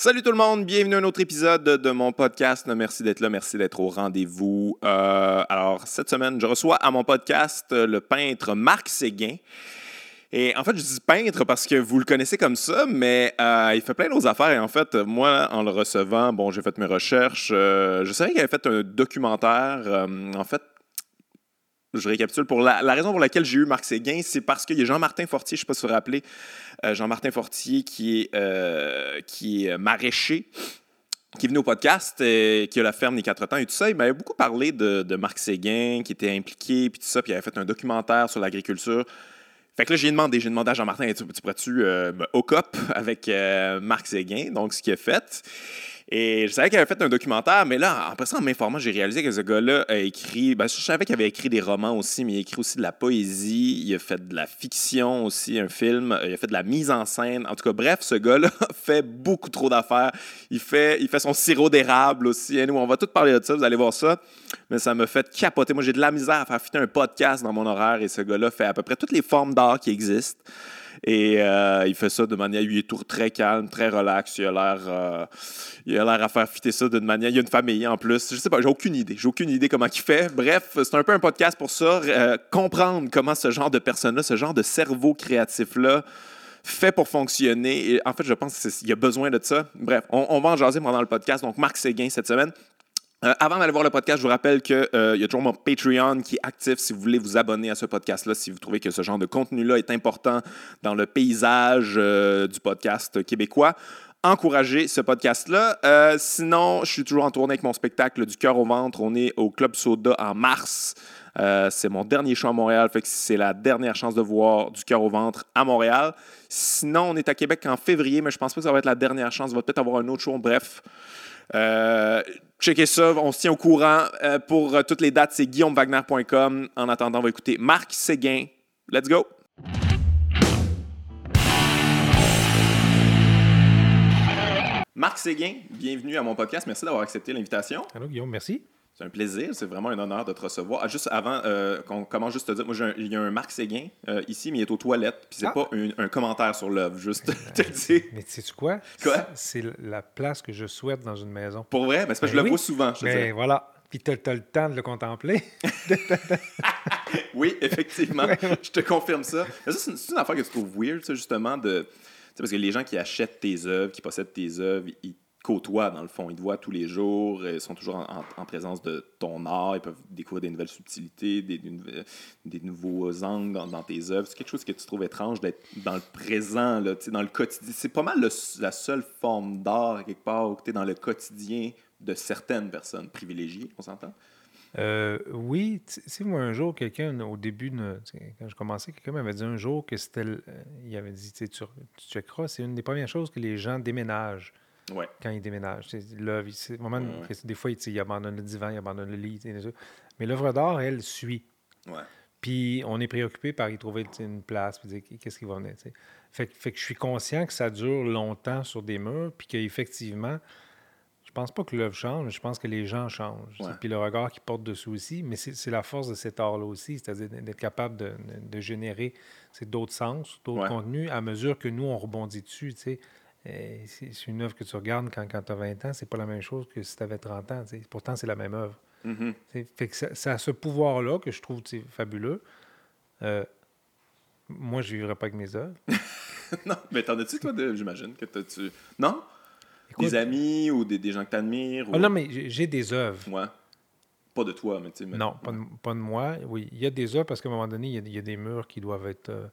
Salut tout le monde, bienvenue à un autre épisode de mon podcast. Merci d'être là, merci d'être au rendez-vous. Euh, alors, cette semaine, je reçois à mon podcast le peintre Marc Séguin. Et en fait, je dis peintre parce que vous le connaissez comme ça, mais euh, il fait plein d'autres affaires. Et en fait, moi, en le recevant, bon, j'ai fait mes recherches. Euh, je savais qu'il avait fait un documentaire. Euh, en fait, je récapitule. Pour la, raison pour laquelle j'ai eu Marc Séguin, c'est parce qu'il y a Jean-Martin Fortier, je ne sais pas si vous vous rappelez, Jean-Martin Fortier qui est, qui est maraîcher qui est venu au podcast, qui a la ferme des quatre temps et tout ça, il m'avait beaucoup parlé de, Marc Séguin, qui était impliqué, puis tout ça, puis il avait fait un documentaire sur l'agriculture. Fait que là, j'ai demandé, j'ai demandé à Jean-Martin, tu, tu pourrais-tu euh, au COP avec euh, Marc Séguin, donc ce qu'il a fait. Et je savais qu'il avait fait un documentaire, mais là, après ça, en m'informant, j'ai réalisé que ce gars-là a écrit. Ben, je savais qu'il avait écrit des romans aussi, mais il a écrit aussi de la poésie. Il a fait de la fiction aussi, un film. Il a fait de la mise en scène. En tout cas, bref, ce gars-là fait beaucoup trop d'affaires. Il fait, il fait son sirop d'érable aussi. nous, on va tout parler de ça, vous allez voir ça. Mais ça me fait capoter. Moi, j'ai de la misère à faire fitter un podcast dans mon horaire et ce gars-là fait à peu près toutes les formes d'art qui existent. Et euh, il fait ça de manière, il est très calme, très relax. Il a l'air, euh, il a l'air à faire fitter ça d'une manière. Il y a une famille en plus. Je sais pas, j'ai aucune idée. J'ai aucune idée comment il fait. Bref, c'est un peu un podcast pour ça. Euh, comprendre comment ce genre de personne-là, ce genre de cerveau créatif-là, fait pour fonctionner. En fait, je pense qu'il y a besoin de ça. Bref, on, on, va en jaser pendant le podcast. Donc, Marc Séguin cette semaine. Euh, avant d'aller voir le podcast, je vous rappelle qu'il euh, y a toujours mon Patreon qui est actif si vous voulez vous abonner à ce podcast-là, si vous trouvez que ce genre de contenu-là est important dans le paysage euh, du podcast québécois. Encouragez ce podcast-là. sinon, je suis toujours en tournée avec mon spectacle du cœur au ventre. On est au Club Soda en mars. c'est mon dernier show à Montréal, fait que c'est la dernière chance de voir du cœur au ventre à Montréal. Sinon, on est à Québec en février, mais je pense pas que ça va être la dernière chance. On va peut-être avoir un autre show. Bref, euh, checkez ça, on se tient au courant. Euh, pour euh, toutes les dates, c'est guillaumewagner.com. En attendant, on va écouter Marc Séguin. Let's go! Marc Séguin, bienvenue à mon podcast. Merci d'avoir accepté l'invitation. Allô, Guillaume, merci. C'est un plaisir, c'est vraiment un honneur de te recevoir. Ah, juste avant euh, qu'on commence, juste te dire, moi, il y a un Marc Séguin euh, ici, mais il est aux toilettes, puis c'est ah. pas un, commentaire sur l'œuvre, juste te dire. Mais sais-tu quoi? Quoi? C'est la place que je souhaite dans une maison. Pour vrai? Ben, c'est parce que je le ben vois souvent, je ben, voilà. Puis tu as, le temps de le contempler. oui, effectivement. je te confirme ça. Mais ça, c'est une, affaire que tu trouves weird, ça, justement, de... parce que les gens qui achètent tes œuvres, qui possèdent tes œuvres, ils côtoient, dans le fond. Ils te voient tous les jours, ils sont toujours en, présence de ton art, ils peuvent découvrir des nouvelles subtilités, des, des, nouveaux angles dans, tes œuvres. C'est quelque chose que tu trouves étrange d'être dans le présent, là, dans le quotidien. C'est pas mal la seule forme d'art, quelque part, où tu es dans le quotidien de certaines personnes privilégiées, on s'entend? Euh, oui, tu moi, un jour, quelqu'un, au début, quand je commençais, quelqu'un m'avait dit un jour que c'était. il avait dit, tu, tu checkeras, c'est une des premières choses que les gens déménagent quand ils déménagent. Là, Des fois, ils abandonnent le divan, ils abandonnent le lit. Mais l'œuvre d'art, elle, suit. Puis on est préoccupé par y trouver une place, puis dire qu'est-ce qui va venir. Fait, fait, que je suis conscient que ça dure longtemps sur des murs, puis qu'effectivement, je pense pas que l'œuvre change, je pense que les gens changent. Puis le regard qu'ils portent dessus aussi, mais c'est la force de cet art-là aussi, c'est-à-dire d'être capable de, de générer d'autres sens, d'autres contenus à mesure que nous, on rebondit dessus. C'est une œuvre que tu regardes quand, quand tu as 20 ans, c'est pas la même chose que si tu avais 30 ans. Pourtant, c'est la même œuvre. Mm-hmm. Fait que ça, a ce pouvoir-là que je trouve fabuleux. Euh, moi, je ne vivrais pas avec mes œuvres. non, mais t'en as-tu, toi, j'imagine, que tu Non? des amis ou des, gens que tu admires? Ah, non, mais j'ai des œuvres. Ouais. Pas de toi, mais tu sais. Non, pas de, pas de, moi. Oui, il y a des œuvres parce qu'à un moment donné, il y, a, des murs qui doivent être euh,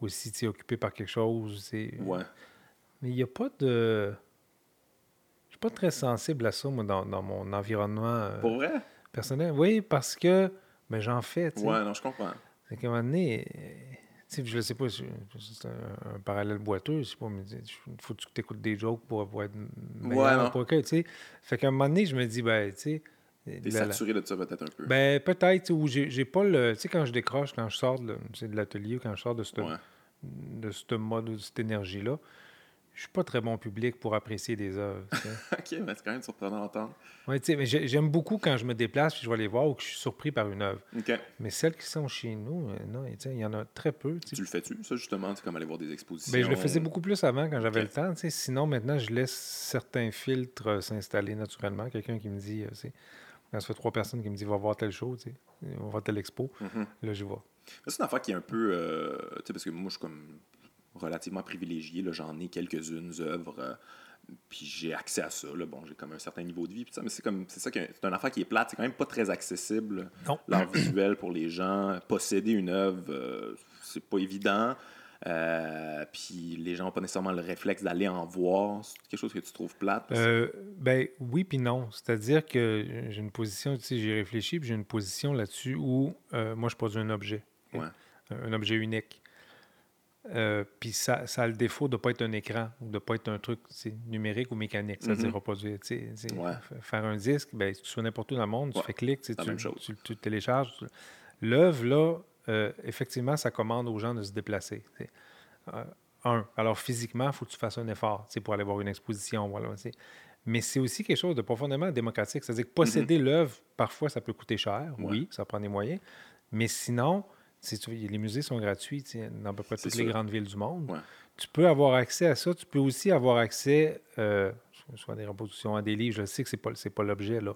aussi occupés par quelque chose. Ouais. Mais il n'y a pas de. Je suis pas très sensible à ça, moi, dans, dans mon environnement. Euh, Pour vrai? Personnel. Oui, parce que ben, j'en fais. Ouais, non, je comprends. C'est qu'à un moment donné, je ne sais pas, c'est un, parallèle boiteux, je sais pas, mais il faut que tu écoutes des jokes pour, pour être meilleur ouais, tu sais. Fait qu'à un moment donné, je me dis, ben, tu sais. T'es saturé de ça peut-être un peu. Ben, peut-être, ou j'ai pas le. Tu sais, quand je décroche, quand je sors de, de l'atelier, quand je sors de ce, de ce mode, de cette énergie-là, je suis pas très bon public pour apprécier des œuvres. OK, mais c'est quand même surprenant d'entendre. Oui, tu sais, mais j'aime beaucoup quand je me déplace puis je vais les voir ou que je suis surpris par une œuvre. OK. Mais celles qui sont chez nous, euh, non, il y en a très peu. Tu le fais-tu, ça, justement? C'est comme aller voir des expositions? Bien, je le faisais beaucoup plus avant quand j'avais le temps. Sinon, maintenant, je laisse certains filtres euh, s'installer naturellement. Quelqu'un qui me dit, euh, quand ça fait trois personnes qui me disent, va voir telle chose, on va voir telle expo, mm-hmm. là, je vois. C'est une affaire qui est un peu. tu sais, parce que moi, je suis comme relativement privilégié. J'en ai quelques-unes œuvres. Euh, puis j'ai accès à ça. Là. Bon, j'ai comme un certain niveau de vie. Puis ça, mais c'est comme c'est ça c'est une affaire qui est plate. C'est quand même pas très accessible. L'art visuel pour les gens. Posséder une œuvre, euh, c'est pas évident. Euh, puis les gens n'ont pas nécessairement le réflexe d'aller en voir. C'est quelque chose que tu trouves plate? ben oui, puis non. C'est-à-dire que j'ai une position, tu sais, j'ai réfléchi, puis j'ai une position là-dessus où moi, je produis un objet. Un objet unique. Euh, puis ça, ça, a le défaut de ne pas être un écran ou de ne pas être un truc numérique ou mécanique. Ça veut dire reproduire. Faire un disque, ben, tu sois n'importe où dans le monde, tu fais clic, tu, tu, tu, télécharges. L'œuvre, là, euh, effectivement, ça commande aux gens de se déplacer. Euh, un, alors physiquement, il faut que tu fasses un effort pour aller voir une exposition. Voilà, mais c'est aussi quelque chose de profondément démocratique. C'est-à-dire que posséder mm-hmm. l'œuvre, parfois, ça peut coûter cher. Oui, ça prend des moyens. Mais sinon, les musées sont gratuits dans à peu près toutes les grandes villes du monde. Tu peux avoir accès à ça. Tu peux aussi avoir accès, euh, soit à des reproductions, à des livres. Je sais que ce n'est pas, pas l'objet, là.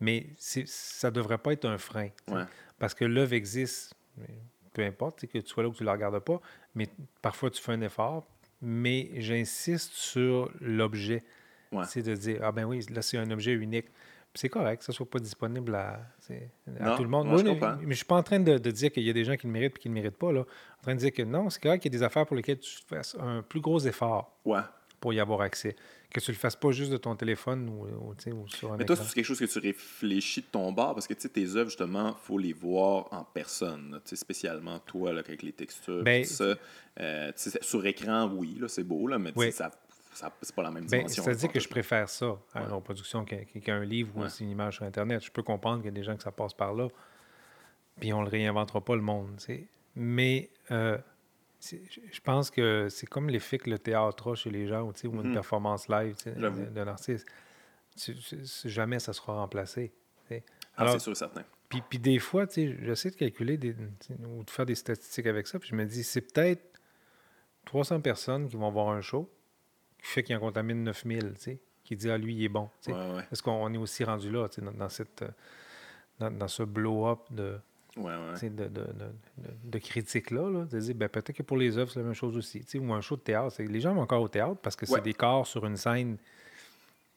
Mais ça ne devrait pas être un frein. Parce que l'œuvre existe. Peu importe que tu sois là ou que tu ne la regardes pas. Mais parfois, tu fais un effort. Mais j'insiste sur l'objet. C'est de dire, ah ben oui, là, c'est un objet unique c'est correct que ça ne soit pas disponible à, tout le monde. mais, je ne suis pas en train de, dire qu'il y a des gens qui le méritent et qui ne le méritent pas. Là. En train de dire que non, c'est correct qu'il y a des affaires pour lesquelles tu fasses un plus gros effort pour y avoir accès. Que tu ne le fasses pas juste de ton téléphone ou, sur un Mais toi, c'est quelque chose que tu réfléchis de ton bord? Parce que tes œuvres, justement, il faut les voir en personne. spécialement toi, avec les textures. Ben, ça. Euh, sur écran, oui, c'est beau, là, mais ça c'est pas la même ben, dimension. C'est-à-dire que je préfère ça à une reproduction qu'un livre ou une image sur Internet. Je peux comprendre qu'il y a des gens que ça passe par là, puis on le réinventera pas le monde. Mais euh, je pense que c'est comme l'effet que le théâtre a chez les gens, ou une mhm. performance live d'un artiste. Jamais ça sera remplacé. Ah, c'est sûr certain. Puis, puis des fois, j'essaie de calculer des, ou de faire des statistiques avec ça, puis je me dis, c'est peut-être 300 personnes qui vont voir un show, qui fait qu'il en contamine 9000, tu sais, qui dit, ah, lui, il est bon. Est-ce qu'on est aussi rendu là, tu sais, dans, cette, dans, dans ce blow-up de, de, de, de, de là, de dire, ben, peut-être que pour les œuvres, c'est la même chose aussi. Tu sais, ou un show de théâtre. Les gens vont encore au théâtre parce que c'est des corps sur une scène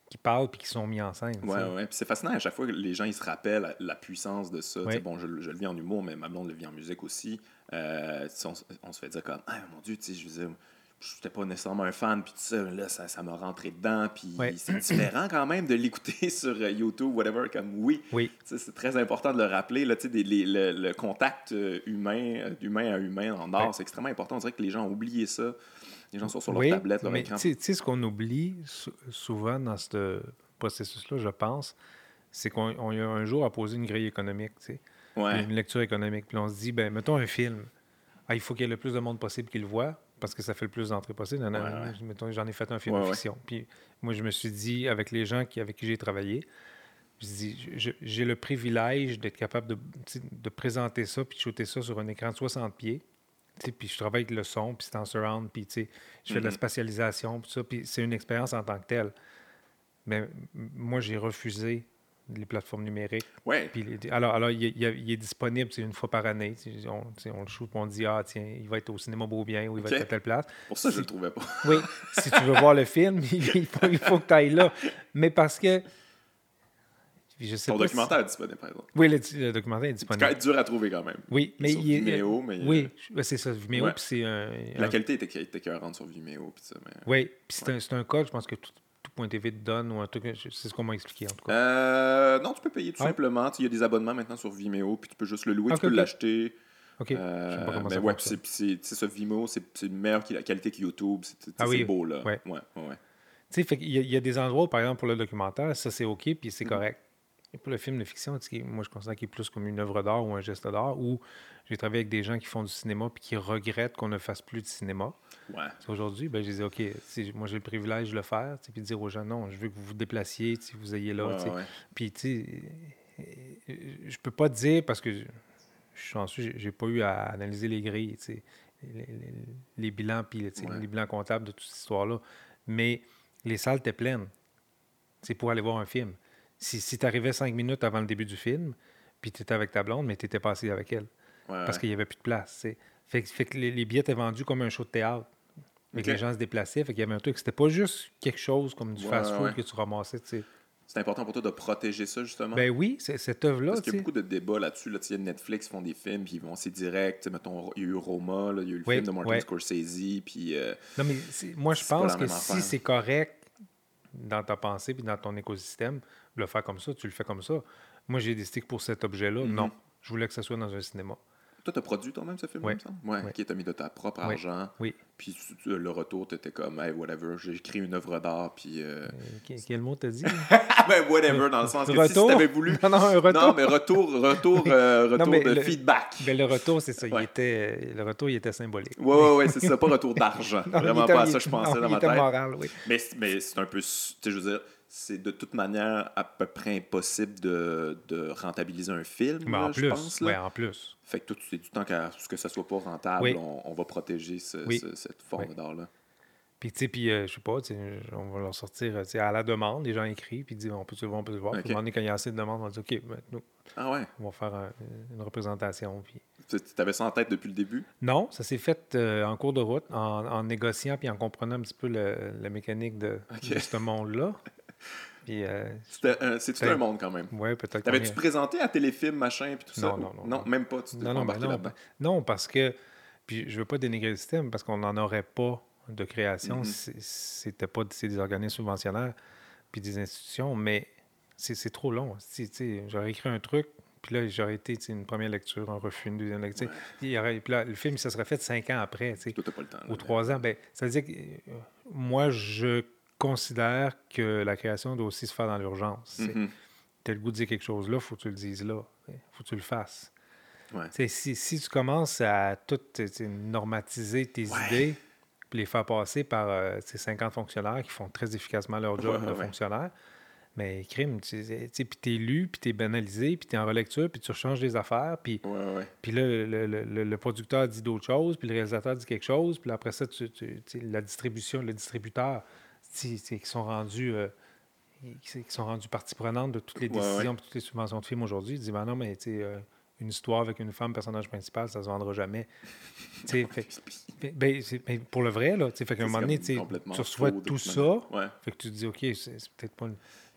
qui parlent puis qui sont mis en scène. Oui, oui. Puis c'est fascinant à chaque fois que les gens ils se rappellent la, puissance de ça. Bon, je, je, le vis en humour, mais ma blonde le vit en musique aussi. Euh, on, on, se fait dire comme, ah mon Dieu, tu sais, je veux dire j'étais pas nécessairement un fan, puis tout ça, là, ça, ça m'a rentré dedans, puis c'est différent quand même de l'écouter sur euh, YouTube, whatever, comme oui. oui. C'est très important de le rappeler, là, des, les, le, contact euh, humain, euh, d'humain à humain en art, c'est extrêmement important. On dirait que les gens ont oublié ça. Les gens sont sur leur tablette, leur écran. Tu sais, ce qu'on oublie souvent dans ce processus-là, je pense, c'est qu'on a un jour à poser une grille économique, tu sais, une lecture économique, puis on se dit, ben mettons un film. Ah, il faut qu'il y ait le plus de monde possible qui le voit parce que ça fait le plus d'entrées possible. J'en ai fait un film de fiction. Puis moi, je me suis dit, avec les gens qui, avec qui j'ai travaillé, j'ai le privilège d'être capable de, de, présenter ça, puis de shooter ça sur un écran de 60 pieds. Puis je travaille avec le son, puis c'est en surround, puis je fais de la mm-hmm. spatialisation, puis ça, puis c'est une expérience en tant que telle. Mais moi, j'ai refusé les plateformes numériques. Ouais. alors, alors il, est disponible une fois par année. On, on le shoot, on dit, ah, tiens, il va être au cinéma Beaubien ou il va être à telle place. Pour ça, je ne le trouvais pas. oui, si tu veux voir le film, il faut, il faut que tu ailles là. Mais parce que. Je sais Ton documentaire est disponible, par exemple. Oui, le, documentaire est disponible. C'est dur à trouver quand même. Oui, mais sur il Vimeo, mais. Oui, c'est ça, Vimeo. Puis c'est un, La qualité était, était écœurante sur Vimeo. Puis ça, mais... Oui, puis c'est un, un, code, je pense que tout, TV te donne ou un truc. C'est ce qu'on m'a expliqué en tout cas. Euh, non, tu peux payer tout simplement. Il y a des abonnements maintenant sur Vimeo, puis tu peux juste le louer, tu peux l'acheter. OK. Euh, pas mais ouais, c'est ça, Vimeo, c'est une meilleure qualité que YouTube. C'est ah beau, là. Ouais. ouais, ouais, Tu sais, il y, a des endroits, par exemple, pour le documentaire, ça c'est OK, puis c'est mm-hmm. correct. Et pour le film de fiction, moi, je considère qu'il est plus comme une œuvre d'art ou un geste d'art, où j'ai travaillé avec des gens qui font du cinéma puis qui regrettent qu'on ne fasse plus de cinéma. Ouais. Aujourd'hui, ben, je disais, OK, moi, j'ai le privilège de le faire, puis de dire aux gens, non, je veux que vous vous déplaciez, vous ayez là. Puis, tu sais, je peux pas dire, parce que je suis chanceux, j'ai pas eu à analyser les grilles, les, les, bilans, puis les bilans comptables de toute cette histoire-là. Mais les salles étaient pleines. C'est pour aller voir un film. Si, si tu arrivais cinq minutes avant le début du film, puis tu étais avec ta blonde, mais tu étais passé avec elle. parce qu'il n'y avait plus de place. Fait, fait, que les, billets étaient vendus comme un show de théâtre. Mais les gens se déplaçaient. Fait qu'il y avait un truc. C'était pas juste quelque chose comme du fast-food que tu ramassais. C'est important pour toi de protéger ça, justement? Ben oui, cette œuvre-là. Parce qu'il y a beaucoup de débats là-dessus. Là, Netflix font des films, puis ils vont assez direct. Mettons, il y a eu Roma, il y a eu le film de Martin Scorsese. Puis, euh, non, mais moi, je pense que si c'est correct dans ta pensée puis dans ton écosystème, le faire comme ça, tu le fais comme ça. Moi, j'ai décidé que pour cet objet-là, mm-hmm. non. Je voulais que ça soit dans un cinéma. Toi, tu as produit toi-même ce film, oui. Ouais, qui est mis de ta propre argent. Oui. Puis le retour, tu étais comme, hey, whatever, j'ai écrit une œuvre d'art, puis. Euh... euh quel mot t'as dit? Ben, whatever, dans le sens que retour? si tu avais voulu. Non, non, un retour. Non, mais retour, retour, euh, retour de feedback. Ben, le retour, c'est ça. Il était, le retour, il était symbolique. Oui, oui, oui, c'est ça, pas retour d'argent. Vraiment pas à ça, je pensais dans ma tête. moral, oui. Mais, mais c'est un peu. Tu sais, je veux dire c'est de toute manière à peu près impossible de, de rentabiliser un film, en plus, je pense. En plus. Fait que tu sais du temps qu'à ce que ça soit pas rentable, on, va protéger cette forme d'art-là. Puis, tu sais, puis, euh, je sais pas, on va leur sortir à la demande. Les gens écrivent, puis ils disent on peut, on peut le voir. Puis, à un moment donné, quand il y a assez de demandes, on va dire OK, ben, nous, ah ouais. on va faire une représentation. Puis... Tu avais ça en tête depuis le début? Non, ça s'est fait euh, en cours de route, en, négociant puis en comprenant un petit peu la mécanique de ce monde-là. Euh, c'est tout un monde quand même? Oui, peut-être. T'avais-tu présenté à téléfilm, machin, puis tout ça? Non, non, non. Non, même pas. Tu non, parce que. Puis je veux pas dénigrer le système parce qu'on n'en aurait pas de création. Mm-hmm. C'était pas des organismes subventionnaires puis des institutions, mais c'est trop long. J'aurais écrit un truc, puis là, j'aurais été une première lecture, un refus, une deuxième lecture. puis là, le film, ça serait fait cinq ans après. Tout pas le temps. Ou trois ans. Ben, ça veut dire que euh, moi, je considère que la création doit aussi se faire dans l'urgence. Mm-hmm. Tu as le goût de dire quelque chose là, il faut que tu le dises là. Il faut que tu le fasses. Si, si, tu commences à tout normatiser tes idées, puis les faire passer par euh, ces 50 fonctionnaires qui font très efficacement leur job de fonctionnaire, mais crime, tu sais, puis t'es lu, puis t'es banalisé, puis t'es en relecture, puis tu rechanges des affaires, puis puis là, le, le, le, producteur dit d'autres choses, puis le réalisateur dit quelque chose, puis après ça, tu, la distribution, le distributeur qui sont rendus euh, qui sont rendus partie prenante de toutes les décisions, toutes les subventions de films aujourd'hui. Ils disent ben non, mais tu euh, une histoire avec une femme personnage principal, ça se vendra jamais. fait, ben, ben, pour le vrai, là, fait qu'à un moment donné, tu reçois tout ça, fait que tu te dis, OK, c'est peut-être pas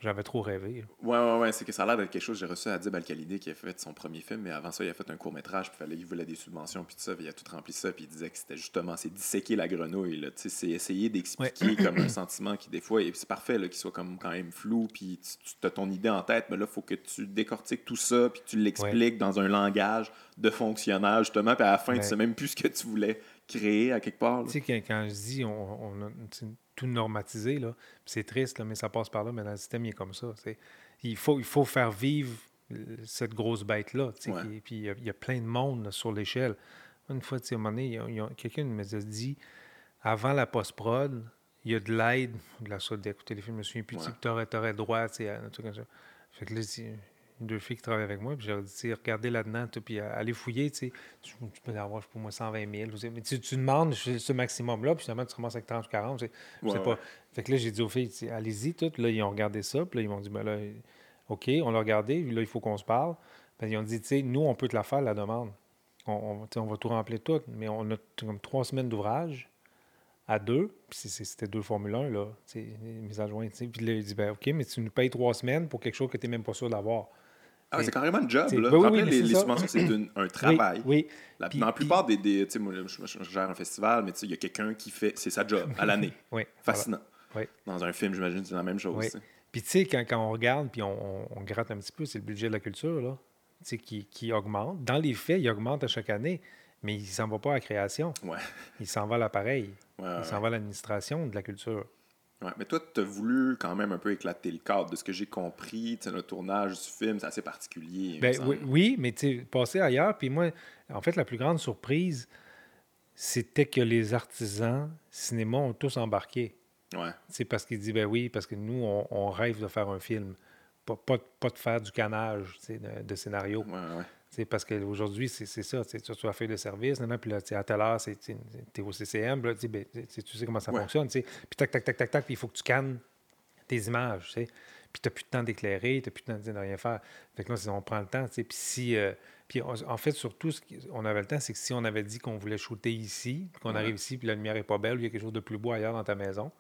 j'avais trop rêvé. Ouais, ouais, ouais. C'est que ça a l'air d'être quelque chose. J'ai reçu Adib al qui a fait son premier film, mais avant ça, il a fait un court-métrage, puis il voulait des subventions, puis tout ça, puis il a tout rempli ça, puis il disait que c'était justement, c'est disséquer la grenouille, là. C'est essayer d'expliquer comme un sentiment qui, des fois, c'est parfait, qu'il soit comme quand même flou, puis tu as ton idée en tête, mais là, il faut que tu décortiques tout ça, puis tu l'expliques dans un langage de fonctionnaire, justement, puis à la fin, tu sais même plus ce que tu voulais créer à quelque part. Tu sais, quand, je dis on, on a tout normatisé, là, c'est triste, là, mais ça passe par là, mais dans le système, il est comme ça. Il faut, il faut faire vivre cette grosse bête-là. Ouais. Puis il y, a plein de monde sur l'échelle. Une fois, à un moment donné, quelqu'un me dit avant la post-prod, il y a de l'aide, de la sorte d'écouter les films, je me souviens plus, ouais. tu aurais, aurais, droit à un truc comme ça. Fait que là, deux filles qui travaillent avec moi, puis j'ai dit, regardez là-dedans, puis euh, allez fouiller, tu sais, tu, peux avoir, pour moi, 120 000. Mais tu, tu demandes ce maximum-là, puis finalement, tu commences avec 30 ou 40, je sais pas. Fait que là, j'ai dit aux filles, allez-y, toutes. Là, ils ont regardé ça, puis là, ils m'ont dit, ben là, OK, on l'a regardé, là, il faut qu'on se parle. Puis ils ont dit, tu sais, nous, on peut te la faire, la demande. On, on, va tout remplir tout, mais on a comme trois semaines d'ouvrage à deux, puis c'était deux Formule 1, là, mes adjoints, puis là, il dit, ben, OK, mais tu nous payes trois semaines pour quelque chose que tu n'es même pas sûr d'avoir. Ah, c'est carrément un job. Là. Oui, oui, les, les subventions, c'est un travail. Oui. La, dans la plupart des. des moi, je, gère un festival, mais il y a quelqu'un qui fait. C'est sa job à l'année. oui. Fascinant. Oui. Dans un film, j'imagine, c'est la même chose. Oui. Puis, tu sais, quand, quand, on regarde, puis on, on, gratte un petit peu, c'est le budget de la culture, là, qui, qui augmente. Dans les faits, il augmente à chaque année, mais il ne s'en va pas à la création. Ouais. Il s'en va à l'appareil. il s'en va à l'administration de la culture. Ouais, mais toi, tu as voulu quand même un peu éclater le cadre de ce que j'ai compris. Le tournage du film, c'est assez particulier. Ben, oui, oui, mais tu passer ailleurs. Puis moi, en fait, la plus grande surprise, c'était que les artisans cinéma ont tous embarqué. Ouais. C'est parce qu'ils disent, ben oui, parce que nous, on, rêve de faire un film. Pas, pas, pas de faire du canage de, de scénario. Ouais, ouais. C'est parce qu'aujourd'hui, c'est ça. Tu as fait de service, puis là, à telle heure, tu es au CCM, ben, tu sais comment ça fonctionne. Puis tac, tac, tac, tac, tac, puis il faut que tu cannes tes images. Puis tu n'as plus de temps d'éclairer, tu n'as plus de temps de rien faire. Fait que là, on prend le temps. Puis si. Euh, puis en fait, surtout, ce on avait le temps, c'est que si on avait dit qu'on voulait shooter ici, qu'on arrive ici, puis la lumière n'est pas belle, ou il y a quelque chose de plus beau ailleurs dans ta maison,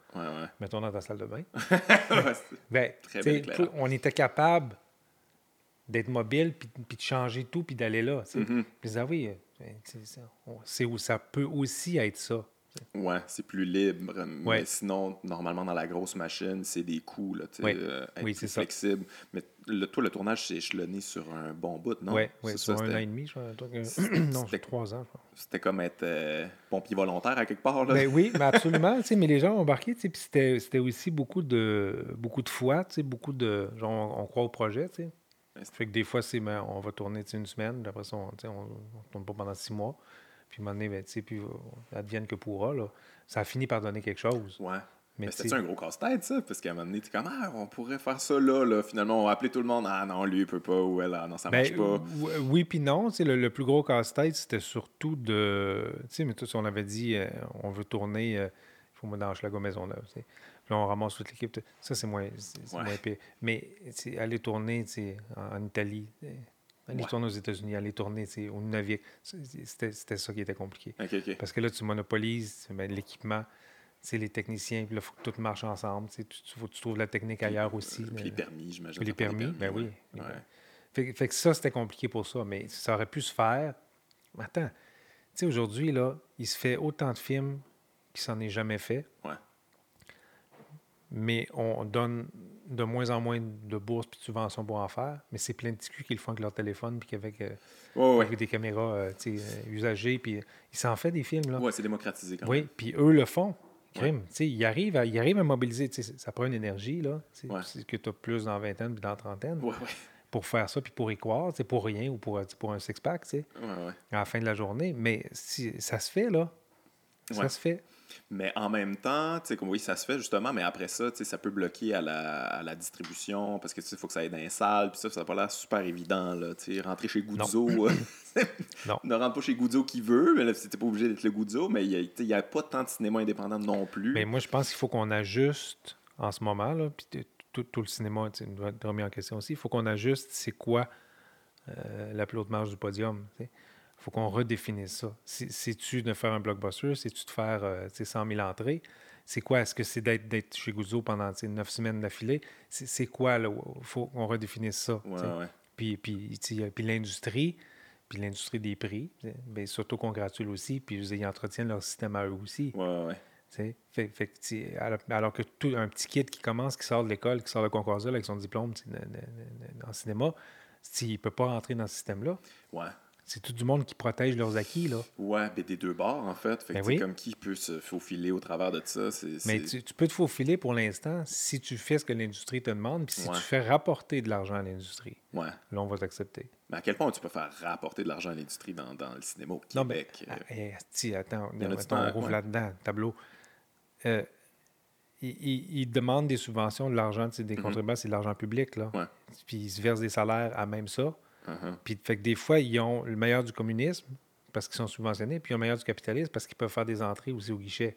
mettons dans ta salle de bain, ben, on était capable d'être mobile, puis, de changer tout, puis d'aller là. Mm-hmm. Puis ah oui, euh, c'est où ça peut aussi être ça. Ouais, c'est plus libre. Mais sinon, normalement, dans la grosse machine, c'est des coups, là, oui. Euh, oui, c'est flexible. Mais le, toi, le tournage, c'est échelonné sur un bon bout, non? Oui, ouais, sur un an et demi, je crois. non, c'était trois ans, C'était comme être euh, pompier volontaire à quelque part, là. Ben, oui, mais absolument. mais les gens ont embarqué, puis c'était aussi beaucoup de, beaucoup de foi, beaucoup de... Genre, on, croit au projet, tu sais. Fait que des fois, c'est, ben, on va tourner une semaine, après ça, on ne tourne pas pendant six mois. Puis à un moment donné, ben, puis, euh, advienne que pourra. Là. Ça a fini par donner quelque chose. Ouais. Mais c'était un gros casse-tête, ça? Parce qu'à un moment donné, tu es comme, ah, on pourrait faire ça là, là. Finalement, on va appeler tout le monde. Ah non, lui, il peut pas. Ou elle, ah, non, ça marche ben, pas. Oui, puis non. Le, le plus gros casse-tête, c'était surtout de. Tu sais, mais tout, on avait dit, euh, on veut tourner. Euh, il faut me dans la Maisonneuve. Puis là, on ramasse toute l'équipe. Ça, c'est moins, moins pire. Mais aller tourner en, en Italie, Aller tourner aux États-Unis, aller tourner au Nunavik, c'était ça qui était compliqué. Parce que là, tu monopolises ben, l'équipement, les techniciens, puis là, il faut que tout marche ensemble. Tu, faut tu trouves la technique ailleurs aussi. Puis les permis, j'imagine. Les permis, ben oui. Fait, que ça, c'était compliqué pour ça, mais ça aurait pu se faire. Attends, tu sais, aujourd'hui, là, il se fait autant de films qui s'en est jamais fait. Ouais. Mais on donne de moins en moins de bourses puis de subventions pour en faire, mais c'est plein de petits qui le font avec leur téléphone puis qu'avec euh, des caméras euh, euh, usagées, puis ils s'en font des films. Oui, c'est démocratisé quand même. Oui, puis eux le font. Crime. Ils, arrivent à, ils arrivent à mobiliser. Ça prend une énergie, là, que tu as plus dans la vingtaine puis dans la trentaine. Pour faire ça, puis pour y croire, pour rien ou pour, pour un six-pack, à la fin de la journée. Mais si, ça se fait, là. Ça se fait. Mais en même temps, tu sais, oui, ça se fait justement, mais après ça, tu sais, ça peut bloquer à la, à la distribution parce que tu sais, il faut que ça aille dans les salles, puis ça, ça n'a pas l'air super évident, là. Tu sais, rentrer chez Guzzo. non. ne rentre pas chez Guzzo qui veut, mais là, c'était pas obligé d'être le Guzzo, mais il n'y a, pas tant de cinéma indépendant non plus. Mais moi, je pense qu'il faut qu'on ajuste en ce moment, là, puis tout, tout, le cinéma doit être remis en question aussi. Il faut qu'on ajuste c'est quoi euh, la plus haute marge du podium. Faut qu'on redéfinisse ça. C'est-tu de faire un blockbuster? C'est-tu de faire euh, 100 000 entrées? C'est quoi? Est-ce que c'est d'être chez Guzzo pendant neuf semaines d'affilée? C'est quoi? Il faut qu'on redéfinisse ça. Puis, puis, puis l'industrie, puis l'industrie des prix, bien, s'auto-congratule aussi, puis ils entretiennent leur système à eux aussi. Ouais, fait, fait, alors, alors, que tout un petit kid qui commence, qui sort de l'école, qui sort de concours avec son diplôme en cinéma, il ne peut pas rentrer dans ce système-là. Ouais c'est tout du monde qui protège leurs acquis, là. Ouais, mais des deux bords, en fait. fait ben Comme qui peut se faufiler au travers de ça? Mais tu, peux te faufiler pour l'instant si tu fais ce que l'industrie te demande, puis si tu fais rapporter de l'argent à l'industrie. Ouais. Là, on va t'accepter. Mais à quel point tu peux faire rapporter de l'argent à l'industrie dans, dans, le cinéma au Québec? Non, mais, euh? ah, attends, on rouvre là-dedans, tableau. Euh, ils, demandent des subventions, de l'argent, des mm -hmm. c'est de l'argent public, là. Puis ils se versent des salaires à même ça. Uh-huh. Puis fait que des fois, ils ont le meilleur du communisme parce qu'ils sont subventionnés, puis ils ont le meilleur du capitalisme parce qu'ils peuvent faire des entrées aussi au guichet.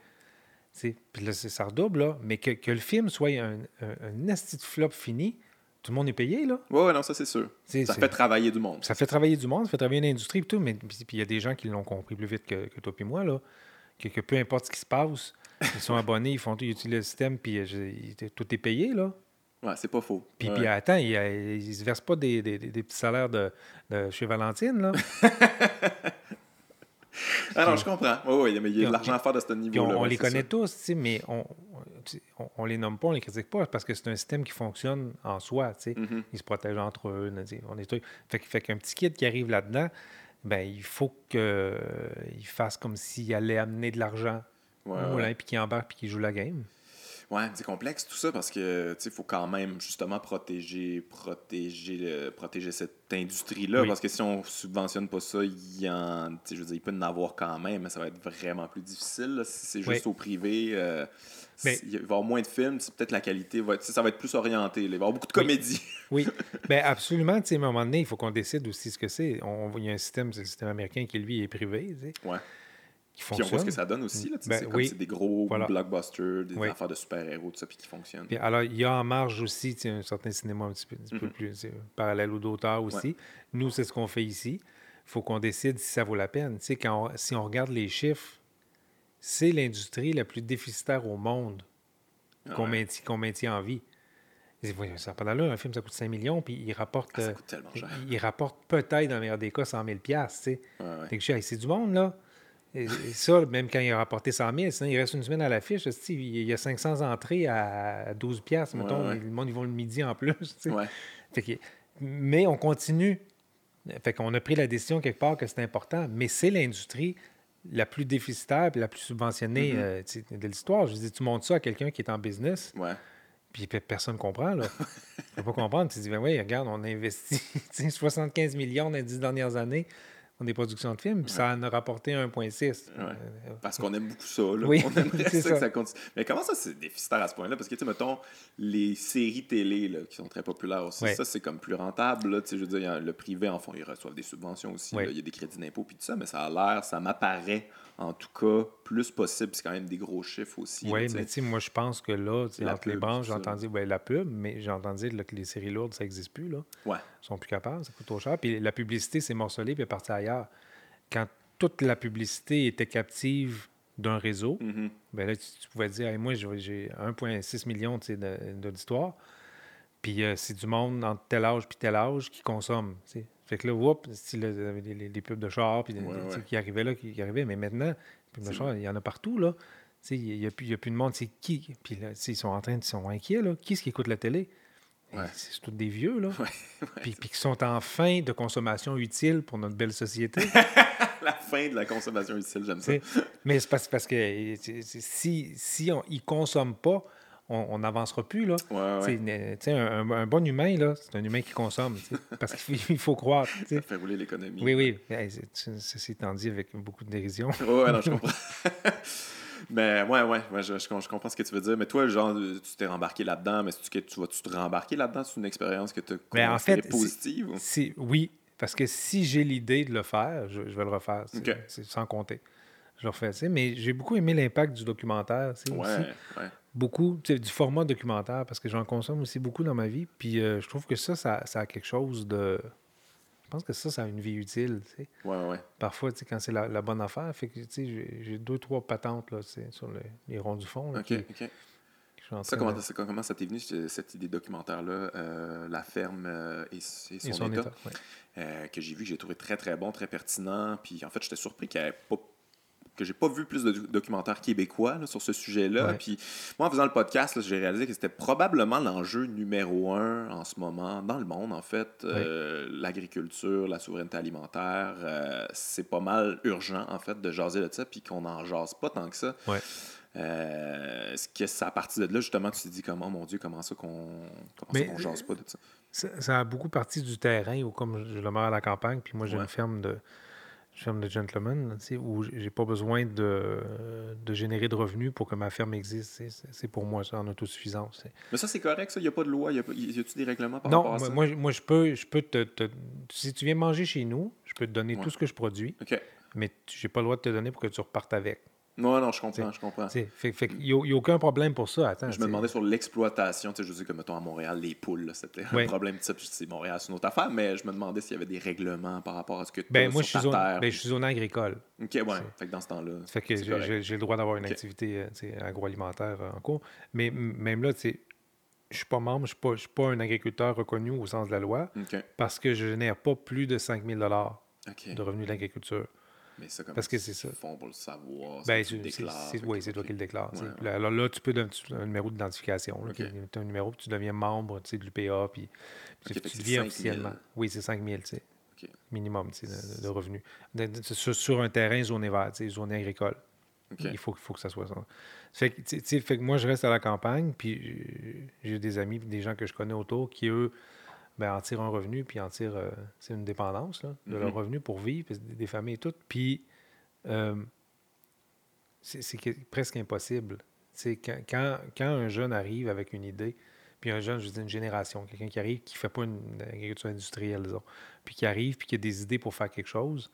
Puis là, ça redouble, là. Mais que, le film soit un, un, de flop fini, tout le monde est payé, là. Oui, ouais, non, ça, c'est sûr. ça fait travailler du monde. Ça fait travailler du monde, ça fait travailler l'industrie et tout. Mais puis il y a des gens qui l'ont compris plus vite que, toi et moi, là. Que, peu importe ce qui se passe, ils sont abonnés, ils, font, ils utilisent le système, puis euh, tout est payé, là. Ouais, c'est pas faux. Puis, puis attends, ils ne se versent pas des, des, des, petits salaires de, de, chez Valentine, là? ah non, je comprends. Oui, oui, mais il y a de l'argent à faire de ce niveau-là. On, les connaît tous, mais on, on, on, les nomme pas, on les critique pas, parce que c'est un système qui fonctionne en soi. sais. Mm-hmm. Ils se protègent entre eux. On est fait, fait qu'un petit kid qui arrive là-dedans, ben, il faut qu'il fasse comme s'il allait amener de l'argent ouais, ouais. puis qu'il embarque puis qu'il joue la game. Ouais, c'est complexe tout ça parce que il faut quand même justement protéger, protéger, protéger cette industrie-là. Parce que si on subventionne pas ça, il, en, je veux dire, il peut en avoir quand même, mais ça va être vraiment plus difficile. si c'est juste au privé, euh, il va y avoir moins de films, peut-être la qualité va être, ça va être plus orienté. Il va y avoir beaucoup de comédie. Oui, ben absolument. À un moment donné, il faut qu'on décide aussi ce que c'est. Il y a un système, c'est le système américain qui, lui, est privé. Ouais qui fonctionne. Puis on voit ce que ça donne aussi. Là, ben, c'est comme des gros blockbusters, des affaires de super-héros, tout ça, puis qui fonctionnent. Puis alors, il y a en marge aussi un certain cinéma un petit peu, peu mhm. plus parallèle ou d'auteur aussi. Nous, c'est ce qu'on fait ici. Il faut qu'on décide si ça vaut la peine. Quand si on regarde les chiffres, c'est l'industrie la plus déficitaire au monde ah qu'on maintient, maintient, en vie. Ça pas d'allure, un film, ça coûte 5 millions, puis il rapporte. Ah, ça coûte tellement cher. Il, rapporte peut-être, dans le meilleur des cas, 100 000 tu sais. c'est du monde, là. Et, ça, même quand il a rapporté 100 000, sinon il reste une semaine à l'affiche. Il y a 500 entrées à 12 piastres, mettons. Le monde, ils vont le midi en plus. mais on continue. Fait qu'on a pris la décision quelque part que c'est important, mais c'est l'industrie la plus déficitaire et la plus subventionnée mm-hmm. euh, de l'histoire. Je dis, tu montres ça à quelqu'un qui est en business. Puis personne ne comprend, là. ne peut pas comprendre. Tu dis, ben oui, regarde, on a investi 75 millions dans les 10 dernières années des productions de films, puis ça en a rapporté 1,6. Euh, Parce qu'on aime beaucoup ça. Là. Oui, on aimerait ça, que ça continue. Mais comment ça, c'est déficitaire à ce point-là? Parce que, tu sais, mettons, les séries télé là, qui sont très populaires aussi, ça, c'est comme plus rentable. Là. Je veux dire, le privé, en fond, ils reçoivent des subventions aussi. Il y a des crédits d'impôt, puis tout ça, mais ça a l'air, ça m'apparaît en tout cas, plus possible. C'est quand même des gros chiffres aussi. Oui, mais tu sais, moi, je pense que là, entre les branches, j'ai entendu ben, la pub, mais j'ai entendu que les séries lourdes, ça n'existe plus. Là. Ouais. Ils sont plus capables, ça coûte trop cher. Puis la publicité, c'est morcelé, puis est parti ailleurs. Quand toute la publicité était captive d'un réseau, mm-hmm. ben là, tu, pouvais dire, moi, j'ai 1,6 million d'auditoires. Puis euh, c'est du monde entre tel âge puis tel âge qui consomme. Fait que là, whoop, les, les, pubs de char puis qui arrivaient là, qui, arrivaient. Mais maintenant, les pubs de char, il y en a partout, là. Il n'y a, plus, a plus de monde. C'est qui? Puis là, ils sont en train de... Sont inquiets, là. Qui est-ce qui écoute la télé? C'est tous des vieux, là. puis, puis qui sont en fin de consommation utile pour notre belle société. la fin de la consommation utile, j'aime ça. Mais c'est parce, parce, que si, si on, ils ne consomment pas, on n'avancera plus. Là. Un, un, bon humain, là, c'est un humain qui consomme, parce qu'il faut croire. Ça fait rouler l'économie. Oui, oui. C'est étant dit avec beaucoup de dérision. Oui, je comprends. Mais ouais, ouais, je, je, comprends ce que tu veux dire. Mais toi, genre, tu t'es rembarqué là-dedans, mais tu, tu vas-tu te rembarquer là-dedans? C'est une expérience que tu as en fait, positive? oui, parce que si j'ai l'idée de le faire, je, vais le refaire. C'est sans compter. Je le refais. Mais j'ai beaucoup aimé l'impact du documentaire. Ouais, aussi. ouais beaucoup du format documentaire parce que j'en consomme aussi beaucoup dans ma vie. Puis euh, je trouve que ça, ça, a quelque chose de. Je pense que ça, ça a une vie utile. Tu sais. Ouais, ouais. Parfois, tu sais, quand c'est la, bonne affaire, fait que j'ai deux, trois patentes là, sur les ronds du fond. OK, OK. Ça, comment, comment, ça t'est venu, cette idée documentaire-là, euh, La ferme euh, et, son, état, que j'ai vu, que j'ai trouvé très, très bon, très pertinent. Puis en fait, j'étais surpris qu'il n'y ait pas que j'ai pas vu plus de documentaires québécois sur ce sujet-là. Puis moi, en faisant le podcast, j'ai réalisé que c'était probablement l'enjeu numéro un en ce moment dans le monde, en fait. Euh, l'agriculture, la souveraineté alimentaire, euh, c'est pas mal urgent, en fait, de jaser de ça, puis qu'on n'en jase pas tant que ça. Euh, est-ce que ça, à partir de là, justement, tu te dis comment, mon Dieu, comment ça qu'on ne jase pas de ça? ça? a beaucoup parti du terrain, ou comme je le mets à la campagne, puis moi j'ai une ferme de ferme de gentleman, où j'ai pas besoin de, de, générer de revenus pour que ma ferme existe. C'est pour moi ça en autosuffisance. Mais ça, c'est correct, ça? Il n'y a pas de loi? Y a, y a-tu des règlements par rapport à ça? Moi, moi, je peux, je peux te, Si tu viens manger chez nous, je peux te donner tout ce que je produis. Mais j'ai pas le droit de te donner pour que tu repartes avec. Non, non, je comprends, je comprends. il n'y a, aucun problème pour ça. Attends, je me demandais sur l'exploitation. Je dis que, mettons, à Montréal, les poules, c'était un problème. C'est Montréal, c'est une autre affaire, mais je me demandais s'il y avait des règlements par rapport à ce que tu ben, moi, je suis zone, ben, je suis zone agricole. OK, ouais. Fait que dans ce temps-là. Fait que j'ai le droit d'avoir une activité euh, agroalimentaire euh, en cours. Mais même là, tu sais, je suis pas membre, je ne suis, pas un agriculteur reconnu au sens de la loi parce que je génère pas plus de 5 000 de revenus d'agriculture. Mais ça, comme Parce que c'est ça. font pour le savoir. Ben, c'est, oui, c'est toi qui le déclares. Alors là, tu peux donner un numéro d'identification. Tu as un numéro, puis tu deviens membre de l'UPA, puis, puis tu deviens officiellement. Oui, c'est 5 000, tu sais. Minimum de, de, revenus. sur, un terrain zoné vert, zoné agricole. Il faut, faut que ça soit ça. Fait que, fait que moi, je reste à la campagne, puis j'ai des amis, des gens que je connais autour qui, eux, ben, en tirent un revenu, puis en tirent euh, c'est une dépendance là, de leur mm-hmm. revenu pour vivre, des familles et tout. Puis euh, c'est presque impossible. Quand, quand, quand, un jeune arrive avec une idée, puis un jeune, je dis une génération, quelqu'un qui arrive, qui ne fait pas une, agriculture industrielle, disons, puis qui arrive, puis qui a des idées pour faire quelque chose,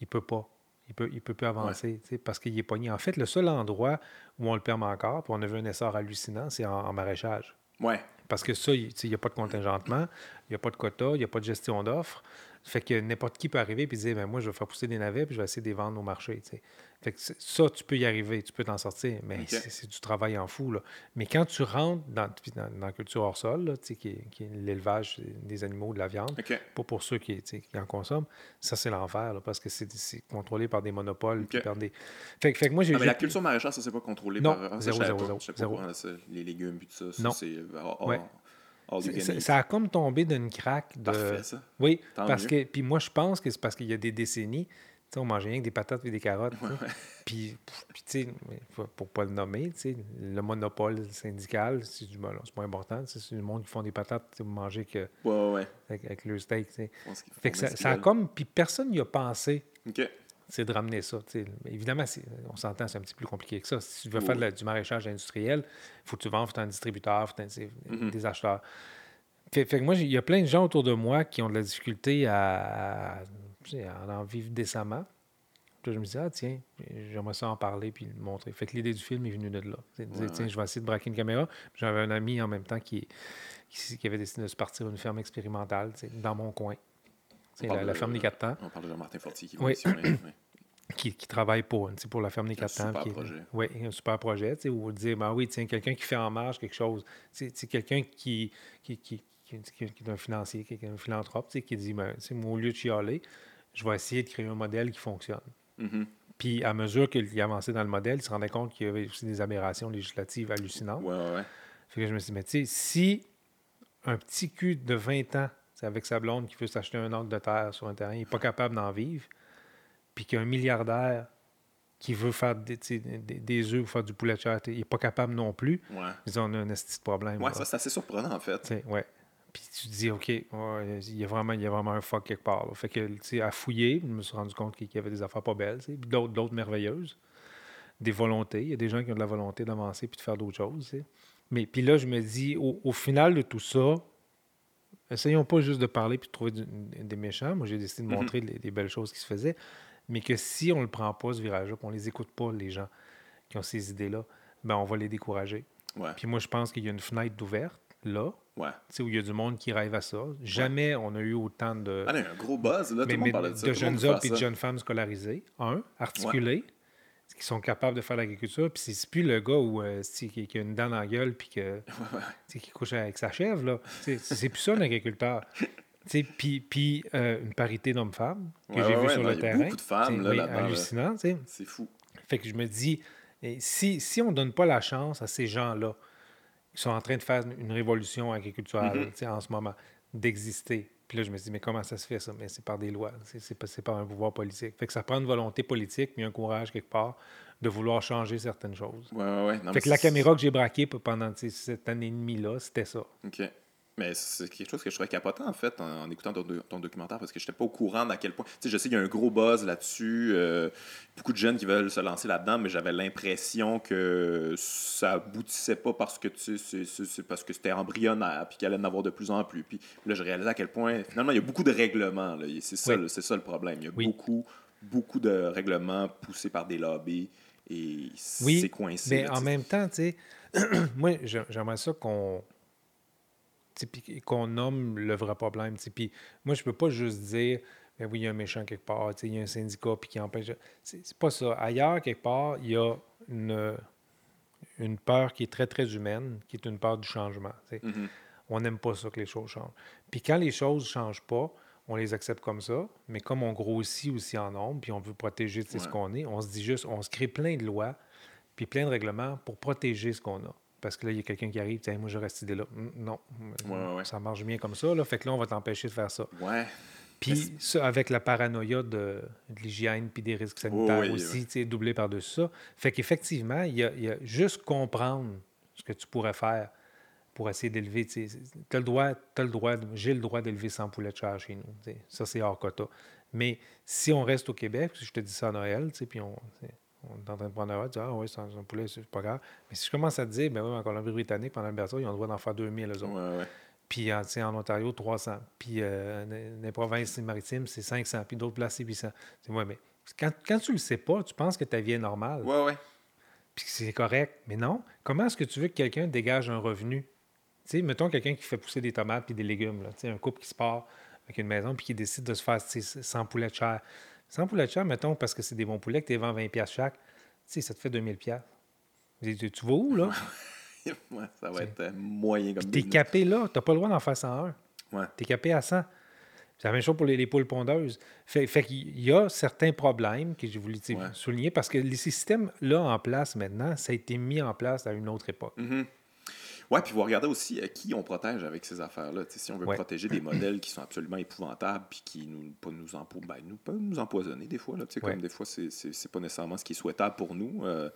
il ne peut pas. Il peut, il peut plus avancer parce qu'il est pogné. En fait, le seul endroit où on le permet encore, puis on a vu un essor hallucinant, c'est en, maraîchage. Ouais. Parce que ça, il n'y a pas de contingentement, il n'y a pas de quota, il n'y a pas de gestion d'offres. Fait que n'importe qui peut arriver et dire ben, Moi, je vais faire pousser des navets puis je vais essayer de les vendre au marché. Fait que ça, tu peux y arriver, tu peux t'en sortir, mais c'est du travail en fou. Là. Mais quand tu rentres dans, dans, la culture hors sol, qui, qui, est l'élevage des animaux, de la viande, pas pour ceux qui, qui en consomment, ça, c'est l'enfer parce que c'est contrôlé par des monopoles. Par des... Fait, fait que moi, j'ai. Ah, mais la culture maraîchère, ça, c'est pas contrôlé non, par. Zéro, zéro, zéro, les légumes, puis tout ça. C'est. Ça, a comme tombé d'une craque. De... Parfait, ça. Oui, parce que. Puis moi, je pense que c'est parce qu'il y a des décennies, on mangeait rien que des patates et des carottes. Puis, tu sais, pour pas le nommer, le monopole syndical, c'est du c'est pas important. C'est le monde qui font des patates, vous mangez que avec, le steak. Fait que ça, a comme. Puis personne n'y a pensé. C'est de ramener ça. Évidemment, on s'entend, c'est un petit peu plus compliqué que ça. Si tu veux faire du maraîchage industriel, il faut que tu vendes, faut un distributeur, faut mm-hmm. des acheteurs. Fait, que moi, il y a plein de gens autour de moi qui ont de la difficulté à en vivre décemment. Puis je me dis, ah tiens, j'aimerais ça en parler puis le montrer. Fait que l'idée du film est venue de là. De dire, tiens, je vais essayer de braquer une caméra. J'avais un ami en même temps qui, qui, avait décidé de se partir une ferme expérimentale dans mon coin. La, la, ferme des quatre temps. On parle de Jean-Martin Fortier qui oui. qui, qui, travaille pour, pour la ferme des quatre temps. Super projet. Oui, un super projet. Où dire, ben oui, tiens, quelqu'un qui fait en marge quelque chose. C'est quelqu'un qui, qui, qui, qui, est un financier, qui est un philanthrope, qui dit, ben, au lieu de chialer, je vais essayer de créer un modèle qui fonctionne. Mm-hmm. Puis à mesure qu'il avançait dans le modèle, il se rendait compte qu'il y avait aussi des aberrations législatives hallucinantes. Ouais, ouais. Fait que je me suis dit, mais tu sais, si un petit cul de 20 ans, c'est avec sa blonde qui veut s'acheter un ordre de terre sur un terrain, il n'est pas capable d'en vivre, puis qu'il y a un milliardaire qui veut faire des, des, des œufs ou faire du poulet de chair, il n'est pas capable non plus, ouais. ils ont un petit problème. Oui, ça c'est assez surprenant en fait. Ouais. Puis tu te dis, OK, il, y a vraiment, il y a vraiment un fuck quelque part. Fait que, tu sais, à fouiller, je me suis rendu compte qu'il y avait des affaires pas belles, puis d'autres, d'autres merveilleuses. Des volontés. Il y a des gens qui ont de la volonté d'avancer puis de faire d'autres choses, Mais puis là, je me dis, au, final de tout ça, essayons pas juste de parler puis de trouver des méchants. Moi, j'ai décidé de mm-hmm. montrer les, belles choses qui se faisaient. Mais que si on ne le prend pas, ce virage-là, qu'on les écoute pas, les gens qui ont ces idées-là, ben on va les décourager. Puis moi, je pense qu'il y a une fenêtre d'ouverte là Ouais. Où il y a du monde qui rêve à ça. Jamais on a eu autant de. Ah, un gros buzz, là, tout monde de ça. De jeunes hommes et de jeunes femmes scolarisées. Un, articulés, qui sont capables de faire l'agriculture. Puis c'est plus le gars où, euh, qui, a une dent dans la gueule puis que, qui couche avec sa chèvre. là. C'est plus ça, l'agriculteur. Puis, puis euh, une parité d'hommes-femmes que j'ai vu sur le terrain. beaucoup de femmes là, là hallucinant. C'est fou. Fait que je me dis, si, si on ne donne pas la chance à ces gens-là, ils sont en train de faire une révolution agriculturelle mm-hmm. en ce moment, d'exister. Puis là, je me dis, mais comment ça se fait ça? Mais c'est par des lois, c'est pas, par un pouvoir politique. Fait que ça prend une volonté politique, mais un courage quelque part de vouloir changer certaines choses. Ouais, ouais, ouais. fait que la caméra que j'ai braquée pendant cette année et demie-là, c'était ça. OK. Mais c'est quelque chose que je trouvais capotant, en fait, en, écoutant ton, documentaire, parce que je n'étais pas au courant d'à quel point. Tu sais, je sais qu'il y a un gros buzz là-dessus, euh, beaucoup de jeunes qui veulent se lancer là-dedans, mais j'avais l'impression que ça aboutissait pas parce que tu c'est parce que c'était embryonnaire, puis qu'il allait en avoir de plus en plus. Puis là, je réalisais à quel point, finalement, il y a beaucoup de règlements. C'est ça, ça, le problème. Il y a beaucoup, beaucoup de règlements poussés par des lobbies et c'est coincé. Mais en même temps, tu sais, moi, j'aimerais ça qu'on qu'on nomme le vrai problème. Puis moi, je peux pas juste dire, ben oui, il y a un méchant quelque part, il y a un syndicat puis qui empêche. C'est pas ça. Ailleurs, quelque part, il y a une, une peur qui est très, très humaine, qui est une peur du changement. Mm-hmm. On n'aime pas ça que les choses changent. Puis quand les choses ne changent pas, on les accepte comme ça, mais comme on grossit aussi en nombre, puis on veut protéger ce qu'on est, on se dit juste, on se crée plein de lois, puis plein de règlements pour protéger ce qu'on a. Parce que là, il y a quelqu'un qui arrive, moi, je reste idée là. Non, ça marche bien comme ça. Là. Fait que là, on va t'empêcher de faire ça. Ouais. Puis ça, avec la paranoïa de, l'hygiène puis des risques sanitaires aussi, tu sais, doublé par-dessus ça. Fait qu'effectivement, il y, a, juste comprendre ce que tu pourrais faire pour essayer d'élever. Tu as le droit, as le droit, j'ai le droit d'élever 100 poulets de chair chez nous. Ça, c'est hors quota. Mais si on reste au Québec, je te dis ça à Noël, puis on, on est en train de prendre un tu ah oui, c'est un, poulet, c'est pas grave. Mais si je commence à te dire, ben oui, en Colombie-Britannique, pendant l'Alberta, ils ont le droit d'en faire 2000, eux autres. Ouais, ouais. Puis en, en, Ontario, 300. Puis euh, dans les provinces maritimes, c'est 500. Puis d'autres places, c'est 800. C'est ouais, mais quand, quand tu le sais pas, tu penses que ta vie est normale. Ouais, ouais. Puis c'est correct. Mais non. Comment est-ce que tu veux que quelqu'un dégage un revenu? Tu sais, mettons quelqu'un qui fait pousser des tomates puis des légumes. Là. Tu sais, un couple qui se part avec une maison puis qui décide de se faire 100 poulets de chair. 100 poulets de chair, mettons, parce que c'est des bons poulets que tu les vends 20$ chaque. Tu sais, ça te fait 2000$. Tu, tu vas où, là? ça va être euh, moyen comme Tu es capé là, tu n'as pas le droit d'en faire 101. Ouais. Tu es capé à 100. C'est la même chose pour les, poules pondeuses. Fait, fait qu'il y a certains problèmes que j'ai voulu souligner parce que les systèmes-là en place maintenant, ça a été mis en place à une autre époque. Mm-hmm. Oui, puis vous regardez aussi euh, qui on protège avec ces affaires-là. si on veut protéger des modèles qui sont absolument épouvantables puis qui nous, pas nous, ben, nous, peuvent nous empoisonner des fois. Là, Comme des fois, c'est pas nécessairement ce qui est souhaitable pour nous. Euh,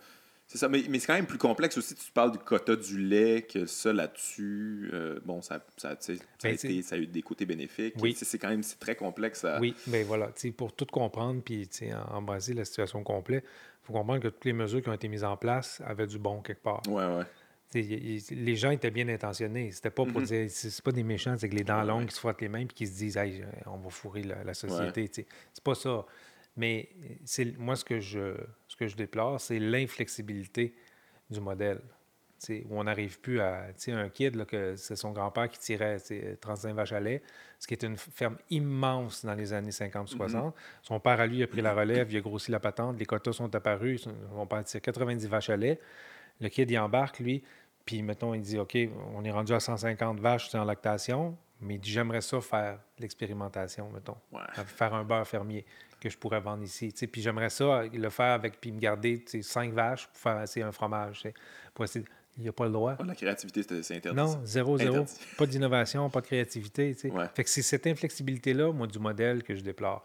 c'est ça, mais, mais c'est quand même plus complexe aussi. Tu parles du quota du lait, que ça là-dessus, euh, bon, ça, ça, ça, a ben, été, ça a eu des côtés bénéfiques. Oui. C'est quand même très complexe. À... Oui, mais voilà, pour tout comprendre puis embraser la situation complète, il faut comprendre que toutes les mesures qui ont été mises en place avaient du bon quelque part. Oui, oui. Les gens étaient bien intentionnés. C'était pas pour mm-hmm. dire, c'est pas des méchants, c'est que les dents longues qui se frottent les mains et qui se disent, hey, on va fourrer la, société. C'est pas ça. Mais c'est moi, ce que je, ce que je déplore, c'est l'inflexibilité du modèle. où on n'arrive plus à. Un kid, là, que c'est son grand-père qui tirait 35 vaches à lait, ce qui est une ferme immense dans les années 50-60. Mm-hmm. Son père, à lui, a pris la relève, il a grossi la patente, les quotas sont apparus, on part tire 90 vaches à lait. Le kid, il embarque, lui, puis, mettons, il dit OK, on est rendu à 150 vaches en lactation, mais il dit J'aimerais ça faire l'expérimentation, mettons. Faire un beurre fermier que je pourrais vendre ici. Puis j'aimerais ça le faire avec, puis me garder cinq vaches pour faire un fromage. Pour essayer, il n'y a pas le droit. la créativité, c'est interdit. Non, zéro, zéro. Pas d'innovation, pas de créativité. Fait que c'est cette inflexibilité-là, moi, du modèle que je déplore.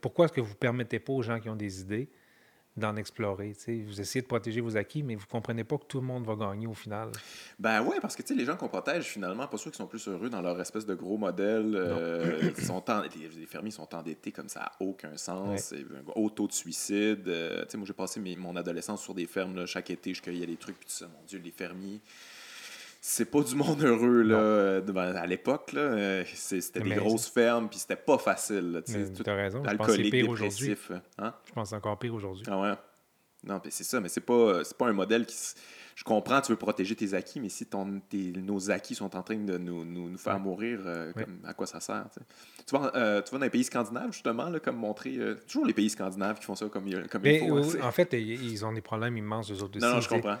Pourquoi est-ce que vous ne permettez pas aux gens qui ont des idées d'en explorer. Vous essayez de protéger vos acquis, mais vous ne comprenez pas que tout le monde va gagner au final. Ben oui, parce que les gens qu'on protège, finalement, pas sûr qu'ils sont plus heureux dans leur espèce de gros modèle. Euh, sont les, fermiers sont endettés comme ça, n'a aucun sens. Un haut taux de suicide. Euh, moi, j'ai passé mon adolescence sur des fermes. chaque été, je cueillais des trucs. Puis tout ça, mon Dieu, les fermiers c'est pas du monde heureux là, euh, ben, à l'époque. Euh, c'était des grosses fermes, puis c'était pas facile. Tu as raison. Alcoolique, dépressif. Hein? Je pense encore pire aujourd'hui. Ah ouais. Non, c'est ça, mais c'est pas, pas un modèle qui. Je comprends, tu veux protéger tes acquis, mais si ton, nos acquis sont en train de nous, nous, nous faire mourir, euh, à quoi ça sert? Tu vas, tu vas dans les pays scandinaves, justement, là, comme montrer. toujours les pays scandinaves qui font ça comme, comme il faut. en fait, ils ont des problèmes immenses, eux autres aussi. Non, non je comprends.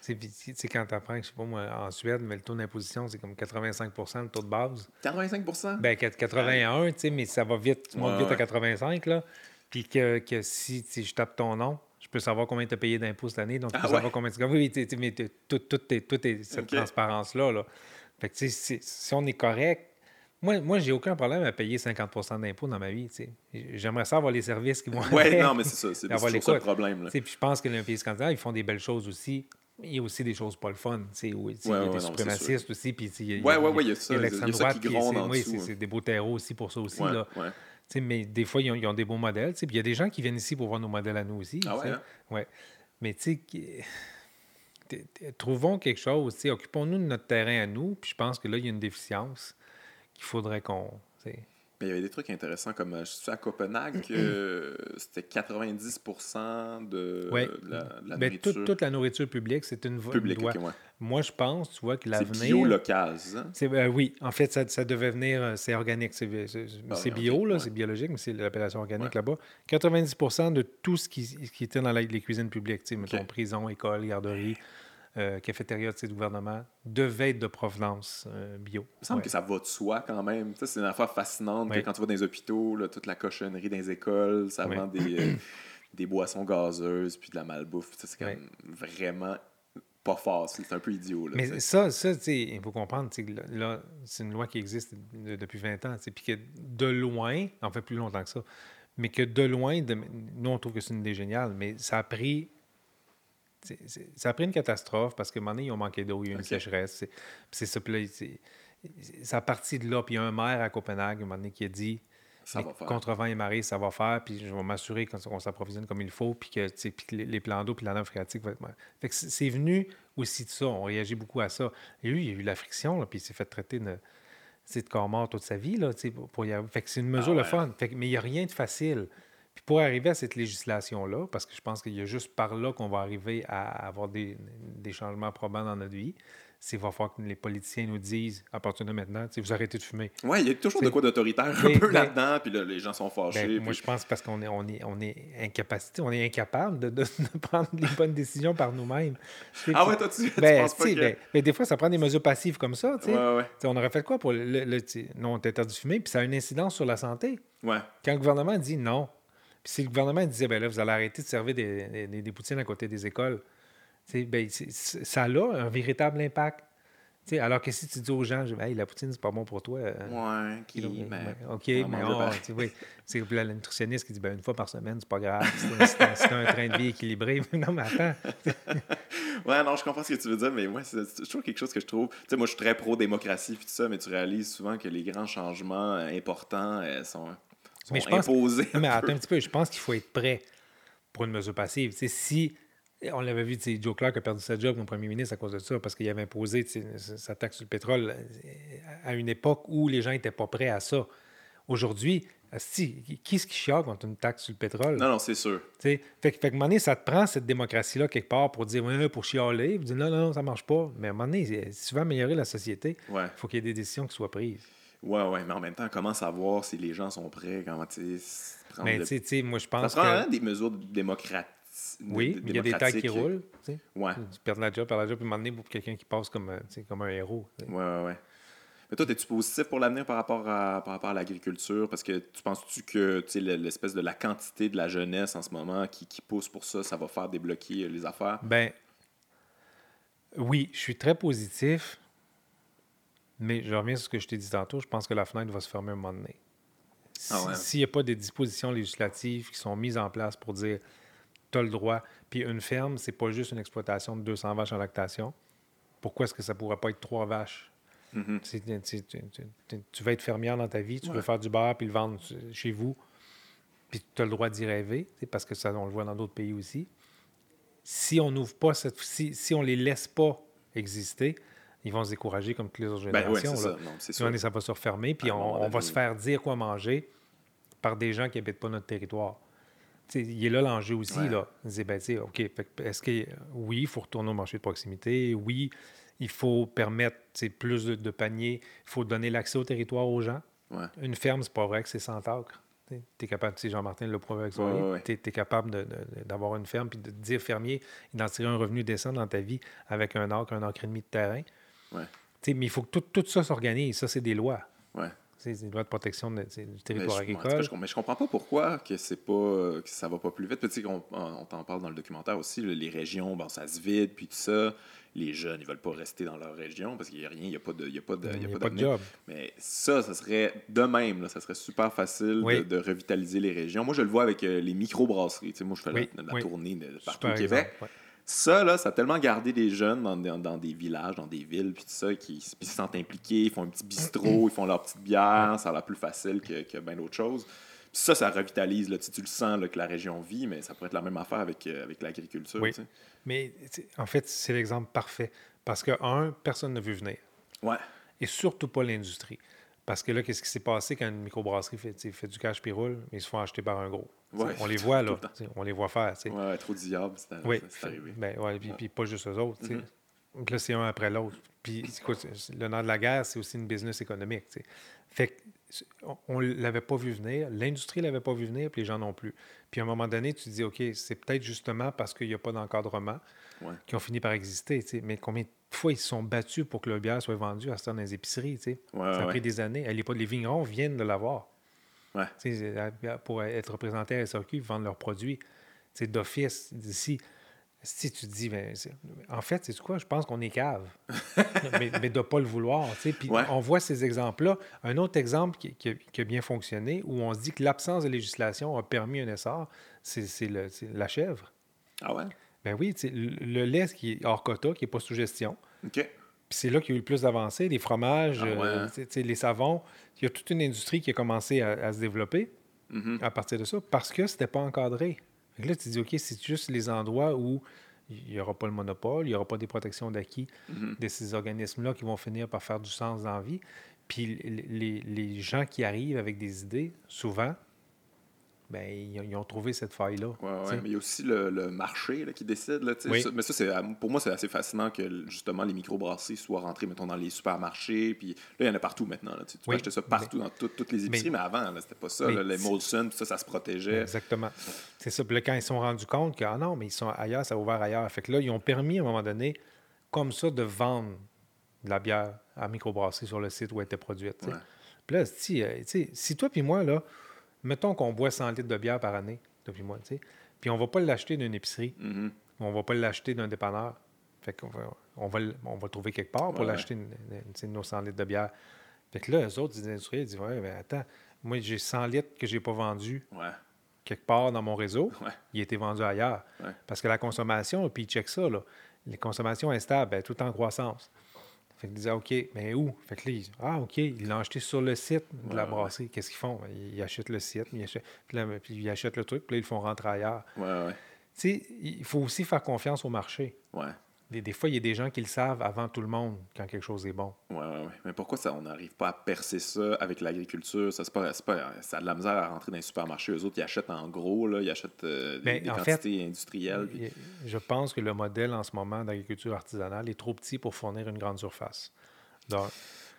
C'est quand tu apprends, je sais pas moi, en Suède, mais le taux d'imposition, c'est comme 85% le taux de base. 85% Ben, 81, tu sais, mais ça va vite. Tu montes vite à 85, là. Puis que, que si, je tape ton nom, je peux savoir combien tu as payé d'impôts cette année. Donc, je peux ah savoir combien tu Oui, mais tout, tout, est, tout est cette transparence-là. Là. Fait que, tu sais, si on est correct, moi, moi j'ai aucun problème à payer 50% d'impôts dans ma vie. J'aimerais ça avoir les services qui vont Oui, non, mais c'est ça. C'est ça le problème. Puis je pense que les pays scandinaves, ils font des belles choses aussi il y a aussi des choses pas le fun. il y a des suprémacistes aussi. Puis, il y a, il y a ça. l'extrême droite. Oui, c'est des beaux terreaux aussi pour ça aussi. Là. Mais des fois, ils ont, des beaux modèles. Puis il y a des gens qui viennent ici pour voir nos modèles à nous aussi. Ah hein? ouais. Mais tu sais, trouvons quelque chose. Occupons-nous de notre terrain à nous. Puis je pense que là, il y a une déficience qu'il faudrait qu'on il y avait des trucs intéressants comme euh, je suis à Copenhague, euh, c'était 90 de, la, ben, nourriture. toute, la nourriture publique, c'est une Publique, Moi, je pense, tu vois, que l'avenir. C'est bio local? Euh, oui, en fait, ça, ça devait venir, c'est organique. C'est ah, bio, là, c'est biologique, mais c'est l'appellation organique là-bas. 90 de tout ce qui, qui était dans les cuisines publiques, tu sais, mettons, prison, école, garderie euh, cafétéria de ces gouvernements devait être de provenance euh, bio. Il me semble que ça va de soi quand même. c'est une affaire fascinante que quand tu vas dans les hôpitaux, toute la cochonnerie dans les écoles, ça vend des, euh, des boissons gazeuses puis de la malbouffe. C'est quand même vraiment pas fort. C'est un peu idiot. Là, Mais ça, ça il faut comprendre, là, c'est une loi qui existe depuis 20 ans, puis que de loin, en fait plus longtemps que ça, mais que de loin, de, nous, on trouve que c'est une idée géniale, mais ça a pris ça a pris une catastrophe parce qu'à un moment donné, ils ont manqué d'eau, il y a eu une sécheresse. C'est ça, puis là, ça a parti de là. Puis il y a un maire à Copenhague, à un moment donné, qui a dit ça va faire. contre vent et marée, ça va faire, puis je vais m'assurer qu'on s'approvisionne comme il faut, puis que, puis les plans d'eau, puis la nappe phréatique va être... Fait que c'est venu aussi de ça, on réagit beaucoup à ça. Et lui, il y a eu la friction, puis il s'est fait traiter de, de corps mort toute sa vie, là, pour y Fait que c'est une mesure ah le fun. Fait que, mais il n'y a rien de facile. Puis pour arriver à cette législation-là, parce que je pense qu'il y a juste par là qu'on va arriver à avoir des, des changements probants dans notre vie, c'est va falloir que les politiciens nous disent à partir de maintenant, vous arrêtez de fumer. Oui, il y a toujours de quoi d'autoritaire un peu là-dedans, puis là, les gens sont fâchés. Ben, moi, je pense parce qu'on est, on est, on est incapacité, on est incapable de, de, prendre les bonnes décisions par nous-mêmes. Ah ouais, toi, tu, ben, penses pas que... Ben, ben, des fois, ça prend des mesures passives comme ça. Ouais, ouais. On aurait fait quoi pour le... le, non, on de fumer, puis ça a une incidence sur la santé. Ouais. Quand le gouvernement dit non, puis si le gouvernement disait, ben là, vous allez arrêter de servir des, des, des poutines à côté des écoles, ben, ça a un véritable impact alors que si tu dis aux gens, hey, la poutine, c'est pas bon pour toi. Euh, ouais, qui, ben, OK, mais oh, oui, c'est la nutritionniste qui dit ben, une fois par semaine, c'est pas grave. C'est un, train de vie équilibré. non, mais attends. ouais, non, je comprends ce que tu veux dire, mais moi, c'est toujours quelque chose que je trouve. Tu sais, moi, je suis très pro-démocratie et tout ça, mais tu réalises souvent que les grands changements euh, importants euh, sont, sont mais je imposés. mais attends un petit peu, je pense qu'il faut être prêt pour une mesure passive. si on l'avait vu, Joe Clark a perdu sa job comme premier ministre à cause de ça, parce qu'il avait imposé sa taxe sur le pétrole euh, à une époque où les gens n'étaient pas prêts à ça. Aujourd'hui, qui est-ce qui chiale contre une taxe sur le pétrole? Non, non, c'est sûr. Fait, fait que, à un moment donné, ça te prend cette démocratie-là quelque part pour dire, ouais, pour chialer. Vous dites, non, non, ça marche pas. Mais à un moment donné, si tu veux améliorer la société, il faut qu'il y ait des décisions qui soient prises. Ouais, ouais, mais en même temps, comment savoir si les gens sont prêts, comment, tu sais, Mais, tu sais, moi, je pense ça prend des mesures démocratiques oui, il y a des tags qui roulent. Tu, sais. ouais. tu perds la job, perds la job, puis donné, pour quelqu'un qui passe comme, comme un héros. Oui, oui, oui. Mais toi, es-tu positif pour l'avenir par rapport à, par rapport à l'agriculture? Parce que tu penses-tu que l'espèce de la quantité de la jeunesse en ce moment qui, qui, pousse pour ça, ça va faire débloquer les affaires? Ben oui, je suis très positif, mais je reviens sur ce que je t'ai dit tantôt, je pense que la fenêtre va se fermer un moment donné. Ah s'il n'y a pas des dispositions législatives qui sont mises en place pour dire tu as le droit. Puis une ferme, c'est pas juste une exploitation de 200 vaches en lactation. Pourquoi est-ce que ça pourrait pas être trois vaches? Mm-hmm. tu, veux être fermière dans ta vie, tu veux faire du beurre puis le vendre chez vous, puis tu as le droit d'y rêver, parce que ça, on le voit dans d'autres pays aussi. Si on n'ouvre pas cette. Si, si on les laisse pas exister, ils vont se décourager comme toutes les autres ben générations. ça. ça va se refermer, puis on, va se faire dire quoi manger par des gens qui n'habitent pas notre territoire il est là l'enjeu aussi. Là. Ben, OK, est-ce que oui, il faut retourner au marché de proximité? Oui, il faut permettre plus de, paniers. Il faut donner l'accès au territoire aux gens. Une ferme, c'est pas vrai que c'est sans acres. Tu es capable, Jean-Martin l'a prouvé avec son tu es, capable d'avoir une ferme puis de dire fermier, d'en tirer un revenu décent dans ta vie avec un acre, un acre et demi de terrain. Mais il faut que tout, tout ça s'organise. Ça, c'est des lois. Ouais. C'est une loi de protection du territoire agricole. mais je comprends pas pourquoi que c'est pas que ça va pas plus vite. Tu on, on t'en parle dans le documentaire aussi. les régions, bon, ça se vide, puis tout ça. Les jeunes, ils veulent pas rester dans leur région parce qu'il n'y a rien, il n'y a pas de, y a pas de, y a pas de job. Mais ça, ça serait de même. Là, ça serait super facile de, revitaliser les régions. Moi, je le vois avec euh, les micro-brasseries. moi, je fais la, tournée de, partout au Québec. Ça, là, ça a tellement gardé les jeunes dans, dans, des villages, dans des villes, puis tout ça, qui, se sentent impliqués, ils font un petit bistrot, ils font leur petite bière, ça a l'air plus facile que, que bien d'autres choses. Puis ça, ça revitalise. Là, tu, le sens là, que la région vit, mais ça pourrait être la même affaire avec, euh, avec l'agriculture. Oui. Mais en fait, c'est l'exemple parfait. Parce que, un, personne n'a vu venir. Ouais. Et surtout pas l'industrie. Parce que là, qu'est-ce qui s'est passé quand une microbrasserie fait, fait du cash puis roule, mais ils se font acheter par un gros. On les voit, là. On les voit faire. Ouais, trop de diable, c'est oui, arrivé. Ben, ouais, puis, puis, pas juste eux autres. Mm-hmm. Donc là, c'est un après l'autre. Puis, le nom de la guerre, c'est aussi une business économique. Fait on ne l'avait pas vu venir, l'industrie ne l'avait pas vu venir, puis les gens non plus. Puis à un moment donné, tu te dis, OK, c'est peut-être justement parce qu'il n'y a pas d'encadrement qui ont fini par exister. Mais combien fois, ils se sont battus pour que le bière soit vendu à ce dans les épiceries. ça a pris des années. Les, les vignerons viennent de l'avoir. Pour être représentés à ils vendent leurs produits d'office d'ici. si tu te dis, ben, en fait, c'est quoi? Je pense qu'on est cave. mais, de ne pas le vouloir. Puis on voit ces exemples-là. Un autre exemple qui, a bien fonctionné, où on se dit que l'absence de législation a permis un essor, c'est la chèvre. Ah ouais? Ben oui, le, le lait qui est hors quota, qui n'est pas sous gestion. OK. Puis c'est là qu'il y a eu le plus d'avancées. Les fromages, ah euh, les savons. Il y a toute une industrie qui a commencé à, se développer mm-hmm. à partir de ça parce que c'était pas encadré là, tu dis, OK, c'est juste les endroits où il n'y aura pas le monopole, il n'y aura pas des protections d'acquis mhm. de ces organismes-là qui vont finir par faire du sens dans la vie. Puis les, les gens qui arrivent avec des idées, souvent, ben, ils, ont trouvé cette faille-là. Oui, ouais, mais il y a aussi le, marché là, qui décide. Là, mais ça, c'est, pour moi, c'est assez fascinant que justement les microbrasseries soient rentrées, mettons, dans les supermarchés. Puis là, il y en a partout maintenant. Là, tu peux acheter ça partout dans toutes les épiceries, mais, avant, c'était pas ça. les Molson, ça, ça se protégeait. Exactement. C'est ça. Puis là, quand ils se sont rendus compte que, ah non, mais ils sont ailleurs, ça a ouvert ailleurs. Fait que là, ils ont permis à un moment donné, comme ça, de vendre de la bière à microbrasserie sur le site où elle était produite. Puis là, si, euh, si toi puis moi, là, mettons qu'on boit 100 litres de bière par année, depuis moi, tu sais, puis on va pas l'acheter d'une épicerie, mm-hmm. on va pas l'acheter d'un dépanneur. Fait qu'on va, on va, on va trouver quelque part pour l'acheter, nos 100 litres de bière. Fait que là, eux autres, les industriels, disent Ouais, mais attends, moi, j'ai 100 litres que j'ai pas vendus quelque part dans mon réseau. Il a été vendu ailleurs. Parce que la consommation, puis ils checkent ça, là, les consommations instables, tout en croissance. Fait qu'ils disaient, OK, mais où? Fait que là, ils Ah, OK, ils l'ont acheté sur le site de la brasserie. Qu'est-ce qu'ils font? Ils achètent le site, ils achètent, puis, ils achètent le truc, puis là, ils le font rentrer ailleurs. Ouais, ouais. Tu sais, il faut aussi faire confiance au marché. Ouais. Des, fois, il y a des gens qui le savent avant tout le monde quand quelque chose est bon. Oui, oui, oui. Mais pourquoi ça, on n'arrive pas à percer ça avec l'agriculture? Ça, pas, pas, ça a de la misère à rentrer dans les supermarchés. Eux autres, ils achètent en gros, là, ils achètent euh, des, ben, quantités industrielles. Je pense que le modèle en ce moment d'agriculture artisanale est trop petit pour fournir une grande surface. Donc,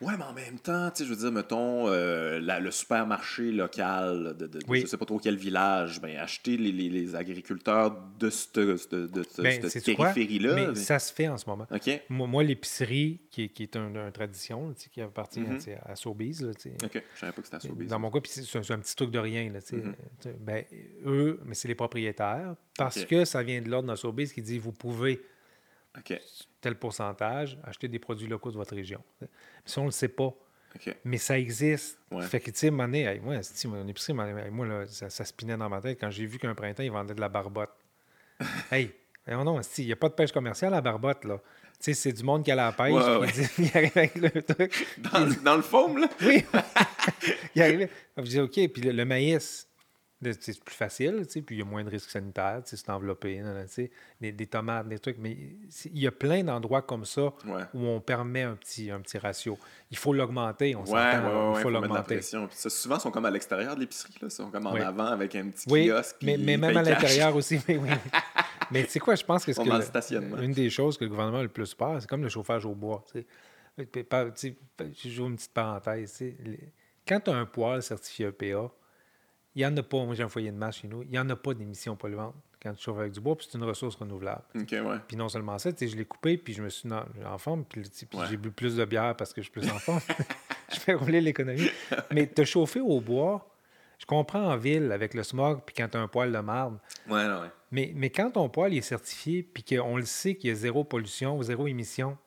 Ouais, mais en même temps, tu sais, je veux dire, mettons, euh, le supermarché local de, de, je sais pas trop quel village, ben, acheter les, les, les agriculteurs de cette, de, de, ben, cette périphérie-là. Mais ça se fait en ce moment. Moi, moi l'épicerie, qui, qui, est une un tradition, qui appartient mm-hmm. à Sobeys. Là, OK, je savais pas que c'était à Sobeys. Dans mon cas, c'est un, petit truc de rien. Là, mm-hmm. ben, eux, mais c'est les propriétaires, parce que ça vient de l'ordre de Sobeys qui dit vous pouvez tel pourcentage, acheter des produits locaux de votre région. Si on ne le sait pas. Mais ça existe. Fait que, tu sais, moi, mon épicerie, moi, là, ça, ça spinait dans ma tête quand j'ai vu qu'un printemps, ils vendaient de la barbotte. hey, non, non, il n'y a pas de pêche commerciale à barbotte, là. Tu sais, c'est du monde qui a la pêche, il arrive avec le truc. Dans, dans le foam, là? oui. il arrive. Je dis, OK, puis le maïs, c'est plus facile, puis il y a moins de risques sanitaires, c'est enveloppé, des, des, tomates, des trucs. Mais il y a plein d'endroits comme ça où on permet un petit, un petit ratio. Il faut l'augmenter, on s'entend. il faut, l'augmenter. souvent, ils sont comme à l'extérieur de l'épicerie, ils sont comme en avant avec un petit kiosque. Mais, mais même à l'intérieur aussi. Mais, oui. mais tu sais quoi, je pense que, c'est une des choses que le gouvernement a le plus peur, c'est comme le chauffage au bois. Je joue une petite parenthèse. Quand tu as un poêle certifié EPA, il n'y en a pas, moi j'ai un foyer de masse chez nous, il n'y en a pas d'émissions polluantes quand tu chauffes avec du bois, puis c'est une ressource renouvelable. Puis non seulement ça, je l'ai coupé, puis je me suis en forme, puis, j'ai bu plus de bière parce que je suis plus en forme. je fais rouler l'économie. Mais te chauffer au bois, je comprends en ville avec le smog, puis quand tu as un poêle de marde. Ouais, ouais. Mais, mais quand ton poêle est certifié, puis qu'on le sait qu'il y a zéro pollution, zéro émission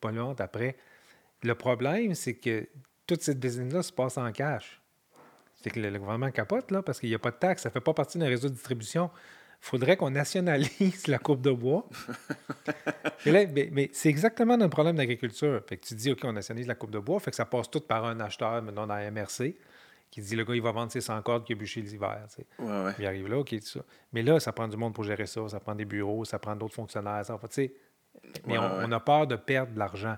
polluante après, le problème, c'est que toute cette business-là se passe en cash. C'est que le, gouvernement capote, là, parce qu'il n'y a pas de taxe, ça ne fait pas partie d'un réseau de distribution. Il faudrait qu'on nationalise la coupe de bois. mais, c'est exactement notre problème d'agriculture. Fait que tu dis, OK, on nationalise la coupe de bois, fait que ça passe tout par un acheteur, maintenant dans la MRC, qui dit, le gars, il va vendre ses 100 cordes qui a bûché l'hiver. Ouais, ouais. Il arrive là, OK, tout ça. Mais là, ça prend du monde pour gérer ça, ça prend des bureaux, ça prend d'autres fonctionnaires. Ça, mais on, a peur de perdre de l'argent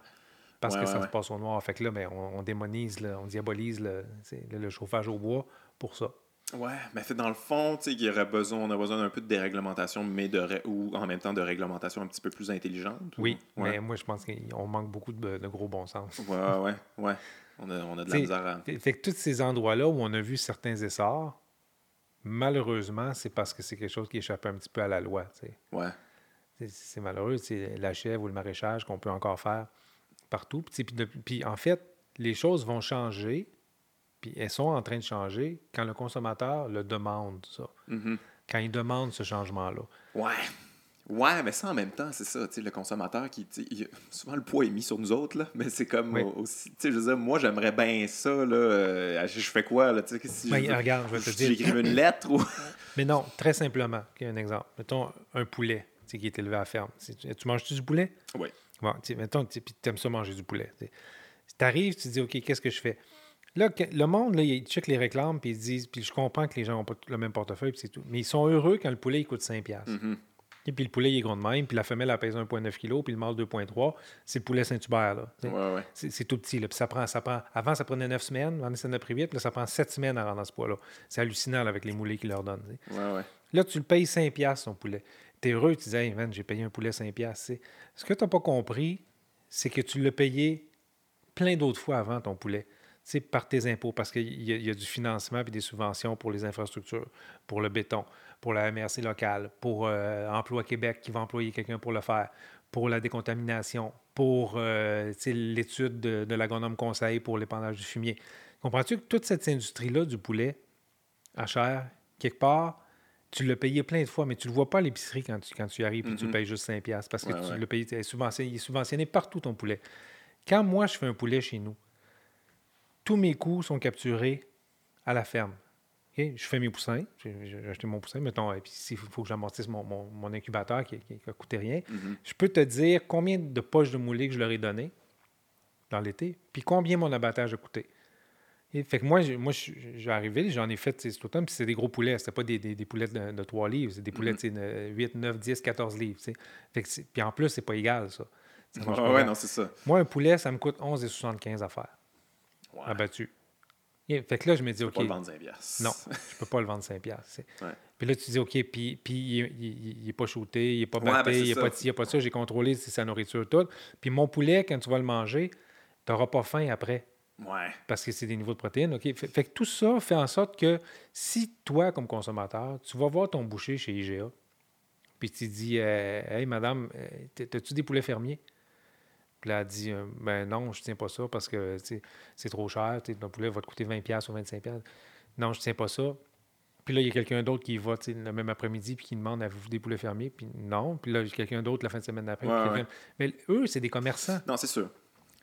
parce que ça se passe au noir. Fait que là, ben, on, démonise, on diabolise le, chauffage au bois pour ça. Ouais, mais fait dans le fond, tu sais, aurait besoin, on a besoin d'un peu de déréglementation, mais de ou en même temps de réglementation un petit peu plus intelligente. Oui, mais moi je pense qu'on manque beaucoup de, gros bon sens. Ouais, ouais, ouais. On a, on a de la misère à. Fait que tous ces endroits-là où on a vu certains essors, malheureusement, c'est parce que c'est quelque chose qui échappe un petit peu à la loi. sais. Ouais. C'est malheureux, c'est la chèvre ou le maraîchage qu'on peut encore faire partout. Puis, en fait, les choses vont changer, puis elles sont en train de changer quand le consommateur le demande, ça. Mm-hmm. Quand il demande ce changement-là. Ouais. Ouais, mais ça en même temps, c'est ça, tu sais, le consommateur qui. Souvent le poids est mis sur nous autres, là, mais c'est comme aussi. Tu sais, je veux dire, moi, j'aimerais bien ça, là. Euh, je fais quoi, là, tu sais, si ben, regarde, je vais te dire. J'écris une lettre ou. mais non, très simplement, un exemple. Mettons un poulet qui est élevé à la ferme. Tu manges-tu du poulet? Oui. Bon, mettons, tu aimes ça manger du poulet. Tu arrives, tu te dis, OK, qu'est-ce que je fais? Là, le monde, là, il check les réclames, puis ils disent, puis je comprends que les gens n'ont pas le même portefeuille, puis c'est tout. Mais ils sont heureux quand le poulet, il coûte 5$. Mm Et puis le poulet, il est gros de même, puis la femelle, elle pèse 1,9 kg, puis le mâle 2,3 C'est le poulet Saint-Hubert, là. Ouais, ouais. C'est tout petit, là. Puis ça prend, ça prend... Avant, ça prenait 9 semaines, maintenant, ça en a pris vite, là, ça prend 7 semaines à rendre ce poids-là. C'est hallucinant, avec les moulets qu'ils leur donnent. Ouais, là, tu le payes 5$, ton poulet. T'es heureux, tu dis, hey, man, j'ai payé un poulet 5$. Ce que tu n'as pas compris, c'est que tu l'as payé plein d'autres fois avant ton poulet par tes impôts, parce qu'il y, a du financement et des subventions pour les infrastructures, pour le béton, pour la MRC locale, pour euh, Emploi Québec qui va employer quelqu'un pour le faire, pour la décontamination, pour euh, l'étude de, de l'agronome conseil pour l'épandage du fumier. Comprends-tu que toute cette industrie-là du poulet à chair, quelque part, tu l'as payé plein de fois, mais tu ne le vois pas à l'épicerie quand tu, quand tu arrives et tu le payes juste 5$ parce que tu le payes, il est subventionné partout ton poulet. Quand moi, je fais un poulet chez nous, tous mes coûts sont capturés à la ferme. Je fais mes poussins, j'ai acheté mon poussin, mettons, et puis s'il faut que j'amortisse mon, incubateur qui n'a coûté rien, mm-hmm. je peux te dire combien de poches de moulées que je leur ai donné dans l'été, puis combien mon abattage a coûté. Et fait que moi, moi j'ai arrivé, j'en ai fait cet automne, puis c'est des gros poulets. C'était pas des, des, poulets de, 3 livres, c'est des poulets de 8, 9, 10, 14 livres. Puis en plus, c'est pas égal, ça. ouais, non, c'est ça. Moi, un poulet, ça me coûte 11,75 à faire abattu. fait que là, je me dis, OK. peux pas le vendre 5$. Non, je peux pas le vendre 5$. Puis là, tu dis, OK, puis, puis il n'est pas shooté, il n'est pas battu, ben, il n'y a, a, pas ça. J'ai contrôlé sa nourriture, tout. Puis mon poulet, quand tu vas le manger, tu n'auras pas faim après. Ouais. Parce que c'est des niveaux de protéines. OK? Fait, que tout ça fait en sorte que si toi, comme consommateur, tu vas voir ton boucher chez IGA, puis tu dis, euh, Hey, madame, euh, as-tu des poulets fermiers? Puis là, elle dit euh, Ben non, je tiens pas ça parce que c'est trop cher. Ton poulet va te coûter 20$ ou 25$. Non, je tiens pas ça. Puis là, il y a quelqu'un d'autre qui va le même après-midi puis qui demande Avez-vous des poulets fermiers Puis non. Puis là, il y a quelqu'un d'autre la fin de semaine d'après. Mais eux, c'est des commerçants. Non, c'est sûr.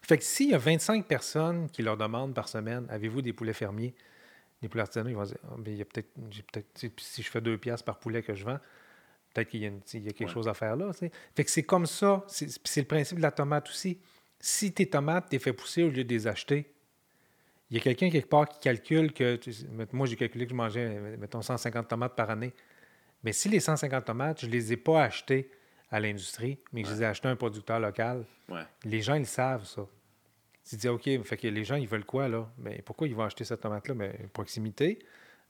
Fait que s'il y a 25 personnes qui leur demandent par semaine Avez-vous des poulets fermiers? Des poulets artisanaux, ils vont dire ah, ben, il y a peut-être, peut si je fais deux piastres par poulet que je vends, Peut-être qu'il y, a, quelque chose à faire là. Fait que c'est comme ça. C'est le principe de la tomate aussi. Si tes tomates, t'es fait pousser au lieu de les acheter, il y a quelqu'un quelque part qui calcule que. Moi, j'ai calculé que je mangeais, mettons, 150 tomates par année. Mais si les 150 tomates, je ne les ai pas achetées à l'industrie, mais que je les ai achetées à un producteur local, les gens, ils savent ça. Tu dis, OK, fait que les gens, ils veulent quoi, là? Mais pourquoi ils vont acheter cette tomate-là? Mais proximité.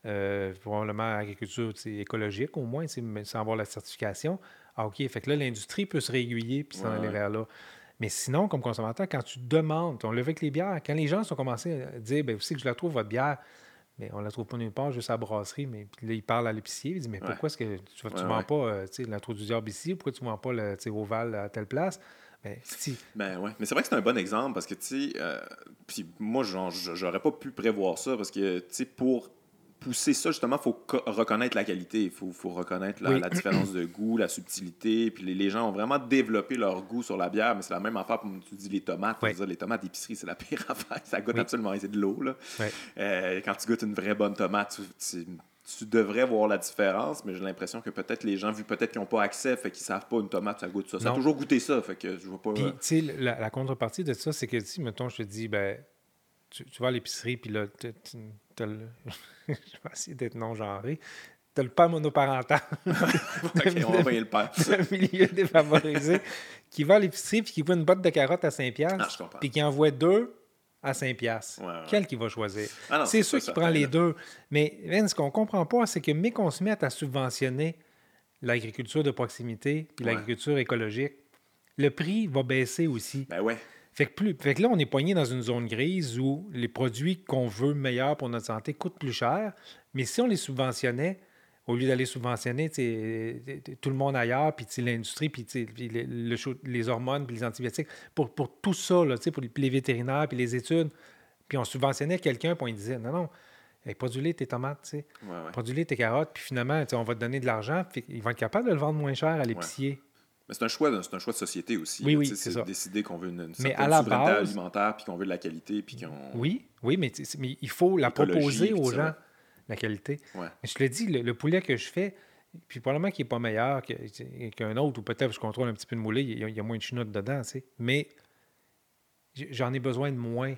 Euh, probablement agriculture écologique au moins, sans avoir la certification. Ah, OK, fait que là, l'industrie peut se réguiller puis s'en aller vers là. Mais sinon, comme consommateur, quand tu demandes, on le fait avec les bières, quand les gens sont commencés à dire, ben, vous savez que je la trouve, votre bière, mais on la trouve pas nulle part, juste à la brasserie. Mais puis là, ils parlent à l'épicier. Ils disent Mais pourquoi est-ce que tu ne vends pas euh, l'intro du diable ici Pourquoi tu ne vends pas le Oval à telle place? Ben, si. Ben ouais. Mais c'est vrai que c'est un bon exemple parce que, tu sais, euh, puis moi, j'aurais pas pu prévoir ça parce que, tu sais, pour pousser ça, justement, il faut reconnaître la qualité, il faut, faut, reconnaître la, différence de goût, la subtilité. Puis les, gens ont vraiment développé leur goût sur la bière, mais c'est la même affaire pour tu dis les tomates. les tomates d'épicerie, c'est la pire affaire. Ça goûte absolument c'est de l'eau. Euh, quand tu goûtes une vraie bonne tomate, tu, devrais voir la différence, mais j'ai l'impression que peut-être les gens, vu peut-être qu'ils n'ont pas accès, fait qu'ils savent pas une tomate, ça goûte ça. Ça a toujours goûté ça, fait que je vois pas. Puis, tu sais, la, contrepartie de ça, c'est que si, mettons, je te dis, ben, tu, vas à l'épicerie, puis là, tu le... je vais essayer d'être non-genré. Tu as le père monoparental. OK, on va le père. un milieu défavorisé qui va à l'épicerie puis qui voit une botte de carottes à 5$. Ah, puis qui envoie deux à 5$. Ouais, Quel qu'il va choisir? Ah c'est sûr qu'il prend les deux. Mais ce qu'on ne comprend pas, c'est que mais qu'on se mette à subventionner l'agriculture de proximité puis l'agriculture écologique, le prix va baisser aussi. Ben ouais. Fait que, plus, fait que là, on est poigné dans une zone grise où les produits qu'on veut meilleurs pour notre santé coûtent plus cher. Mais si on les subventionnait, au lieu d'aller subventionner tout le monde ailleurs, puis l'industrie, puis, les hormones, puis les antibiotiques, pour, pour tout ça, là, pour les vétérinaires, puis les études, puis on subventionnait quelqu'un, puis on disait, non, non, Hey, produis-les tes tomates, tu sais. Produis-les tes carottes, puis finalement, on va te donner de l'argent, puis ils vont être capables de le vendre moins cher à l'épicier. Mais c'est un choix, c'est un choix de société aussi. Oui, oui, c'est décider qu'on veut une, une mais à la base, alimentaire, puis qu'on veut de la qualité, puis qu'on. Oui, oui, mais, mais il faut la proposer aux gens, la qualité. je te l'ai dit, le, poulet que je fais, puis probablement qu'il n'est pas meilleur qu'un autre, ou peut-être je contrôle un petit peu de moulé, il y, a, moins de chenoute dedans, tu sais. Mais j'en ai besoin de moins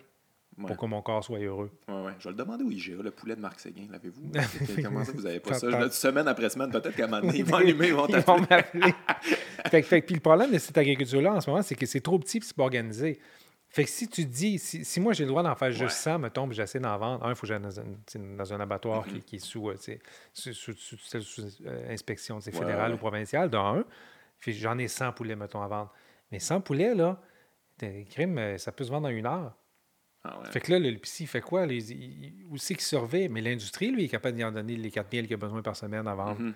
pour que mon corps soit heureux. Oui, oui. Je vais le demander au IGA, le poulet de Marc Séguin. L'avez-vous? Comment ça, vous n'avez pas ça? Je semaine après semaine, peut-être qu'à un moment donné, ils vont allumer, ils vont m'appeler. puis le problème de cette agriculture-là en ce moment, c'est que c'est trop petit et c'est pas organisé. Fait que si tu dis, si, moi j'ai le droit d'en faire juste 100, mettons, puis j'essaie d'en vendre, un, il faut que j'aille dans un, abattoir qui, qui, est sous, sous, sous, sous euh, inspection fédérale ou provinciale, d'un, j'en ai 100 poulets, mettons, à vendre. Mais 100 poulets, là, crime, euh, ça peut se vendre en une heure. Ah fait que là, le il fait quoi? Les, où c'est qu'il surveille? Mais l'industrie, lui, est capable d'y en donner les 4000 qu'il a besoin par semaine à vendre. Mm-hmm.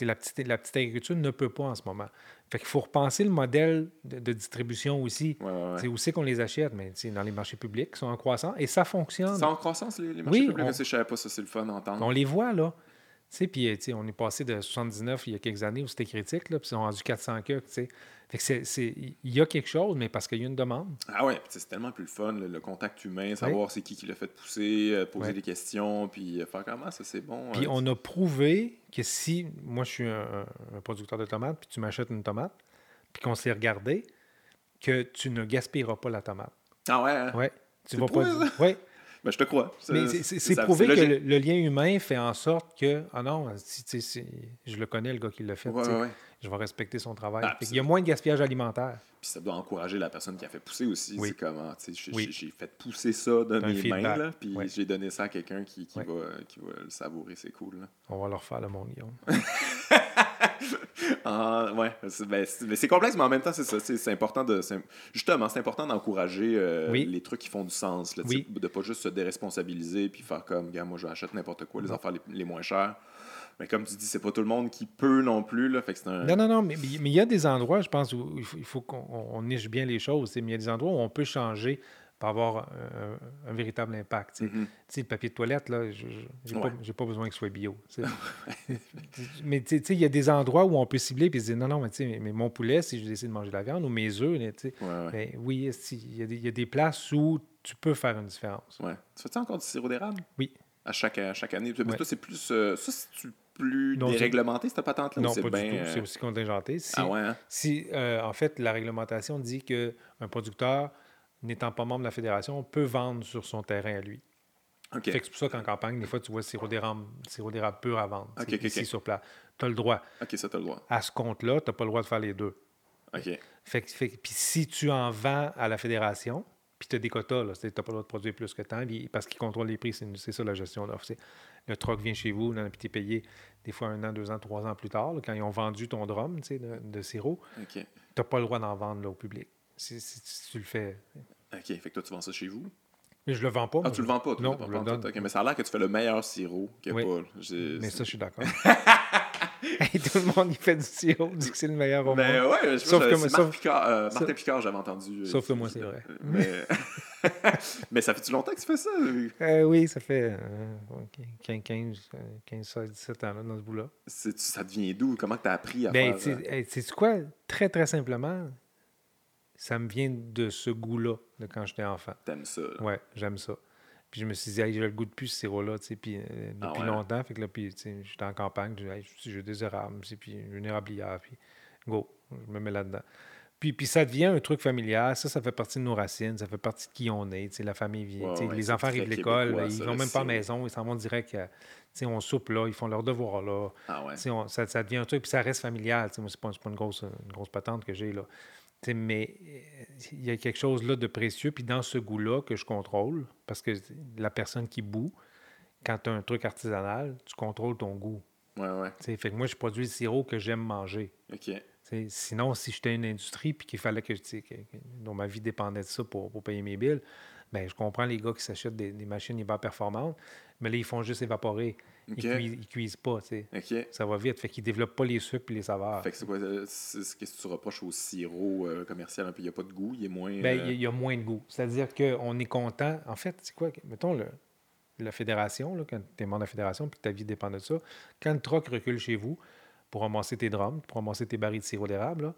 La petite, la petite agriculture ne peut pas en ce moment. Fait qu'il faut repenser le modèle de, distribution aussi. C'est où c'est qu'on les achète, mais dans les marchés publics qui sont en croissance. Et ça fonctionne. C'est en croissance, les, marchés publics? On, je ne savais pas ça, c'est le fun d'entendre. On les voit, là. Puis, on est passé de 79 il y a quelques années où c'était critique, là, puis ils ont rendu 400 que, il y a quelque chose, mais parce qu'il y a une demande. Ah ouais, c'est tellement plus le fun, le, contact humain, savoir c'est qui qui l'a fait pousser, euh, poser des questions, puis euh, faire comment ça, c'est bon. Puis on a prouvé que si, moi je suis un, producteur de tomates, puis tu m'achètes une tomate, puis qu'on s'est regardé, que tu ne gaspilleras pas la tomate. Ah ouais? Hein? Ouais. Tu vas pas. Ouais. Ben, je te crois. Mais c'est prouvé que le, lien humain fait en sorte que. Ah non, je le connais, le gars qui l'a fait. Je vais respecter son travail. Il y a moins de gaspillage alimentaire. Puis ça doit encourager la personne qui a fait pousser aussi. C'est comment, j'ai fait pousser ça de mes mains, là, puis j'ai donné ça à quelqu'un qui, qui, va, qui va le savourer. C'est cool. Là. On va leur faire le monde, Guillaume. ah, ouais, ben, c'est complexe, mais en même temps, c'est ça. C'est important de. Justement, c'est important d'encourager euh, les trucs qui font du sens. Là, ne De pas juste se déresponsabiliser puis faire comme, gars, moi, j'achète n'importe quoi, les affaires les, moins chères. Mais comme tu dis, c'est pas tout le monde qui peut non plus. Là, fait que un... Non, non, non, mais il y a des endroits, je pense, où il faut, qu'on niche bien les choses. Mais il y a des endroits où on peut changer avoir un, véritable impact. Mm-hmm. Le papier de toilette, là, je n'ai pas, pas, besoin qu'il soit bio. mais il y a des endroits où on peut cibler et se dire non, non, mais, mais mon poulet, si je décide de manger de la viande, ou mes œufs, ben oui, il y, a des places où tu peux faire une différence. Ouais. Tu fais-tu encore du sirop d'érable? Oui. À chaque, chaque année? Mais toi, c'est plus. Euh, ça, c'est plus déréglementé, cette patente-là? Non, pas du tout. C'est euh, aussi contingenté. Si, ah ouais, hein? si euh, en fait, la réglementation dit qu'un producteur n'étant pas membre de la fédération, peut vendre sur son terrain à lui. Okay. Fait que c'est pour ça qu'en campagne, des fois, tu vois sirop d'érable, sirop d'érable pur à vendre. Okay, ici sur place. Tu as le droit. OK, ça, tu as le droit. À ce compte-là, tu n'as pas le droit de faire les deux. OK. Fait, fait, puis si tu en vends à la fédération, puis tu as des quotas, tu n'as pas le droit de produire plus que tant, parce qu'ils contrôlent les prix, c'est ça la gestion d'offre. Le troc vient chez vous, puis tu es payé des fois un an, deux ans, trois ans plus tard, quand ils ont vendu ton drum de, de sirop. Tu n'as pas le droit d'en vendre là, au public. Si, si, tu le fais. OK, fait que toi, tu vends ça chez vous? Mais je le vends pas. Ah, tu le vends pas? non, je le donne. mais ça a l'air que tu fais le meilleur sirop que oui. Paul. Mais ça, je suis d'accord. tout le monde, il fait du sirop, dit que c'est le meilleur au ben, Ouais, je sauf que, Marc Picard, euh, Martin Picard, j'avais entendu. Euh, sauf que moi, c'est vrai. Mais... mais ça fait-tu longtemps que tu fais ça? Euh, oui, ça fait 15, 15, 15, 16, 17 ans là, dans ce bout-là. Ça devient d'où? Comment tu as appris à ben, faire... C'est quoi? Très, très simplement, ça me vient de ce goût-là de quand j'étais enfant. T'aimes ça? Ouais, j'aime ça. Puis je me suis dit, j'ai le goût de plus ce sirop-là, tu sais, puis euh, ah depuis longtemps. Fait que là, puis, tu sais, j'étais en campagne, j'ai hey, des érables, puis une érablière, puis go, je me mets là-dedans. Puis, puis ça devient un truc familial. Ça, ça fait partie de nos racines, ça fait partie de qui on est. Tu sais, la famille vient. les enfants arrivent de l'école, ils vont même pas à la maison, ils s'en vont direct. tu sais, on soupe là, ils font leur devoir là. Ah ouais. ça, ça, devient un truc, puis ça reste familial. Tu sais, moi, c'est pas, pas une, grosse, une grosse patente que j'ai là mais euh, il y a quelque chose là de précieux, puis dans ce goût-là que je contrôle, parce que la personne qui bout, quand tu as un truc artisanal, tu contrôles ton goût. Ouais, ouais. fait que moi, je produis le sirop que j'aime manger. OK. sinon, si j'étais une industrie puis qu'il fallait que, que, dont ma vie dépendait de ça pour, pour payer mes billes, ben, je comprends les gars qui s'achètent des, des, machines hyper performantes, mais là, ils font juste évaporer. Ils, ne cuisent, pas, tu sais. Ça va vite. Fait qu'ils développent pas les sucres et les saveurs. Fait que c'est quoi, qu'est-ce que tu reproches au sirop euh, commercial? Il n'y a pas de goût, il est moins... Ben, il y, a moins de goût. C'est-à-dire qu'on est content. En fait, c'est quoi? Mettons, le, la fédération, là, quand tu es membre de la fédération, puis ta vie dépend de ça, quand le troc recule chez vous pour ramasser tes drums, pour ramasser tes barils de sirop d'érable,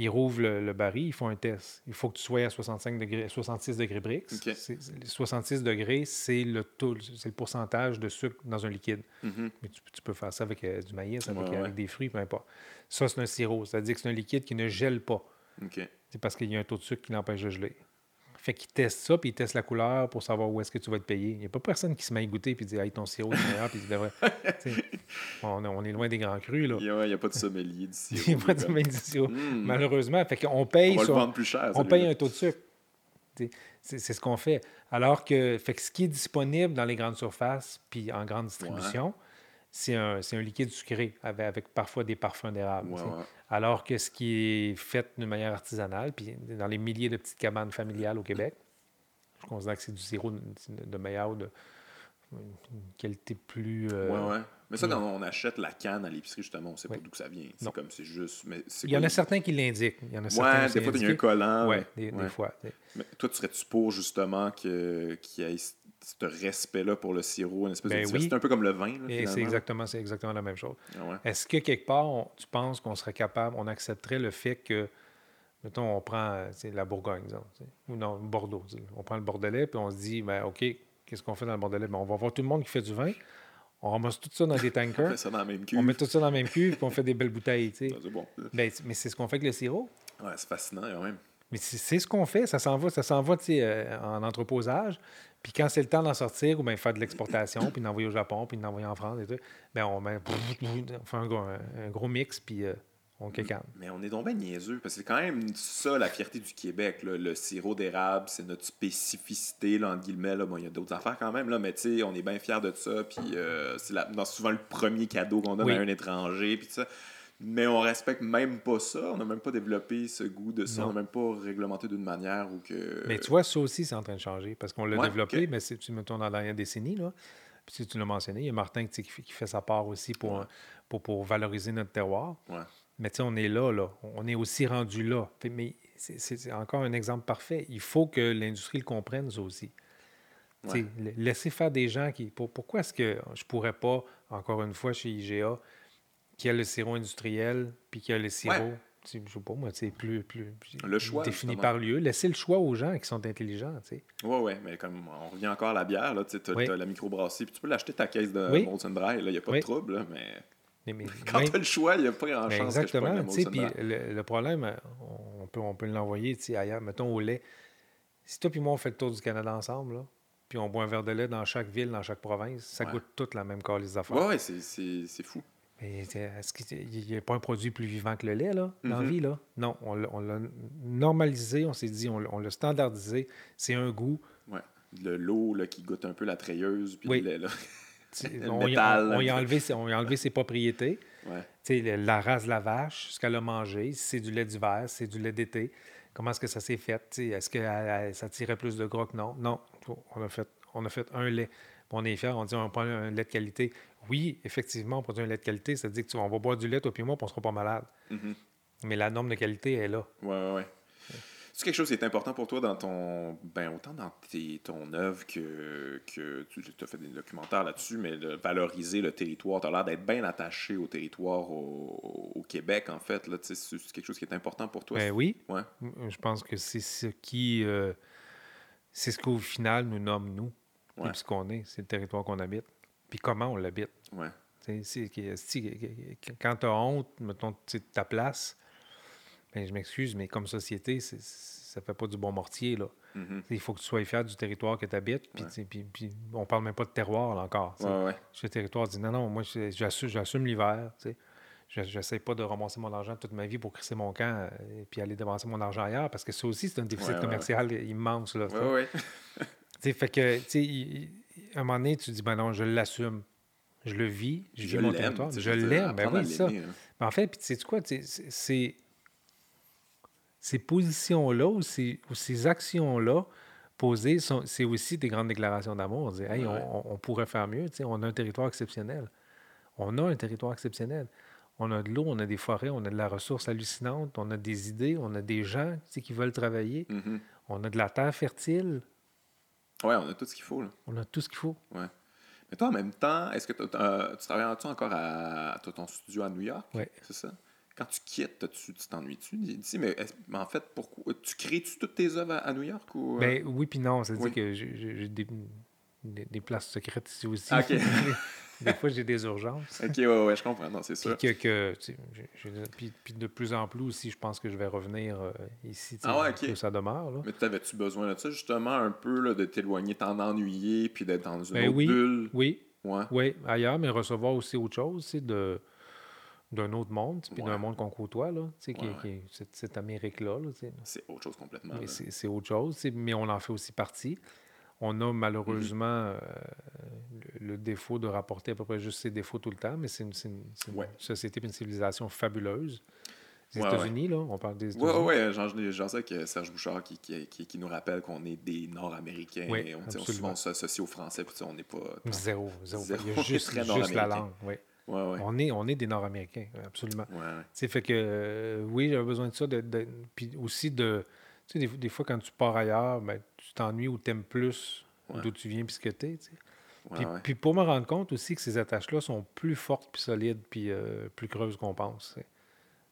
ils rouvrent le, baril, ils font un test. Il faut que tu sois à 65 degrés, 66 degrés Brix. 66 degrés, c'est le taux, c'est le pourcentage de sucre dans un liquide. Mm-hmm. Mais tu, peux faire ça avec euh, du maïs, avec, des fruits, peu importe. Ça, c'est un sirop. C'est-à-dire que c'est un liquide qui ne gèle pas. C'est parce qu'il y a un taux de sucre qui l'empêche de geler. Fait qu'ils testent ça, puis ils testent la couleur pour savoir où est-ce que tu vas être payé. Il n'y a pas personne qui se met à goûter puis dit Hey, ton sirop est meilleur, puis on, on, est loin des grands crus. Là. Il n'y a, pas de sommelier du sirop. Il n'y a pas de sommelier du sirop. Hmm. Malheureusement. Fait qu'on paye. On va le vendre plus cher. On paye un taux de sucre. C'est ce qu'on fait. Alors que, fait que ce qui est disponible dans les grandes surfaces puis en grande distribution, c'est un, un, liquide sucré avec, avec, parfois des parfums d'érable. Alors que ce qui est fait d'une manière artisanale, puis dans les milliers de petites cabanes familiales au Québec, je considère que c'est du sirop de, meilleure, de une qualité plus. Euh, ouais, ouais. Mais ça, quand on achète la canne à l'épicerie, justement, on ne sait pas d'où ça vient. C'est comme, c'est juste. Mais il y en a certains qui l'indiquent. Il y en a certains des fois, il y a un collant. Ouais, des, fois. Mais toi, tu serais-tu pour, justement, qu'il y ait ce respect-là pour le sirop, une espèce ben de C'est un peu comme le vin. c'est exactement, exactement la même chose. Ah Est-ce que quelque part, tu penses qu'on serait capable, on accepterait le fait que, mettons, on prend la Bourgogne, ou non, Bordeaux. On prend le Bordelais, puis on se dit, ben, OK, qu'est-ce qu'on fait dans le Bordelais? Ben, on va voir tout le monde qui fait du vin. On ramasse tout ça dans des tankers. on met ça dans la même cuve. On met tout ça dans la même cuve, puis on fait des belles bouteilles. Bon. Ben, mais c'est ce qu'on fait avec le sirop. Ouais, c'est fascinant quand même. Mais c'est ce qu'on fait. Ça s'en va, ça s'en va euh, en entreposage. Puis quand c'est le temps d'en sortir, ou bien faire de l'exportation, puis d'envoyer au Japon, puis d'envoyer en France, et tout, bien on, met, on fait un gros, un, gros mix, puis euh, on kékane. Mais on est donc bien niaiseux, parce que c'est quand même ça la fierté du Québec. Le sirop d'érable, c'est notre spécificité, là, entre guillemets. Là. Bon, il y a d'autres affaires quand même, là, mais tu sais, on est bien fiers de ça. Puis euh, c'est souvent le premier cadeau qu'on donne à un étranger, puis ça. Mais on respecte même pas ça. On n'a même pas développé ce goût de ça. On n'a même pas réglementé d'une manière où que. Mais tu vois, ça aussi, c'est en train de changer. Parce qu'on l'a développé, mais si tu mettons dans la dernière décennie, là. Puis si tu l'as mentionné, il y a Martin qui, qui, fait sa part aussi pour, pour, pour, valoriser notre terroir. Mais tu sais, on est là, là. On est aussi rendu là. Mais c'est encore un exemple parfait. Il faut que l'industrie le comprenne, ça aussi. Laisser faire des gens qui. pourquoi est-ce que je pourrais pas, encore une fois, chez IGA, qui a le sirop industriel, puis qui a le sirop. Je sais pas, moi, c'est plus, plus le choix, défini par lieu. Laisser le choix aux gens qui sont intelligents. Oui, oui, mais comme on revient encore à la bière, tu as, la microbrasserie, puis tu peux l'acheter ta caisse de oui. Molson Dry, il n'y a pas de trouble, mais... mais, quand tu as le choix, il n'y a pas grand-chance Exactement, puis le, le, problème, on peut, on peut l'envoyer ailleurs, mettons au lait. Si toi et moi, on fait le tour du Canada ensemble, là, puis on boit un verre de lait dans chaque ville, dans chaque province, ça goûte toute la même calice d'affaires. Oui, ouais, c'est fou. Est-ce qu'il n'y a pas un produit plus vivant que le lait, là, dans la mm-hmm. vie, là? Non, on l'a normalisé, on s'est dit, on, l'a standardisé. C'est un goût. Oui. Le l'eau qui goûte un peu la treilleuse, puis le lait, là. on, y a, on, a enlevé, on a enlevé ses propriétés. Ouais. La race de la vache, ce qu'elle a mangé, si c'est du lait d'hiver, c'est du lait d'été. Comment est-ce que ça s'est fait? Est-ce que ça tirait plus de gras que non? Non. On a fait, on a fait un lait. On est fiers, on dit on prend un lait de qualité oui, effectivement, on produit un lait de qualité. C'est-à-dire qu'on va boire du lait, toi puis moi, puis on ne sera pas malade. Mm-hmm. Mais la norme de qualité est là. Oui, oui, oui. C'est quelque chose qui est important pour toi dans ton. Ben, autant dans ton œuvre que, que tu as fait des documentaires là-dessus, mais de valoriser le territoire. Tu as l'air d'être bien attaché au territoire au, Québec, en fait. C'est quelque chose qui est important pour toi. Ben oui. Ouais. Je pense que c'est ce qui. Euh, c'est ce qu'au final nous nomme nous. Ouais. ce qu'on est. C'est le territoire qu'on habite puis comment on l'habite. Ouais. quand tu as honte, mettons, de ta place, ben, je m'excuse, mais comme société, ça fait pas du bon mortier. Là. Mm-hmm. Il faut que tu sois fier du territoire que tu habites. Puis, puis, puis, on parle même pas de terroir là, encore. Ouais, Le territoire dit non, non, moi, j'assume l'hiver. Je n'essaie pas de ramasser mon argent toute ma vie pour crisser mon camp et euh, puis aller dépenser mon argent ailleurs parce que ça aussi, c'est un déficit commercial immense. Là, fait que, à un moment donné, tu dis, ben non, je l'assume. Je le vis, je, vis mon territoire. Je l'aime, ben oui, ça. Hein. en fait, puis tu sais quoi, c'est ces positions-là ou ces, ces actions-là posées, c'est aussi des grandes déclarations d'amour. On dit, hey, on, pourrait faire mieux. On a un territoire exceptionnel. On a un territoire exceptionnel. On a de l'eau, on a des forêts, on a de la ressource hallucinante, on a des idées, on a des gens qui veulent travailler. Mm-hmm. On a de la terre fertile Ouais, on a tout ce qu'il faut. Là. On a tout ce qu'il faut. Ouais. Mais toi, en même temps, est-ce que tu travailles-tu encore à, ton studio à New York? Oui. C'est ça? Quand tu quittes, tu t'ennuies-tu? mais, mais, en fait, pourquoi tu crées-tu toutes tes œuvres à, New York? Ou, euh? ben, oui, puis non. C'est-à-dire que j'ai des, des, places secrètes ici aussi. Des fois, j'ai des urgences. OK, ouais, ouais, je comprends. c'est sûr. Puis, que, puis, de plus en plus aussi, je pense que je vais revenir euh, ici. Ah ouais, OK. ça demeure. Là. Mais t'avais-tu besoin de ça, justement, un peu, là, de t'éloigner, t'en ennuyer, puis d'être dans une ben autre oui, bulle? Oui. Ouais. Oui, ailleurs, mais recevoir aussi autre chose, c'est de d'un autre monde, puis d'un monde qu'on côtoie, là, qui, qui, cette, Amérique-là. c'est autre chose complètement. C'est autre chose, mais on en fait aussi partie. On a malheureusement euh, le, défaut de rapporter à peu près juste ses défauts tout le temps, mais c'est une, société une civilisation fabuleuse. Les États-Unis, là, on parle des États-Unis. Oui, oui, j'en sais que Serge Bouchard qui, qui, qui, nous rappelle qu'on est des Nord-Américains. et on, on, souvent s'associe aux Français, puis on n'est pas... Zéro, zéro. Il y a juste, juste la langue, oui. On, est, on est des Nord-Américains, absolument. C'est fait que, euh, oui, j'avais besoin de ça. De, puis aussi de tu sais, des, fois, quand tu pars ailleurs, ben, tu t'ennuies ou t'aimes plus d'où tu viens puis ce que t'es, puis, pour me rendre compte aussi que ces attaches-là sont plus fortes, puis solides, puis euh, plus creuses qu'on pense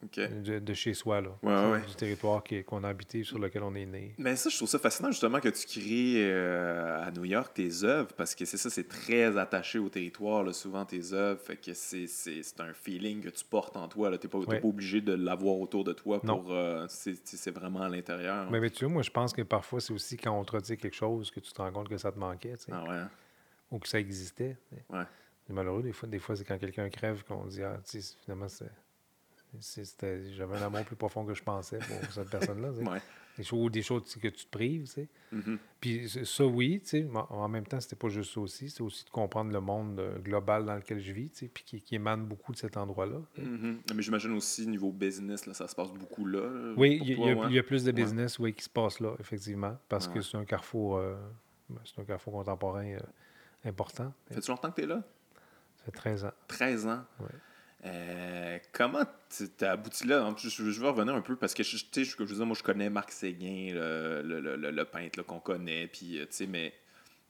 de, chez soi, là, du territoire qu'on a habité, sur lequel on est né. Mais ça, je trouve ça fascinant justement que tu crées euh, à New York tes œuvres, parce que c'est ça, c'est très attaché au territoire, là, souvent tes œuvres, fait que c'est un feeling que tu portes en toi. Tu n'es pas, pas, obligé de l'avoir autour de toi pour. Euh, c'est vraiment à l'intérieur. Mais, tu vois, moi, je pense que parfois, c'est aussi quand on te dit quelque chose que tu te rends compte que ça te manquait. Ah ouais. Ou que ça existait. C'est malheureux, des fois, des fois c'est quand quelqu'un crève qu'on dit Ah, finalement, c'est j'avais un amour plus profond que je pensais pour cette personne-là. Des choses, des choses que tu te prives. Tu sais. Mm-hmm. Puis ça, oui, tu sais, en même temps, c'était pas juste ça aussi. C'est aussi de comprendre le monde euh, global dans lequel je vis, tu sais, puis qui, émane beaucoup de cet endroit-là. Mm-hmm. Mais j'imagine aussi, niveau business, là, ça se passe beaucoup là. Oui, il y, y, a plus de business oui, qui se passe là, effectivement, parce que c'est un carrefour, euh, c'est un carrefour contemporain euh, important. Fait-tu longtemps que tu es là? Ça fait 13 ans. 13 ans? Oui. Euh, comment tu abouti là? Je, veux revenir un peu parce que je, je, je, moi, je connais Marc Séguin, le, le, le, peintre qu'on connaît, puis, euh, mais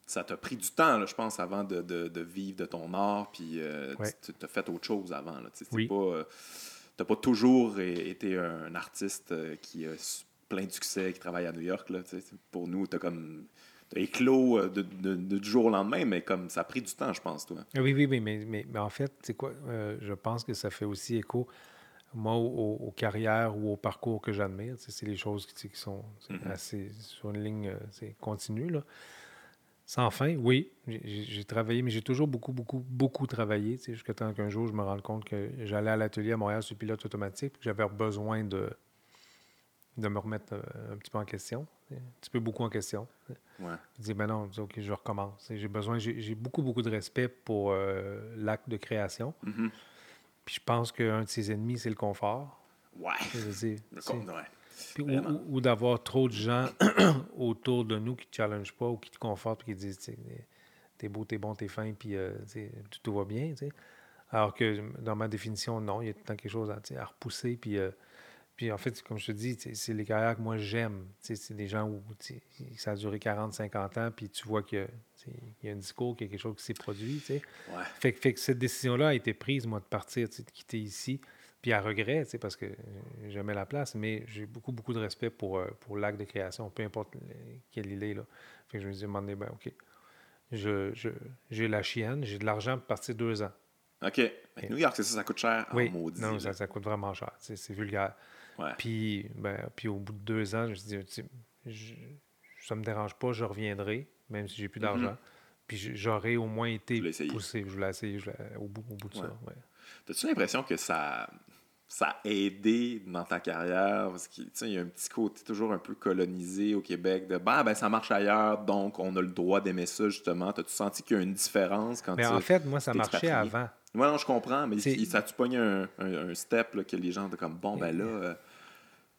ça t'a pris du temps, je pense, avant de, de, de, vivre de ton art, puis euh, tu as fait autre chose avant. Tu n'as pas, pas, toujours été un artiste qui a plein de succès, qui travaille à New York. Là, pour nous, tu as comme éclos euh, de, de, du jour au lendemain, mais comme ça a pris du temps, je pense, toi. Ah oui, oui, oui, mais, mais, mais en fait, c'est quoi? Euh, je pense que ça fait aussi écho, moi, aux, carrières ou au parcours que j'admire. C'est les choses qui, qui sont mm-hmm. assez sur une ligne euh, continue. Là. Sans fin, oui, j'ai travaillé, mais j'ai toujours beaucoup, beaucoup, beaucoup travaillé, jusqu'à temps qu'un jour, je me rende compte que j'allais à l'atelier à Montréal sur pilote automatique, que j'avais besoin de, de me remettre un petit peu en question, un petit peu beaucoup en question. Ouais. Je dis, ben non, OK, je recommence. J'ai besoin, j'ai beaucoup, beaucoup de respect pour euh, l'acte de création. Mm-hmm. Puis je pense qu'un de ses ennemis, c'est le confort. Ouais. ou, d'avoir trop de gens autour de nous qui ne te challengent pas ou qui te confortent et qui disent, t'es beau, t'es bon, t'es fin, puis euh, tout, va bien. Alors que dans ma définition, non, il y a tout le temps quelque chose à, à repousser. Puis. Euh, puis en fait, comme je te dis, c'est les carrières que moi j'aime. C'est des gens où ça a duré 40, 50 ans, puis tu vois qu'il y, a un discours, qu'il y a quelque chose qui s'est produit. Ouais. Fait, fait, que cette décision-là a été prise, moi, de partir, de quitter ici, puis à regret, parce que j'aimais la place, mais j'ai beaucoup, beaucoup de respect pour, euh, pour l'acte de création, peu importe quel il est. Là. Fait que je me suis demandé, ben, OK, j'ai je, la chienne, j'ai de l'argent pour partir deux ans. OK. New York, c'est ça, ça coûte cher oui. Non, ça, ça, coûte vraiment cher. C'est vulgaire. Puis, ben, puis au bout de deux ans, je me suis dit, ça me dérange pas, je reviendrai, même si j'ai plus d'argent. Mm-hmm. Puis j'aurais au moins été poussé. Je voulais essayer au, bout, au bout de ça. As-tu l'impression que ça, ça a aidé dans ta carrière? Parce qu'il y a un petit côté toujours un peu colonisé au Québec de bah, ben ça marche ailleurs, donc on a le droit d'aimer ça, justement. As-tu senti qu'il y a une différence quand mais En fait, moi, ça marchait avant. Moi, non, je comprends, mais ça tu pogné un, un, step là, que les gens étaient comme bon, ben là. Euh,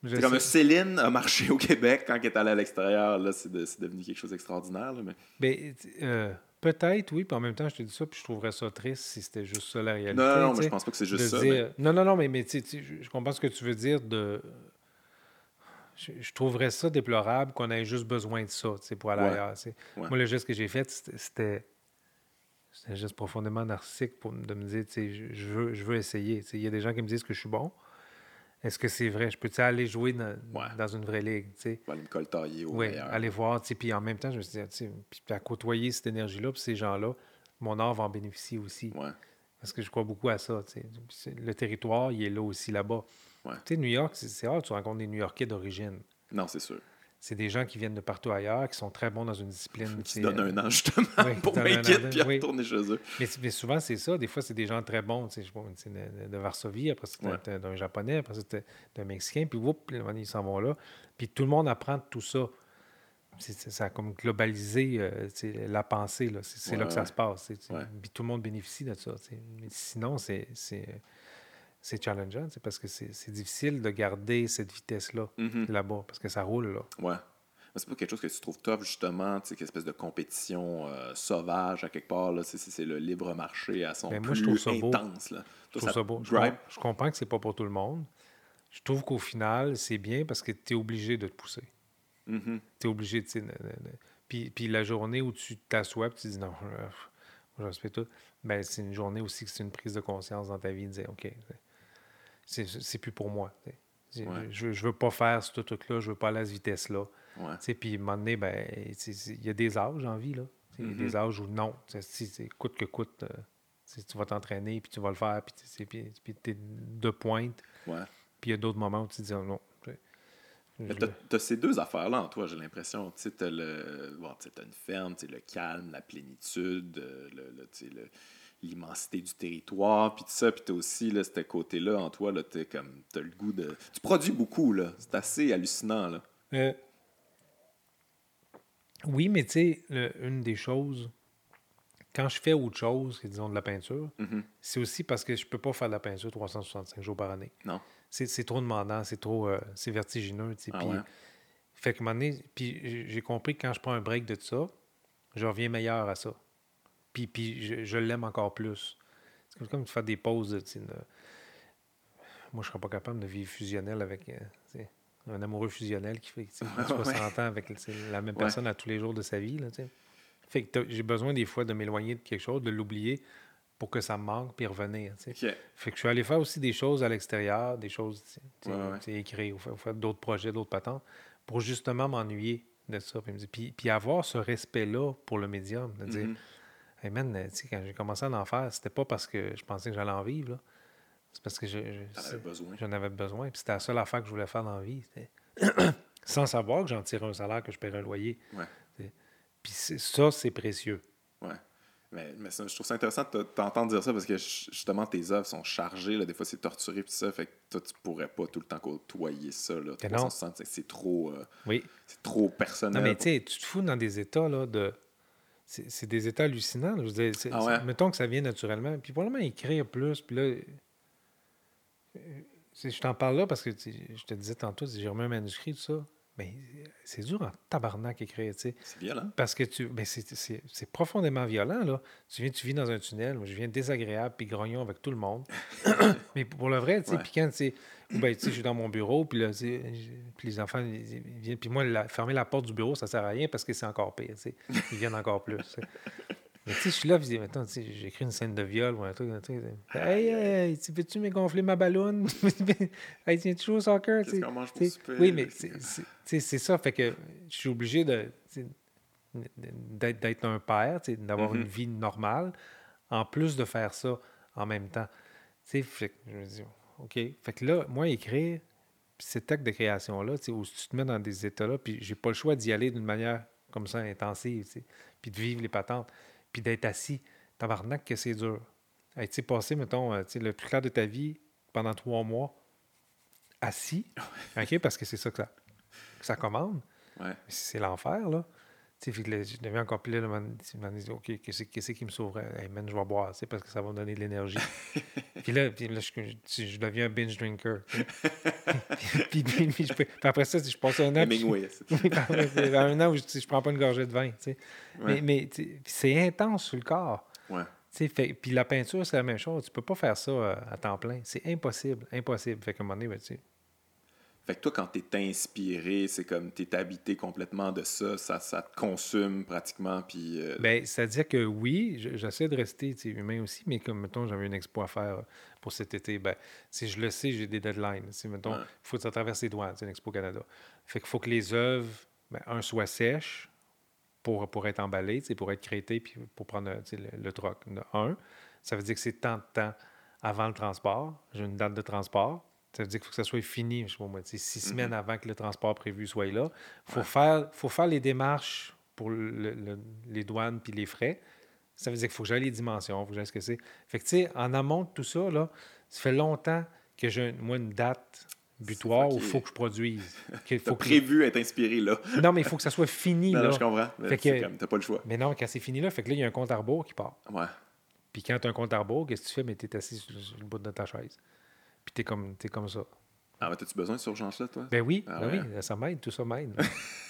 c'est comme Céline a marché au Québec quand elle est allée à l'extérieur. Là, c'est, devenu quelque chose d'extraordinaire. mais... Ben, euh, peut-être, oui. Puis en même temps, je te dis ça, puis je trouverais ça triste si c'était juste ça la réalité. Non, non, mais je pense pas que c'est juste ça. Non, non, non, mais, mais je comprends ce que tu veux dire de. je, trouverais ça déplorable qu'on ait juste besoin de ça pour aller ailleurs. Moi, le geste que j'ai fait, c'était. C'était juste profondément narcissique pour, de me dire, je veux, je veux essayer. Il y a des gens qui me disent que je suis bon. Est-ce que c'est vrai? Je peux aller jouer dans, dans, une vraie ligue? Aller me coltailler au Oui, aller voir. Puis en même temps, je me suis dit, puis à côtoyer cette énergie-là, puis ces gens-là, mon art va en bénéficier aussi. Parce que je crois beaucoup à ça. Le territoire, il est là aussi, là-bas. Tu sais, New York, c'est rare, tu rencontres des New-Yorkais d'origine. Non, c'est sûr. C'est des gens qui viennent de partout ailleurs, qui sont très bons dans une discipline. Qui donnent un an, justement, pour it, puis retourner chez eux. Mais, souvent, c'est ça. Des fois, c'est des gens très bons, tu sais, de, de, Varsovie, après c'était d'un Japonais, après c'était d'un Mexicain, puis whoop, ils s'en vont là. Puis tout le monde apprend tout ça. ça a comme globalisé euh, la pensée. C'est là que ça se passe. Puis tout le monde bénéficie de ça. Mais sinon, c'est c'est challengeant, parce que c'est difficile de garder cette vitesse-là mm-hmm. là-bas, parce que ça roule. Là. Ouais. C'est pas quelque chose que tu trouves tough, justement, une espèce de compétition euh, sauvage à quelque part. C'est le libre marché à son ben, moi, plus je trouve ça intense. Là. je trouve ça, beau. Je, comprends, que c'est pas pour tout le monde. Je trouve qu'au final, c'est bien parce que tu es obligé de te pousser. Mm-hmm. Tu es obligé de. Puis, puis la journée où tu t'assois tu dis non, je respecte tout, ben, c'est une journée aussi que c'est une prise de conscience dans ta vie de dire OK, c'est plus pour moi. Je, ne veux pas faire ce truc-là, je veux pas aller à cette vitesse-là. Puis, à un moment donné, ben, il y a des âges en vie. Là. Il y a des mm-hmm. âges où non. Si, coûte que coûte, euh, tu vas t'entraîner, puis tu vas le faire, puis tu es de pointe. Puis il y a d'autres moments où tu te dis oh, non. Tu as, ces deux affaires-là en toi, j'ai l'impression. Tu as, une ferme, le calme, la plénitude, euh, le, le l'immensité du territoire, puis tout ça, puis t'as aussi là, ce côté-là en toi, là, t'es comme, t'as le goût de... Tu produis beaucoup, là. C'est assez hallucinant, là. Euh, oui, mais tu sais, une des choses, quand je fais autre chose disons, de la peinture, mm-hmm. c'est aussi parce que je peux pas faire de la peinture 365 jours par année. Non. C'est trop demandant, c'est trop... Euh, c'est vertigineux, tu sais, ah, Fait que, un moment donné, puis j'ai compris que quand je prends un break de ça, je reviens meilleur à ça. Puis, puis je, l'aime encore plus. C'est comme de faire des pauses. De, Moi, je serais pas capable de vivre fusionnel avec euh, un amoureux fusionnel qui fait 60 ans avec la même personne à tous les jours de sa vie. Là, fait que j'ai besoin des fois de m'éloigner de quelque chose, de l'oublier pour que ça me manque puis revenir. Fait que je suis allé faire aussi des choses à l'extérieur, des choses écrites, ou faire, d'autres projets, d'autres patentes, pour justement m'ennuyer de ça. Puis, puis, avoir ce respect-là pour le médium, de dire mm-hmm. Hey man, euh, quand j'ai commencé à en faire, c'était pas parce que je pensais que j'allais en vivre. C'est parce que j'en avais besoin. Puis c'était la seule affaire que je voulais faire dans la vie. Sans savoir que j'en tirais un salaire, que je paierais un loyer. Puis ça, c'est précieux. Ouais. Mais, mais je trouve ça intéressant de t'entendre dire ça parce que justement, tes œuvres sont chargées. Là, des fois, c'est torturé. Puis ça, fait que toi, tu pourrais pas tout le temps côtoyer ça. Là, c'est trop, euh, oui. c'est trop personnel. Non, mais tu sais, tu te fous dans des états là, de c'est des états hallucinants. Je ah Mettons que ça vient naturellement. Puis probablement écrire plus. Puis là, euh, je t'en parle là parce que je te disais tantôt, j'ai remis un manuscrit, tout ça. Mais c'est dur en tabarnak écrire, tu sais. C'est violent. Parce que tu. Ben c'est profondément violent, là. Tu viens, tu vis dans un tunnel, je viens désagréable puis grognon avec tout le monde. mais pour le vrai, tu sais, puis quand, tu ben, tu sais, je suis dans mon bureau, puis là, puis les enfants viennent, puis moi, fermer la porte du bureau, ça sert à rien parce que c'est encore pire, tu sais. Ils viennent encore plus. Mais tu sais, je suis là, je dis, maintenant, tu sais, j'écris une scène de viol ou un truc, un truc. Hey, hey, tu veux-tu me gonfler ma ballonne? hey, tiens-tu jouer au soccer? Oui, mais c'est ça, fait que je suis obligé de d'être un père, d'avoir une mm-hmm. vie normale, en plus de faire ça en même temps. Tu sais, je me dis, OK. Fait que là, moi, écrire, cet acte de création-là, où tu te mets dans des états-là, puis j'ai pas le choix d'y aller d'une manière comme ça intensive, puis de vivre les patentes, puis d'être assis. Tabarnak que c'est dur. Tu sais, passé, mettons, euh, le plus clair de ta vie pendant trois mois, assis, OK, parce que c'est ça que ça, que ça commande. C'est l'enfer, là. Tu sais, je deviens encore plus là, je OK, qu'est-ce qui me sauverait? Hey, man, je vais boire, tu parce que ça va me donner de l'énergie. puis là, puis là je, je, deviens un binge drinker. puis, puis, puis, après ça, je passe un an. Puis, un an où je, je prends pas une gorgée de vin, tu sais. Mais, mais c'est intense sur le corps. Ouais. Fait, puis la peinture, c'est la même chose. Tu peux pas faire ça euh, à temps plein. C'est impossible, impossible. Fait qu'à un moment donné, ben, tu sais, Fait que toi, quand tu es inspiré, c'est comme tu es habité complètement de ça, ça, ça te consume pratiquement. Puis, euh, ben, c'est-à-dire que oui, j'essaie de rester humain aussi, mais comme, mettons, j'avais une expo à faire pour cet été, ben, si je le sais, j'ai des deadlines. Si, mettons, il faut que ça traverse les doigts, c'est une expo Canada. Fait qu'il faut que les œuvres, ben, un, soient sèches pour, pour être emballées, pour être créées, puis pour prendre le, le troc. Un, ça veut dire que c'est tant de temps avant le transport. J'ai une date de transport. Ça veut dire qu'il faut que ça soit fini, je sais pas moi, six mm-hmm. semaines avant que le transport prévu soit là. Il faut, faire, faut faire les démarches pour les douanes puis les frais. Ça veut dire qu'il faut que j'aille les dimensions, il faut que j'aille ce que c'est. Fait que, tu sais, en amont de tout ça, là, ça fait longtemps que j'ai, moi, une date butoir où il faut que je produise. Il faut prévu être inspiré là. non, mais il faut que ça soit fini. là. je comprends. Fait que, t'as pas le choix. Mais non, quand c'est fini là, fait que là, il y a un compte à rebours qui part. Ouais. Puis quand tu as un compte à rebours, qu'est-ce que tu fais? Mais tu es assis sur le bout de ta chaise. Puis tu es comme, es comme ça. Ah, mais as-tu besoin de cette urgence-là, toi? Ben oui, ah ben oui, ça m'aide, tout ça m'aide.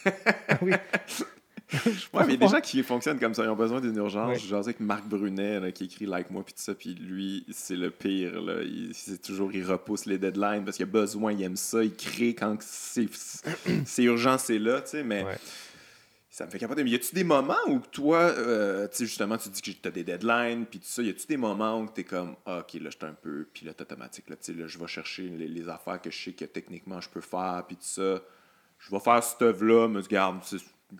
oui. ouais, mais il y a des gens qui fonctionnent comme ça. Ils ont besoin d'une urgence. J'ai avec Marc Brunet qui écrit Like moi, puis tout ça. Puis lui, c'est le pire. Là. Il, c'est toujours, il repousse les deadlines parce qu'il a besoin, il aime ça. Il crée quand c'est, c'est urgent, c'est là. Tu sais, mais ça me fait capoter. Mais y a-tu des moments où toi, euh, tu sais, justement, tu dis que tu as des deadlines, puis tout ça, y a-tu des moments où tu es comme, ah, ok, là, je suis un peu pilote automatique, là, tu sais, là, je vais chercher les, affaires que je sais que techniquement je peux faire, puis tout ça. Je vais faire cette œuvre-là, me garde,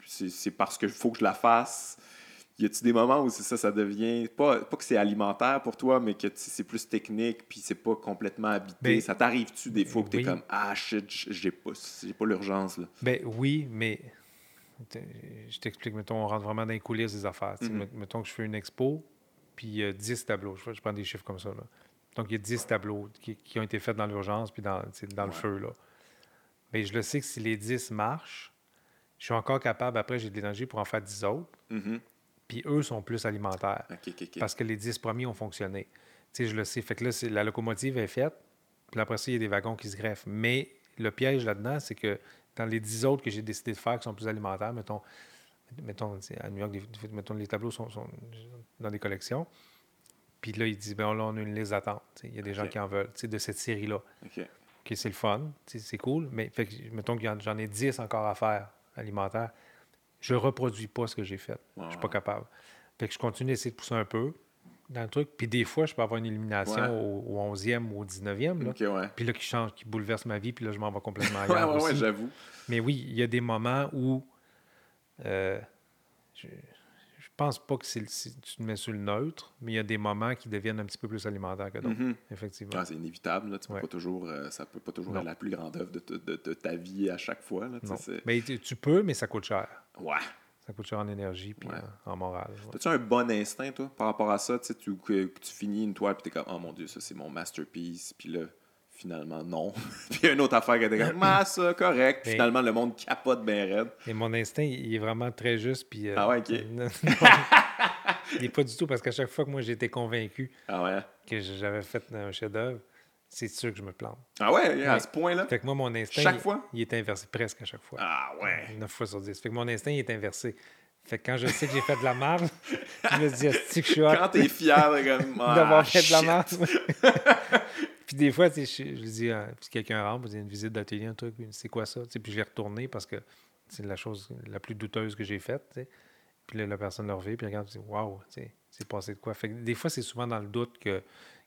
c'est parce qu'il faut que je la fasse. Y a-tu des moments où c'est ça, ça devient, pas, pas que c'est alimentaire pour toi, mais que c'est plus technique, puis c'est pas complètement habité? Ben, ça t'arrive-tu des fois que tu es comme, ah, shit, j'ai pas, pas l'urgence, là? Ben oui, mais je t'explique, mettons, on rentre vraiment dans les coulisses des affaires. Mm-hmm. Mettons que je fais une expo, puis il y a 10 tableaux. Je, prends des chiffres comme ça. Là. Donc, il y a 10 tableaux qui, ont été faits dans l'urgence, puis dans, dans le feu. Là. Mais je le sais que si les 10 marchent, je suis encore capable, après, j'ai de l'énergie pour en faire 10 autres. Mm-hmm. Puis eux sont plus alimentaires. Parce que les 10 premiers ont fonctionné. Je le sais. Fait que là, la locomotive est faite. Puis après ça, il y a des wagons qui se greffent. Mais le piège là-dedans, c'est que dans les dix autres que j'ai décidé de faire qui sont plus alimentaires, mettons, mettons à New York, mettons, les tableaux sont, dans des collections. Puis là, il dit, ben là, on a une liste d'attente. Il y a des gens qui en veulent, de cette série-là. OK. c'est le fun, c'est cool, mais fait mettons que j'en ai dix encore à faire alimentaires. Je reproduis pas ce que j'ai fait. Je Je suis pas capable. Fait que je continue d'essayer de pousser un peu dans le truc. Puis des fois, je peux avoir une élimination au, 11e ou au 19e. Puis là, qui change, qui bouleverse ma vie. Puis là, je m'en vais complètement ailleurs. ouais, ouais, j'avoue. Mais oui, il y a des moments où euh, je, je pense pas que c'est tu te mets sur le neutre, mais il y a des moments qui deviennent un petit peu plus alimentaires que d'autres, mm-hmm. effectivement. Ah, c'est inévitable. Là. Tu peux pas toujours, euh, ça peut pas toujours être la plus grande œuvre de, de, de, ta vie à chaque fois. Là, mais tu peux, mais ça coûte cher. Ouais. Ça coûte cher en énergie puis en, morale. As-tu un bon instinct, toi, par rapport à ça? Tu, tu, que, tu finis une toile puis t'es comme, oh mon Dieu, ça c'est mon masterpiece. Puis là, finalement, non. puis une autre affaire qui était comme, ah, ça, correct. Puis finalement, le monde capote bien raide. Et mon instinct, il est vraiment très juste. Puis, euh, ah ouais, ok. il n'est pas du tout parce qu'à chaque fois que moi j'étais convaincu ah que j'avais fait un chef-d'œuvre, c'est sûr que je me plante. Ah ouais, à ce point-là? Fait que moi, mon instinct. Chaque fois? Il est inversé presque à chaque fois. Ah ouais. 9 fois sur 10. Fait que mon instinct, il est inversé. Fait que quand je sais que j'ai fait de la merde, je me dis, est-ce que je suis Quand t'es fier d'avoir ah, fait de la merde. puis des fois, je, je lui dis, euh, puis quelqu'un rentre, vous avez une visite d'atelier, un truc, c'est quoi ça? puis je l'ai retourné parce que c'est la chose la plus douteuse que j'ai faite. Puis là, la personne le revient, puis regarde, dit, waouh, c'est passé de quoi? Fait que des fois, c'est souvent dans le doute que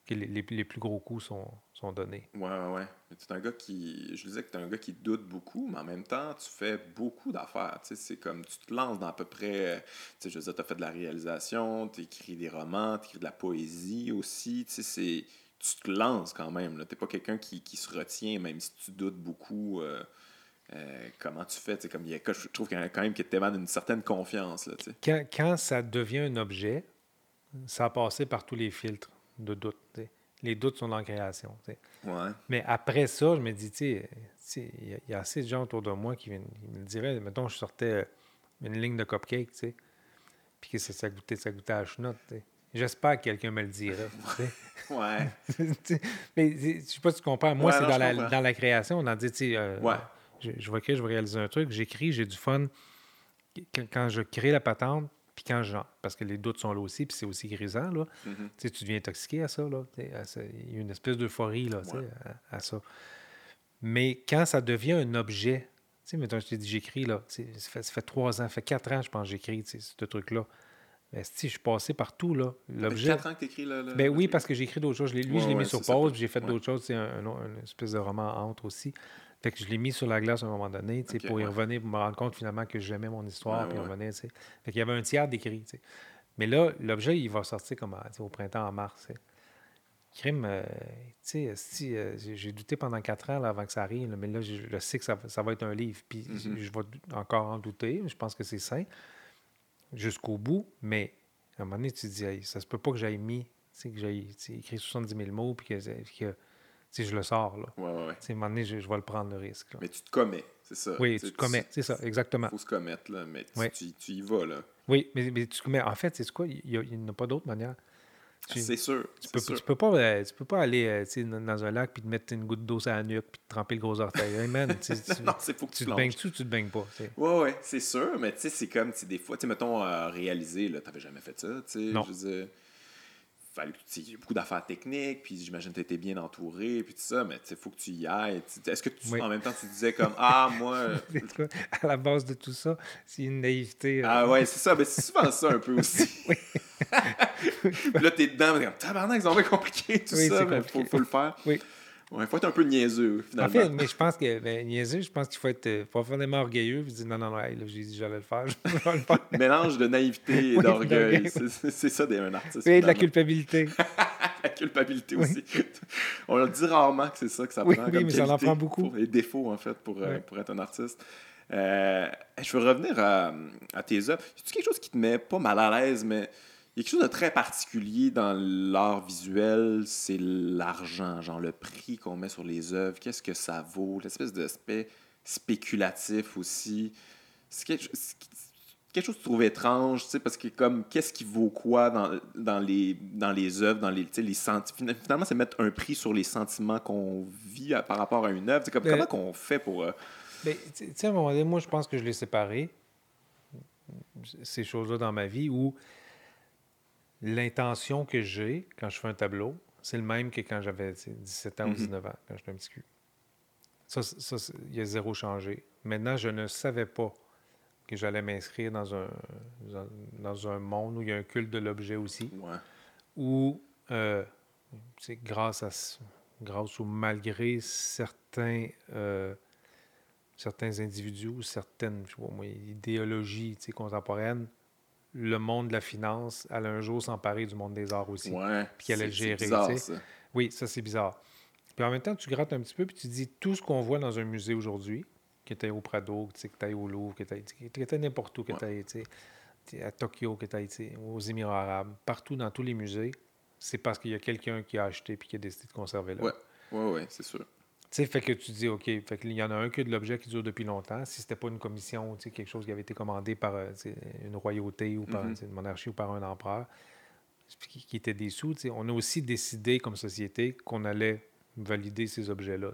que les, les, plus gros coups sont, sont donnés. Ouais, ouais, ouais. Tu es un gars qui. Je disais que tu es un gars qui doute beaucoup, mais en même temps, tu fais beaucoup d'affaires. Tu sais, c'est comme tu te lances dans à peu près. Tu sais, je veux dire, tu as fait de la réalisation, tu écris des romans, tu écris de la poésie aussi. Tu sais, c'est. Tu te lances quand même. Tu n'es pas quelqu'un qui, qui, se retient, même si tu doutes beaucoup. Euh, euh, comment tu fais? Comme, y a, je trouve qu'il y a quand même qui t'émane une certaine confiance. Là, quand, quand ça devient un objet, ça a passé par tous les filtres de doute. Les doutes sont dans la création. Mais après ça, je me dis, tu sais, il y, a assez de gens autour de moi qui, viennent, me diraient, mettons, je sortais euh, une ligne de cupcake, tu sais, puis que ça, goûtait, ça goûtait à chenoute, J'espère que quelqu'un me le dirait. ouais. mais je sais pas si tu comprends. Moi, c'est dans, la, dans la création. On a dit, tu sais, euh, je, je, vois que je vais réaliser un truc, j'écris, j'ai du fun. Quand je crée la patente, puis quand je, parce que les doutes sont là aussi, puis c'est aussi grisant, là. Mm-hmm. Tu deviens intoxiqué à ça, là. Il y a une espèce d'euphorie, là, à, ça. Mais quand ça devient un objet, tu sais, je t'ai dit, j'écris, là, ça fait, ça fait trois ans, ça fait quatre ans, je pense, j'écris, ce truc-là. Mais si je suis passé partout, là. L'objet. quatre ans que tu écris, là. Ben oui, parce que j'ai écrit d'autres choses. Lui, je l'ai mis sur pause, puis j'ai fait d'autres choses. C'est un, une espèce de roman entre aussi. Fait que je l'ai mis sur la glace à un moment donné, sais pour y revenir, pour me rendre compte finalement que j'aimais mon histoire, puis revenir, Fait qu'il y avait un tiers d'écrit, Mais là, l'objet, il va sortir comme au printemps, en mars. Crime, euh, tu sais, si, euh, j'ai douté pendant quatre ans avant que ça arrive, mais là, je, sais que ça, va être un livre, puis mm-hmm. je vais encore en douter, je pense que c'est sain jusqu'au bout, mais à un moment donné, tu te dis, ça se peut pas que j'aille mis, que j'aille écrit 70 000 mots, puis que, je le sors. Là. Ouais, ouais, ouais. À un moment donné, je, vais le prendre le risque. Mais tu te commets, c'est ça. Oui, tu te commets, c'est ça, exactement. Il faut se commettre, là, mais tu, tu, y vas. Là. Oui, mais, mais tu commets. En fait, c'est quoi? Il n'y a, pas d'autre manière. C'est sûr. Tu peux, Tu, peux pas, euh, tu peux pas aller euh, dans un lac puis te mettre une goutte d'eau sur la nuque puis te tremper le gros orteil. Hey man, non, c'est faut que tu, tu te baignes-tu ou tu te baignes pas? Oui, oui, c'est sûr, mais tu sais, c'est comme des fois, tu mettons, euh, réaliser, tu n'avais jamais fait ça. Non. Je veux il y a beaucoup d'affaires techniques, puis j'imagine que tu étais bien entouré, puis tout ça, mais il faut que tu y ailles. Est-ce que tu, en même temps, tu disais comme Ah, moi. à la base de tout ça, c'est une naïveté. Ah, ouais, c'est ça, mais c'est souvent ça un peu aussi. oui. puis là, t'es dedans, comme tabarnak, c'est un peu compliqué tout ça, mais il faut, le faire. Oui. Il faut être un peu niaiseux, finalement. En fait, mais je pense que, ben, niaiseux, je pense qu'il faut être euh, profondément orgueilleux. Puis dire, non, non, non, j'ai dit, j'allais le faire. Le. Mélange de naïveté et d'orgueil. C'est ça, un artiste. Et de la culpabilité. la culpabilité aussi. On le dit rarement que c'est ça que ça prend. Oui, mais ça en prend beaucoup. les défauts, en fait, pour, euh, pour être un artiste. Euh, je veux revenir à, à tes œuvres. Est-ce quelque chose qui te met pas mal à l'aise, mais il y a quelque chose de très particulier dans l'art visuel, c'est l'argent, genre le prix qu'on met sur les œuvres, qu'est-ce que ça vaut, l'espèce d'aspect spéculatif aussi. C'est quelque, quelque, chose que tu trouves étrange, tu sais, parce que comme, qu'est-ce qui vaut quoi dans, dans, les, dans les œuvres, dans les, les sentiments. Finalement, c'est mettre un prix sur les sentiments qu'on vit par rapport à une œuvre. Comme, comment qu'on fait pour... Euh, ben, tu sais, à un moment donné, moi, je pense que je l'ai séparé, ces choses-là dans ma vie, où l'intention que j'ai quand je fais un tableau, c'est le même que quand j'avais 17 ans ou 19 mhm. ans, quand j'étais un petit cul. Ça, il y a zéro changé. Maintenant, je ne savais pas que j'allais m'inscrire dans un, dans un monde où il y a un culte de l'objet aussi. Ouais. Où, euh, c'est grâce à grâce ou malgré certains, euh, certains individus ou certaines je moi, idéologies contemporaines, le monde de la finance allait un jour s'emparer du monde des arts aussi. Ouais, puis qu'elle allait le gérer. Bizarre, ça. Oui, ça, c'est bizarre. Puis en même temps, tu grattes un petit peu, puis tu dis tout ce qu'on voit dans un musée aujourd'hui, qui était au Prado, que tu ailles au Louvre, que tu était n'importe où, que tu à Tokyo, que tu aux Émirats arabes, partout dans tous les musées, c'est parce qu'il y a quelqu'un qui a acheté puis qui a décidé de conserver là. Oui, oui, oui, c'est sûr sais, fait que tu dis, OK, fait qu'il y en a un que de l'objet qui dure depuis longtemps. Si c'était pas une commission, quelque chose qui avait été commandé par euh, une royauté ou par mm-hmm. une monarchie ou par un empereur, qui, était des sous, on a aussi décidé comme société qu'on allait valider ces objets-là.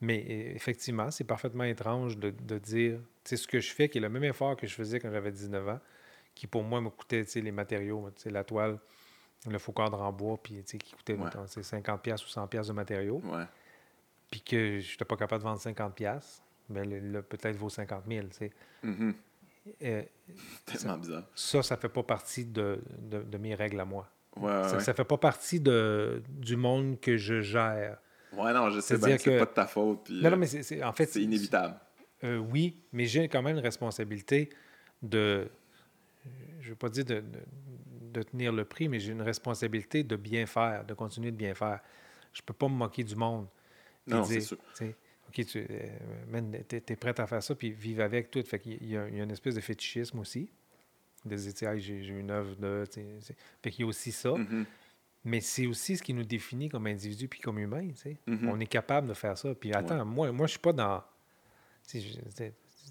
Mais e, effectivement, c'est parfaitement étrange de, de dire, ce que je fais, qui est le même effort que je faisais quand j'avais 19 ans, qui pour moi me coûtait les matériaux, la toile, le faux cadre en bois, puis qui coûtait 50$ ou 100$ de matériaux puis que je n'étais pas capable de vendre 50 pièces ben là, peut-être vaut 50 000, tu sais. Mm-hmm. Euh, Tellement ça, bizarre. Ça, ça fait pas partie de, de, mes règles à moi. Ouais, ça, ne fait pas partie de, du monde que je gère. Ouais, non, je sais bien que c'est pas de ta faute. Puis, non, non, mais c'est, en fait... C'est inévitable. Euh, oui, mais j'ai quand même une responsabilité de... Je veux pas dire de, de, tenir le prix, mais j'ai une responsabilité de bien faire, de continuer de bien faire. Je peux pas me moquer du monde. Non, c'est sûr. OK, tu euh, es, prêt à faire ça, puis vivre avec tout. Fait qu'il y, a, une espèce de fétichisme aussi. De dire, j'ai une œuvre de. Fait qu'il y a aussi ça. Mm-hmm. Mais c'est aussi ce qui nous définit comme individu puis comme humain. Mm-hmm. On est capable de faire ça. Puis attends, moi, moi je suis pas dans.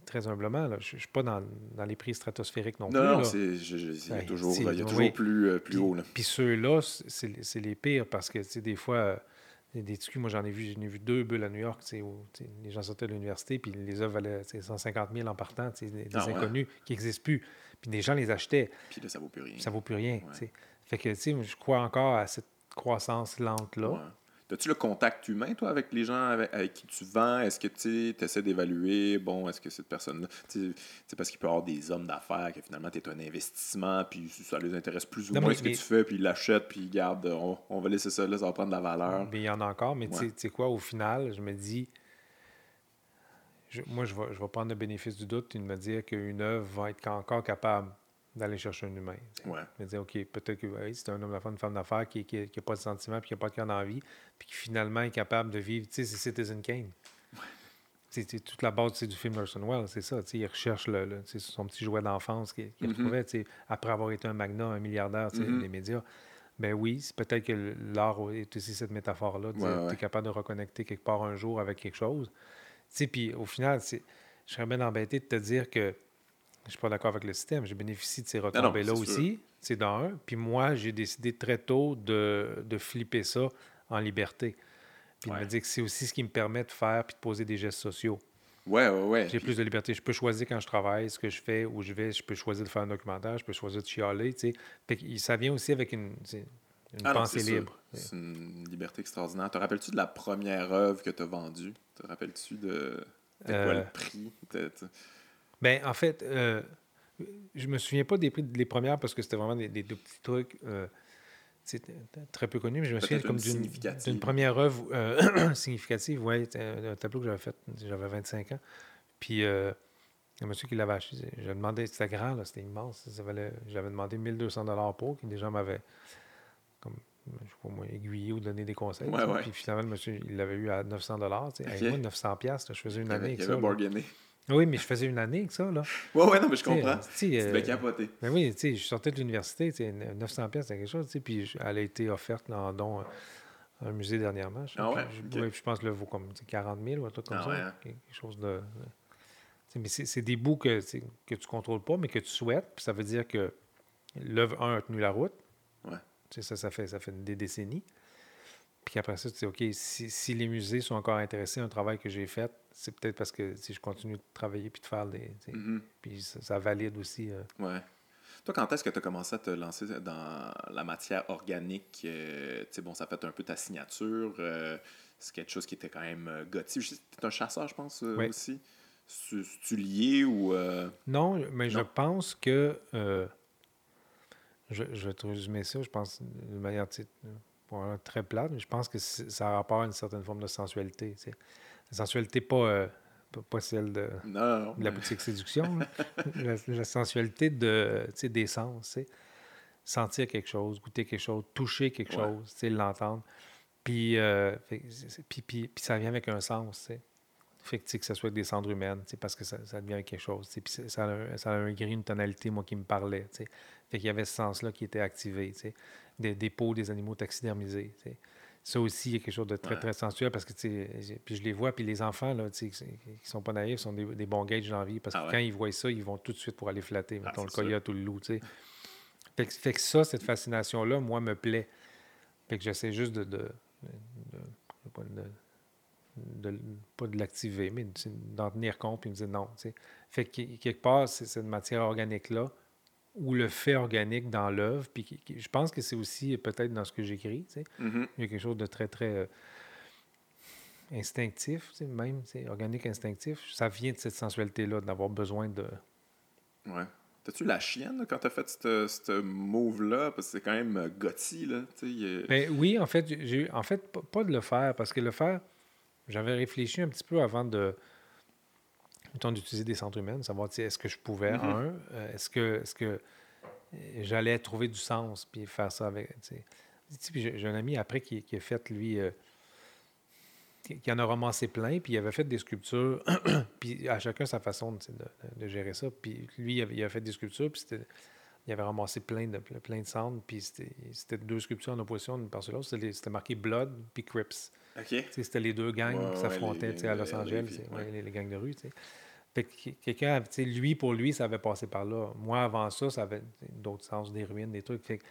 Très humblement, là, je ne suis pas dans, dans, les prix stratosphériques non, plus. Non, c'est toujours, il y a toujours plus, euh, plus haut. Puis ceux-là, c'est les pires parce que des fois des TQ, moi j'en ai vu, j'en ai vu deux bulles à New York, où les gens sortaient de l'université, puis les œuvres valaient 150 000 en partant, des, des ah inconnus qui n'existent plus. Puis des gens les achetaient. Puis là, ça vaut plus rien. Ça vaut plus rien. Fait que, tu sais, je crois encore à cette croissance lente-là. As-tu le contact humain, toi, avec les gens avec, qui tu vends? Est-ce que tu essaies d'évaluer, bon, est-ce que cette personne-là. Parce qu'il peut y avoir des hommes d'affaires que finalement, tu es un investissement, puis ça les intéresse plus ou moins ce que tu fais, puis ils l'achètent, puis ils gardent, on, va laisser ça là, ça va prendre de la valeur. Mais il y en a encore, mais tu sais quoi, au final, je me dis. moi, je vais, je vais prendre le bénéfice du doute et de me dire qu'une œuvre va être encore capable d'aller chercher un humain. Ouais. Me dire, OK, peut-être que c'est un homme d'affaires, une femme d'affaires qui n'a pas de sentiments, puis qui n'a pas de cœur d'envie, puis qui finalement est capable de vivre. Tu sais, c'est Citizen Kane. C'est toute la base du film Orson Welles, c'est ça. Il recherche le, son petit jouet d'enfance qu'il qu mm après avoir été un magnat, un milliardaire mm-hmm. des médias. Ben oui, c'est peut-être que l'art est aussi cette métaphore-là. tu es capable de reconnecter quelque part un jour avec quelque chose. Puis au final, je serais bien embêté de te dire que je suis pas d'accord avec le système. Je bénéficie de ces retombées-là aussi. C'est dans un. Puis moi, j'ai décidé très tôt de, de, flipper ça en liberté. Puis de me dire que c'est aussi ce qui me permet de faire puis de poser des gestes sociaux. Ouais, ouais, ouais. J'ai plus de liberté. Je peux choisir quand je travaille, ce que je fais, où je vais. Je peux choisir de faire un documentaire, je peux choisir de chialer. Tu sais. ça vient aussi avec une, une ah pensée libre. C'est une liberté extraordinaire. Te rappelles-tu de la première œuvre que tu as vendue? Te rappelles-tu de, de quoi le euh, prix? Bien, en fait, euh, je me souviens pas des prix des premières parce que c'était vraiment des, deux petits trucs euh, très peu connus, mais je me souviens comme d'une première œuvre euh, significative. Oui, un tableau que j'avais fait, j'avais 25 ans. Puis, euh, un monsieur qui l'avait acheté, j'ai demandé, c'était grand, c'était immense. J'avais demandé 1200 pour, qui déjà m'avait comme je sais pas moi, aiguillé ou donné des conseils. Puis finalement, le monsieur, il l'avait eu à 900 dollars. Okay. moi, 900 je faisais une année avec ça. Oui, mais je faisais une année avec ça, là. Oui, oui, non, mais je comprends. Tu euh, capoté. Ben oui, tu sais, je sortais de l'université, 900 pièces c'est quelque chose, tu sais, puis elle a été offerte dans don un musée dernièrement. Je, ah ouais? Je, je pense que le vaut comme 40 000 ou un truc comme ah ça. Hein? Quelque chose de... mais c'est des bouts que, que tu ne contrôles pas, mais que tu souhaites, puis ça veut dire que l'œuvre 1 a tenu la route. Ouais. Ça, ça fait, ça fait des décennies. Puis après ça, tu sais, OK, si, si, les musées sont encore intéressés un travail que j'ai fait, c'est peut-être parce que si je continue de travailler puis de faire des. Mm-hmm. Puis ça, valide aussi. Euh. Ouais. Toi, quand est-ce que tu as commencé à te lancer dans la matière organique? Euh, tu sais, bon, ça fait un peu ta signature. Euh, c'est quelque chose qui était quand même gothique. Tu es un chasseur, je pense, aussi. tu lié ou. Non, mais je pense que. je, je vais te résumer ça, je pense, de manière très plate, mais je pense que ça a rapport à une certaine forme de sensualité. La sensualité, pas, euh, pas, celle de, la boutique séduction, la, sensualité de, des sens. Sentir quelque chose, goûter quelque chose, toucher quelque chose, l'entendre. Puis, euh, puis, puis, puis, ça vient avec un sens. Fait que, que ce soit avec des cendres humaines, parce que ça, ça devient avec quelque chose. Puis ça a, un, ça a un gris, une tonalité, moi, qui me parlait. Fait qu'il y avait ce sens-là qui était activé. Des, des peaux des animaux taxidermisés ça aussi, il y a quelque chose de très, très sensuel parce que, puis je les vois, puis les enfants, là, qui sont pas naïfs, sont des, bons gages dans la vie parce que ah quand ils voient ça, ils vont tout de suite pour aller flatter, ah, mettons le coyote ou le loup, tu sais. Fait, que ça, cette fascination-là, moi, me plaît. Fait que j'essaie juste de, de, de, pas de l'activer, mais d'en tenir compte puis me dire non. sais. Fait que quelque part, c'est cette matière organique-là, ou le fait organique dans l'œuvre. Puis je pense que c'est aussi peut-être dans ce que j'écris. Tu sais. Mm-hmm. Il y a quelque chose de très, très euh, instinctif, tu sais, même, c'est organique, instinctif. Ça vient de cette sensualité-là, d'avoir besoin de. Ouais. T'as-tu la chienne quand t'as fait ce move-là? Parce que c'est quand même euh, gothi, là. Ben, oui, en fait, j'ai en fait pas de le faire, parce que le faire, j'avais réfléchi un petit peu avant de d'utiliser des centres humains, savoir est-ce que je pouvais, mm-hmm. un, euh, est-ce que, est que j'allais trouver du sens, puis faire ça avec. J'ai un ami après qui, a fait, lui, euh, qui en a ramassé plein, puis il avait fait des sculptures, puis à chacun sa façon de, gérer ça. Puis lui, il avait, fait des sculptures, puis il avait ramassé plein de, plein de cendres, puis c'était deux sculptures en opposition une par l'autre. C'était marqué Blood puis Crips. C'était les deux gangs qui s'affrontaient à Los Angeles, les, les, gangs de rue. quelqu'un, lui, pour lui, ça avait passé par là. Moi, avant ça, ça avait d'autres sens, des ruines, des trucs.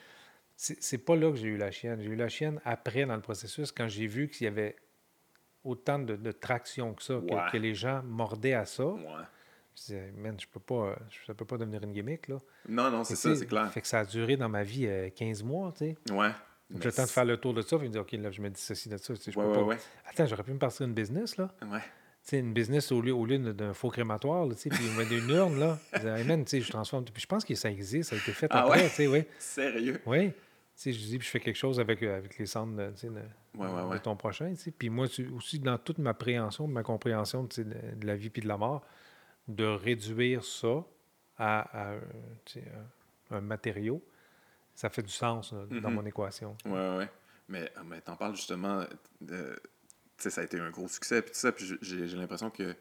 c'est pas là que j'ai eu la chienne. J'ai eu la chienne après, dans le processus, quand j'ai vu qu'il y avait autant de, traction que ça, que, les gens mordaient à ça. Je disais, man, je peux pas, ça peut pas devenir une gimmick, là. Non, non, c'est ça, c'est clair. Fait que ça a duré dans ma vie 15 euh, mois, tu sais. Ouais. J'ai le temps de faire le tour de ça, puis me dire, OK, là, je me dis ceci, de ça. Je peux pas... Attends, j'aurais pu me partir une business, là. Ouais. sais, une business au lieu, au lieu d'un faux crématoire, puis une urne, là. Je, je transforme. Puis je pense que ça existe, ça a été fait ah après, tu sais, oui. Sérieux? Oui. je dis, puis je fais quelque chose avec, euh, avec les centres de, de, de ton prochain. Puis moi, aussi, dans toute ma préhension, ma compréhension de, de la vie puis de la mort, de réduire ça à, un matériau, ça fait du sens dans mm-hmm. mon équation. Oui, oui. Mais, ah, mais t'en parles justement de. ça a été un gros succès, puis ça, puis j'ai l'impression que,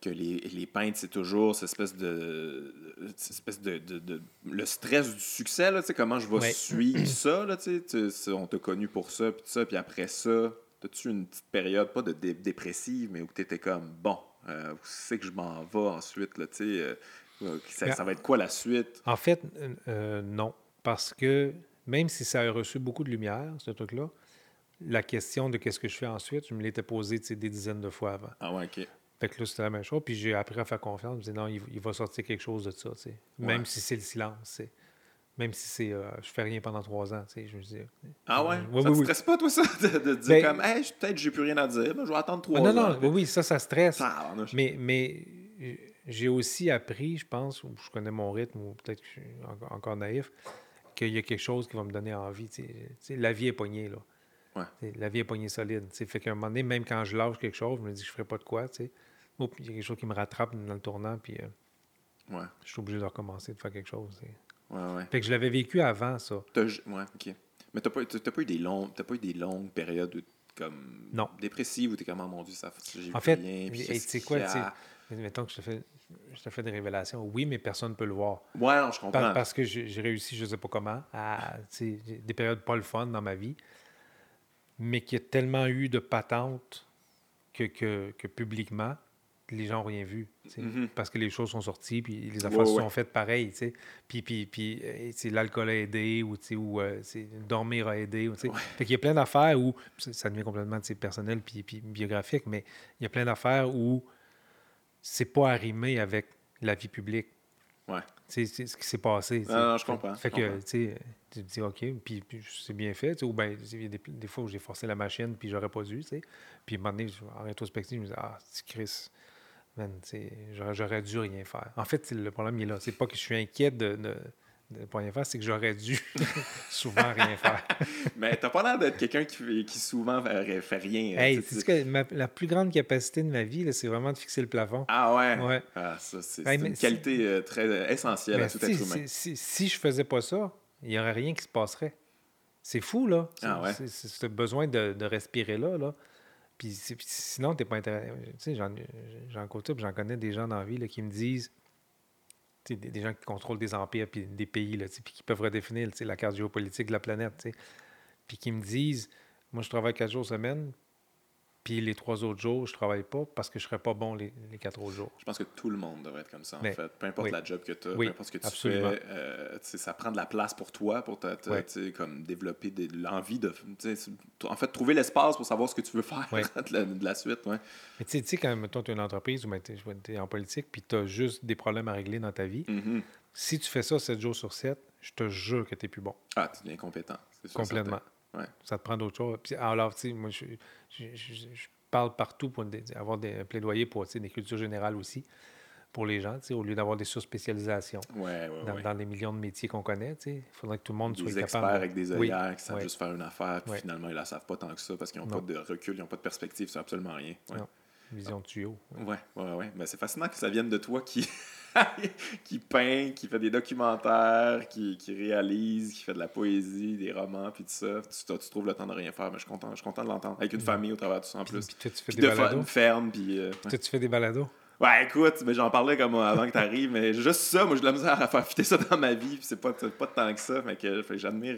que les, les peintres, c'est toujours cette espèce de. Cette espèce de, de, Le stress du succès, là, tu sais, comment je vais suivre ça, là, tu sais. On t'a connu pour ça, puis ça, puis après ça, as-tu une petite période, pas de dépressive, mais où tu étais comme, bon, euh, où c'est que je m'en vais ensuite, là, tu sais. Euh, euh, ça, va être quoi la suite? En fait, non. Parce que même si ça a reçu beaucoup de lumière, ce truc-là, la question de qu'est-ce que je fais ensuite, je me l'étais posée des dizaines de fois avant. Ah ouais, OK. Fait que là, c'était la même chose. Puis j'ai appris à faire confiance. Je me disais, non, il, va sortir quelque chose de ça, tu sais. Même si c'est le silence, Même si c'est euh, je fais rien pendant trois ans, tu sais, je me dis... Ah ouais? ça te stresse pas, toi, ça? De, dire ben comme, hey, peut-être j'ai plus rien à dire, mais je vais attendre trois ans. Non, non, oui, oui, ça, ça stresse. mais, mais j'ai aussi appris, je pense, ou je connais mon rythme, ou peut-être que je suis encore naïf, qu'il y a quelque chose qui va me donner envie. la vie est poignée, là. La vie est poignée solide. Fait qu'à un moment donné, même quand je lâche quelque chose, je me dis que je ne ferai pas de quoi. il y a quelque chose qui me rattrape dans le tournant, puis euh, je suis obligé de recommencer, de faire quelque chose. Fait que je l'avais vécu avant, ça. Ouais, OK. Mais tu n'as pas, pas, eu des longues, pas eu des longues périodes comme non. dépressives où tu es comme, oh mon Dieu, ça j'ai En fait, quoi, mettons que je te fais je te fais des révélations. Oui, mais personne ne peut le voir. Ouais, je comprends. parce que j'ai réussi, je ne sais pas comment, à des périodes pas le fun dans ma vie, mais qu'il y a tellement eu de patentes que, que, publiquement, les gens n'ont rien vu. Mm-hmm. Parce que les choses sont sorties, puis les affaires se sont faites pareil. Puis, puis, puis l'alcool a aidé, ou, ou euh, dormir a aidé. Ou, Fait qu'il y a plein d'affaires où, ça devient complètement personnel puis, puis biographique, mais il y a plein d'affaires où c'est pas arrimé avec la vie publique. Ouais. C'est ce qui s'est passé. Non, non, je comprends. Fait que, tu sais, tu te dis, OK, puis, c'est bien fait. Ou bien, il y a des, fois où j'ai forcé la machine, puis j'aurais pas dû, tu sais. Puis, à un moment donné, en rétrospective, je me dis, ah, c'est Chris, man, j'aurais dû rien faire. En fait, le problème, il est là. C'est pas que je suis inquiet de de pas rien faire, c'est que j'aurais dû souvent rien faire. Mais t'as pas l'air d'être quelqu'un qui, qui, souvent fait, rien. Hey, que la plus grande capacité de ma vie, c'est vraiment de fixer le plafond. Ah ouais? ouais. Ah, ça, c'est une qualité euh, très euh, essentielle à tout être humain. Si, si, je faisais pas ça, il n'y aurait rien qui se passerait. C'est fou, là. Ah ouais? C'est ce besoin de, de, respirer là, là. Puis sinon, t'es pas intéressé. Tu sais, j'en j'en connais des gens dans la vie là, qui me disent des, gens qui contrôlent des empires puis des pays, là, puis qui peuvent redéfinir la carte géopolitique de la planète. Puis qui me disent, moi, je travaille quatre jours semaine, puis les trois autres jours, je travaille pas parce que je serais pas bon les, quatre autres jours. Je pense que tout le monde devrait être comme ça, en fait. Peu importe la job que tu as, peu importe ce que tu fais, euh, ça prend de la place pour toi, pour te, comme développer l'envie de. En fait, trouver l'espace pour savoir ce que tu veux faire de, la, suite. Ouais. Mais tu sais, quand tu as une entreprise ou ben, tu es en politique, puis tu as juste des problèmes à régler dans ta vie, mm-hmm. si tu fais ça 7 jours sur 7, je te jure que tu n'es plus bon. Ah, tu deviens compétent. Complètement. Ça te prend d'autres choses. Puis, alors, tu sais, moi, je, parle partout pour avoir des plaidoyers pour des cultures générales aussi pour les gens, au lieu d'avoir des surspécialisations ouais, dans, dans, les millions de métiers qu'on connaît. Il faudrait que tout le monde soit capable. Des experts avec des œillères qui savent juste faire une affaire, puis finalement, ils ne la savent pas tant que ça parce qu'ils n'ont pas de recul, ils n'ont pas de perspective sur absolument rien. Vision de tuyau. Oui, oui, oui. Mais c'est fascinant que ça vienne de toi qui, qui peint, qui fait des documentaires, qui, qui, réalise, qui fait de la poésie, des romans, puis tout ça. Tu, tu, trouves le temps de rien faire, mais je suis content, je suis content de l'entendre. Avec une famille au travers de tout ça en plus. Puis, toi, tu fais des balados? Une ferme, puis. Euh, toi, tu fais des balados? Ouais, écoute, mais j'en parlais comme avant que tu arrives, mais juste ça, moi, j'ai de la misère à faire fitter ça dans ma vie, puis c'est pas, pas tant que ça. Fait que, j'admire,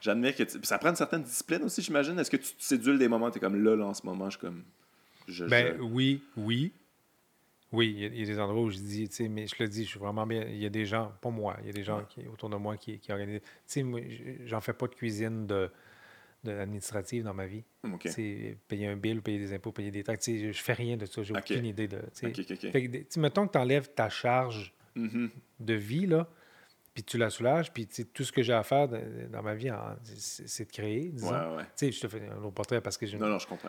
j'admire que. ça prend une certaine discipline aussi, j'imagine. Est-ce que tu te sédules des moments, tu es comme là, là, en ce moment, je suis comme. ben oui, oui. Oui, il y, a, des endroits où je dis, tu sais, mais je le dis, je suis vraiment bien. Il y a des gens, pas moi, il y a des gens qui, autour de moi qui, qui organisent. Tu sais, moi, j'en fais pas de cuisine de, de administrative dans ma vie. Okay. sais, payer un bill, payer des impôts, payer des taxes. Tu sais, je fais rien de ça. J'ai aucune idée de. Tu sais, mettons que tu enlèves ta charge mm-hmm. de vie, là, puis tu la soulages. Puis tout ce que j'ai à faire dans ma vie, c'est de créer, disons. Ouais, ouais. Tu sais, je te fais un autre portrait parce que... Non, non, je comprends.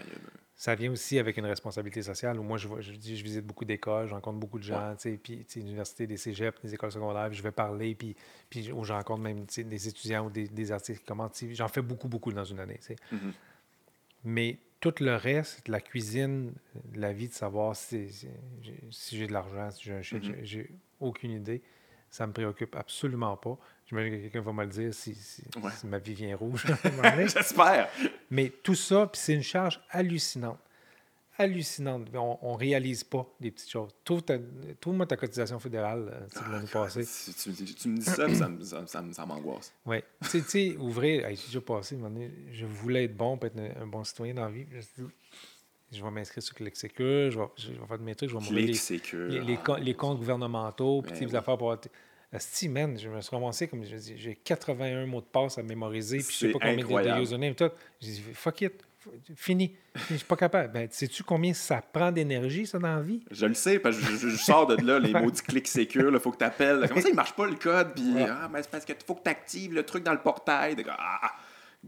Ça vient aussi avec une responsabilité sociale où moi, je, je, je visite beaucoup d'écoles, je rencontre beaucoup de gens, tu sais, puis l'université, des cégeps, des écoles secondaires, puis je vais parler, puis, puis où je rencontre même des étudiants ou des, des artistes qui commentent. J'en fais beaucoup, beaucoup dans une année, tu sais. Mm-hmm. Mais tout le reste, la cuisine, la vie, de savoir si, si j'ai de l'argent, si j'ai un chèque, mm-hmm. j'ai aucune idée. Ça me préoccupe absolument pas. J'imagine que quelqu'un va me le dire si, si, ma vie vient rouge. J'espère. Mais tout ça, puis c'est une charge hallucinante. Hallucinante. On ne réalise pas des petites choses. Trouve-moi ta cotisation fédérale euh, de l'année ah, passée. Tu, tu, me dis ça, ça, ça, ça, m'angoisse. Oui. tu sais, ouvrir, j'ai déjà passé, je voulais être bon, être un, bon citoyen dans la vie. Je, vais m'inscrire sur ClickSecure, je vais, je vais faire de mes trucs, je vais me les, les, les, comptes gouvernementaux, puis ben des affaires pour Asti, man, je me suis ramassé comme je dis, j'ai 81 mots de passe à mémoriser, puis je sais pas combien de usernames, tout. J'ai dit, fuck it, fini. Je suis pas capable. Ben, sais-tu combien ça prend d'énergie, ça, dans la vie? Je le sais, parce que je, sors de là, les maudits clics sécures, il faut que tu appelles. Comment ça, il marche pas le code? Puis, ah, mais c'est parce qu'il faut que tu actives le truc dans le portail. Ah,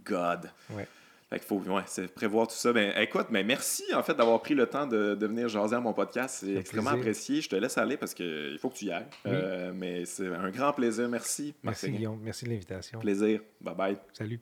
God. Ouais. Fait qu'il faut ouais, prévoir tout ça. Ben, écoute, mais merci en fait d'avoir pris le temps de, de, venir jaser à mon podcast. C'est extrêmement apprécié. Je te laisse aller parce qu'il faut que tu y ailles. Euh, mais c'est un grand plaisir. Merci. Merci Guillaume. Merci de l'invitation. Plaisir. Bye bye. Salut.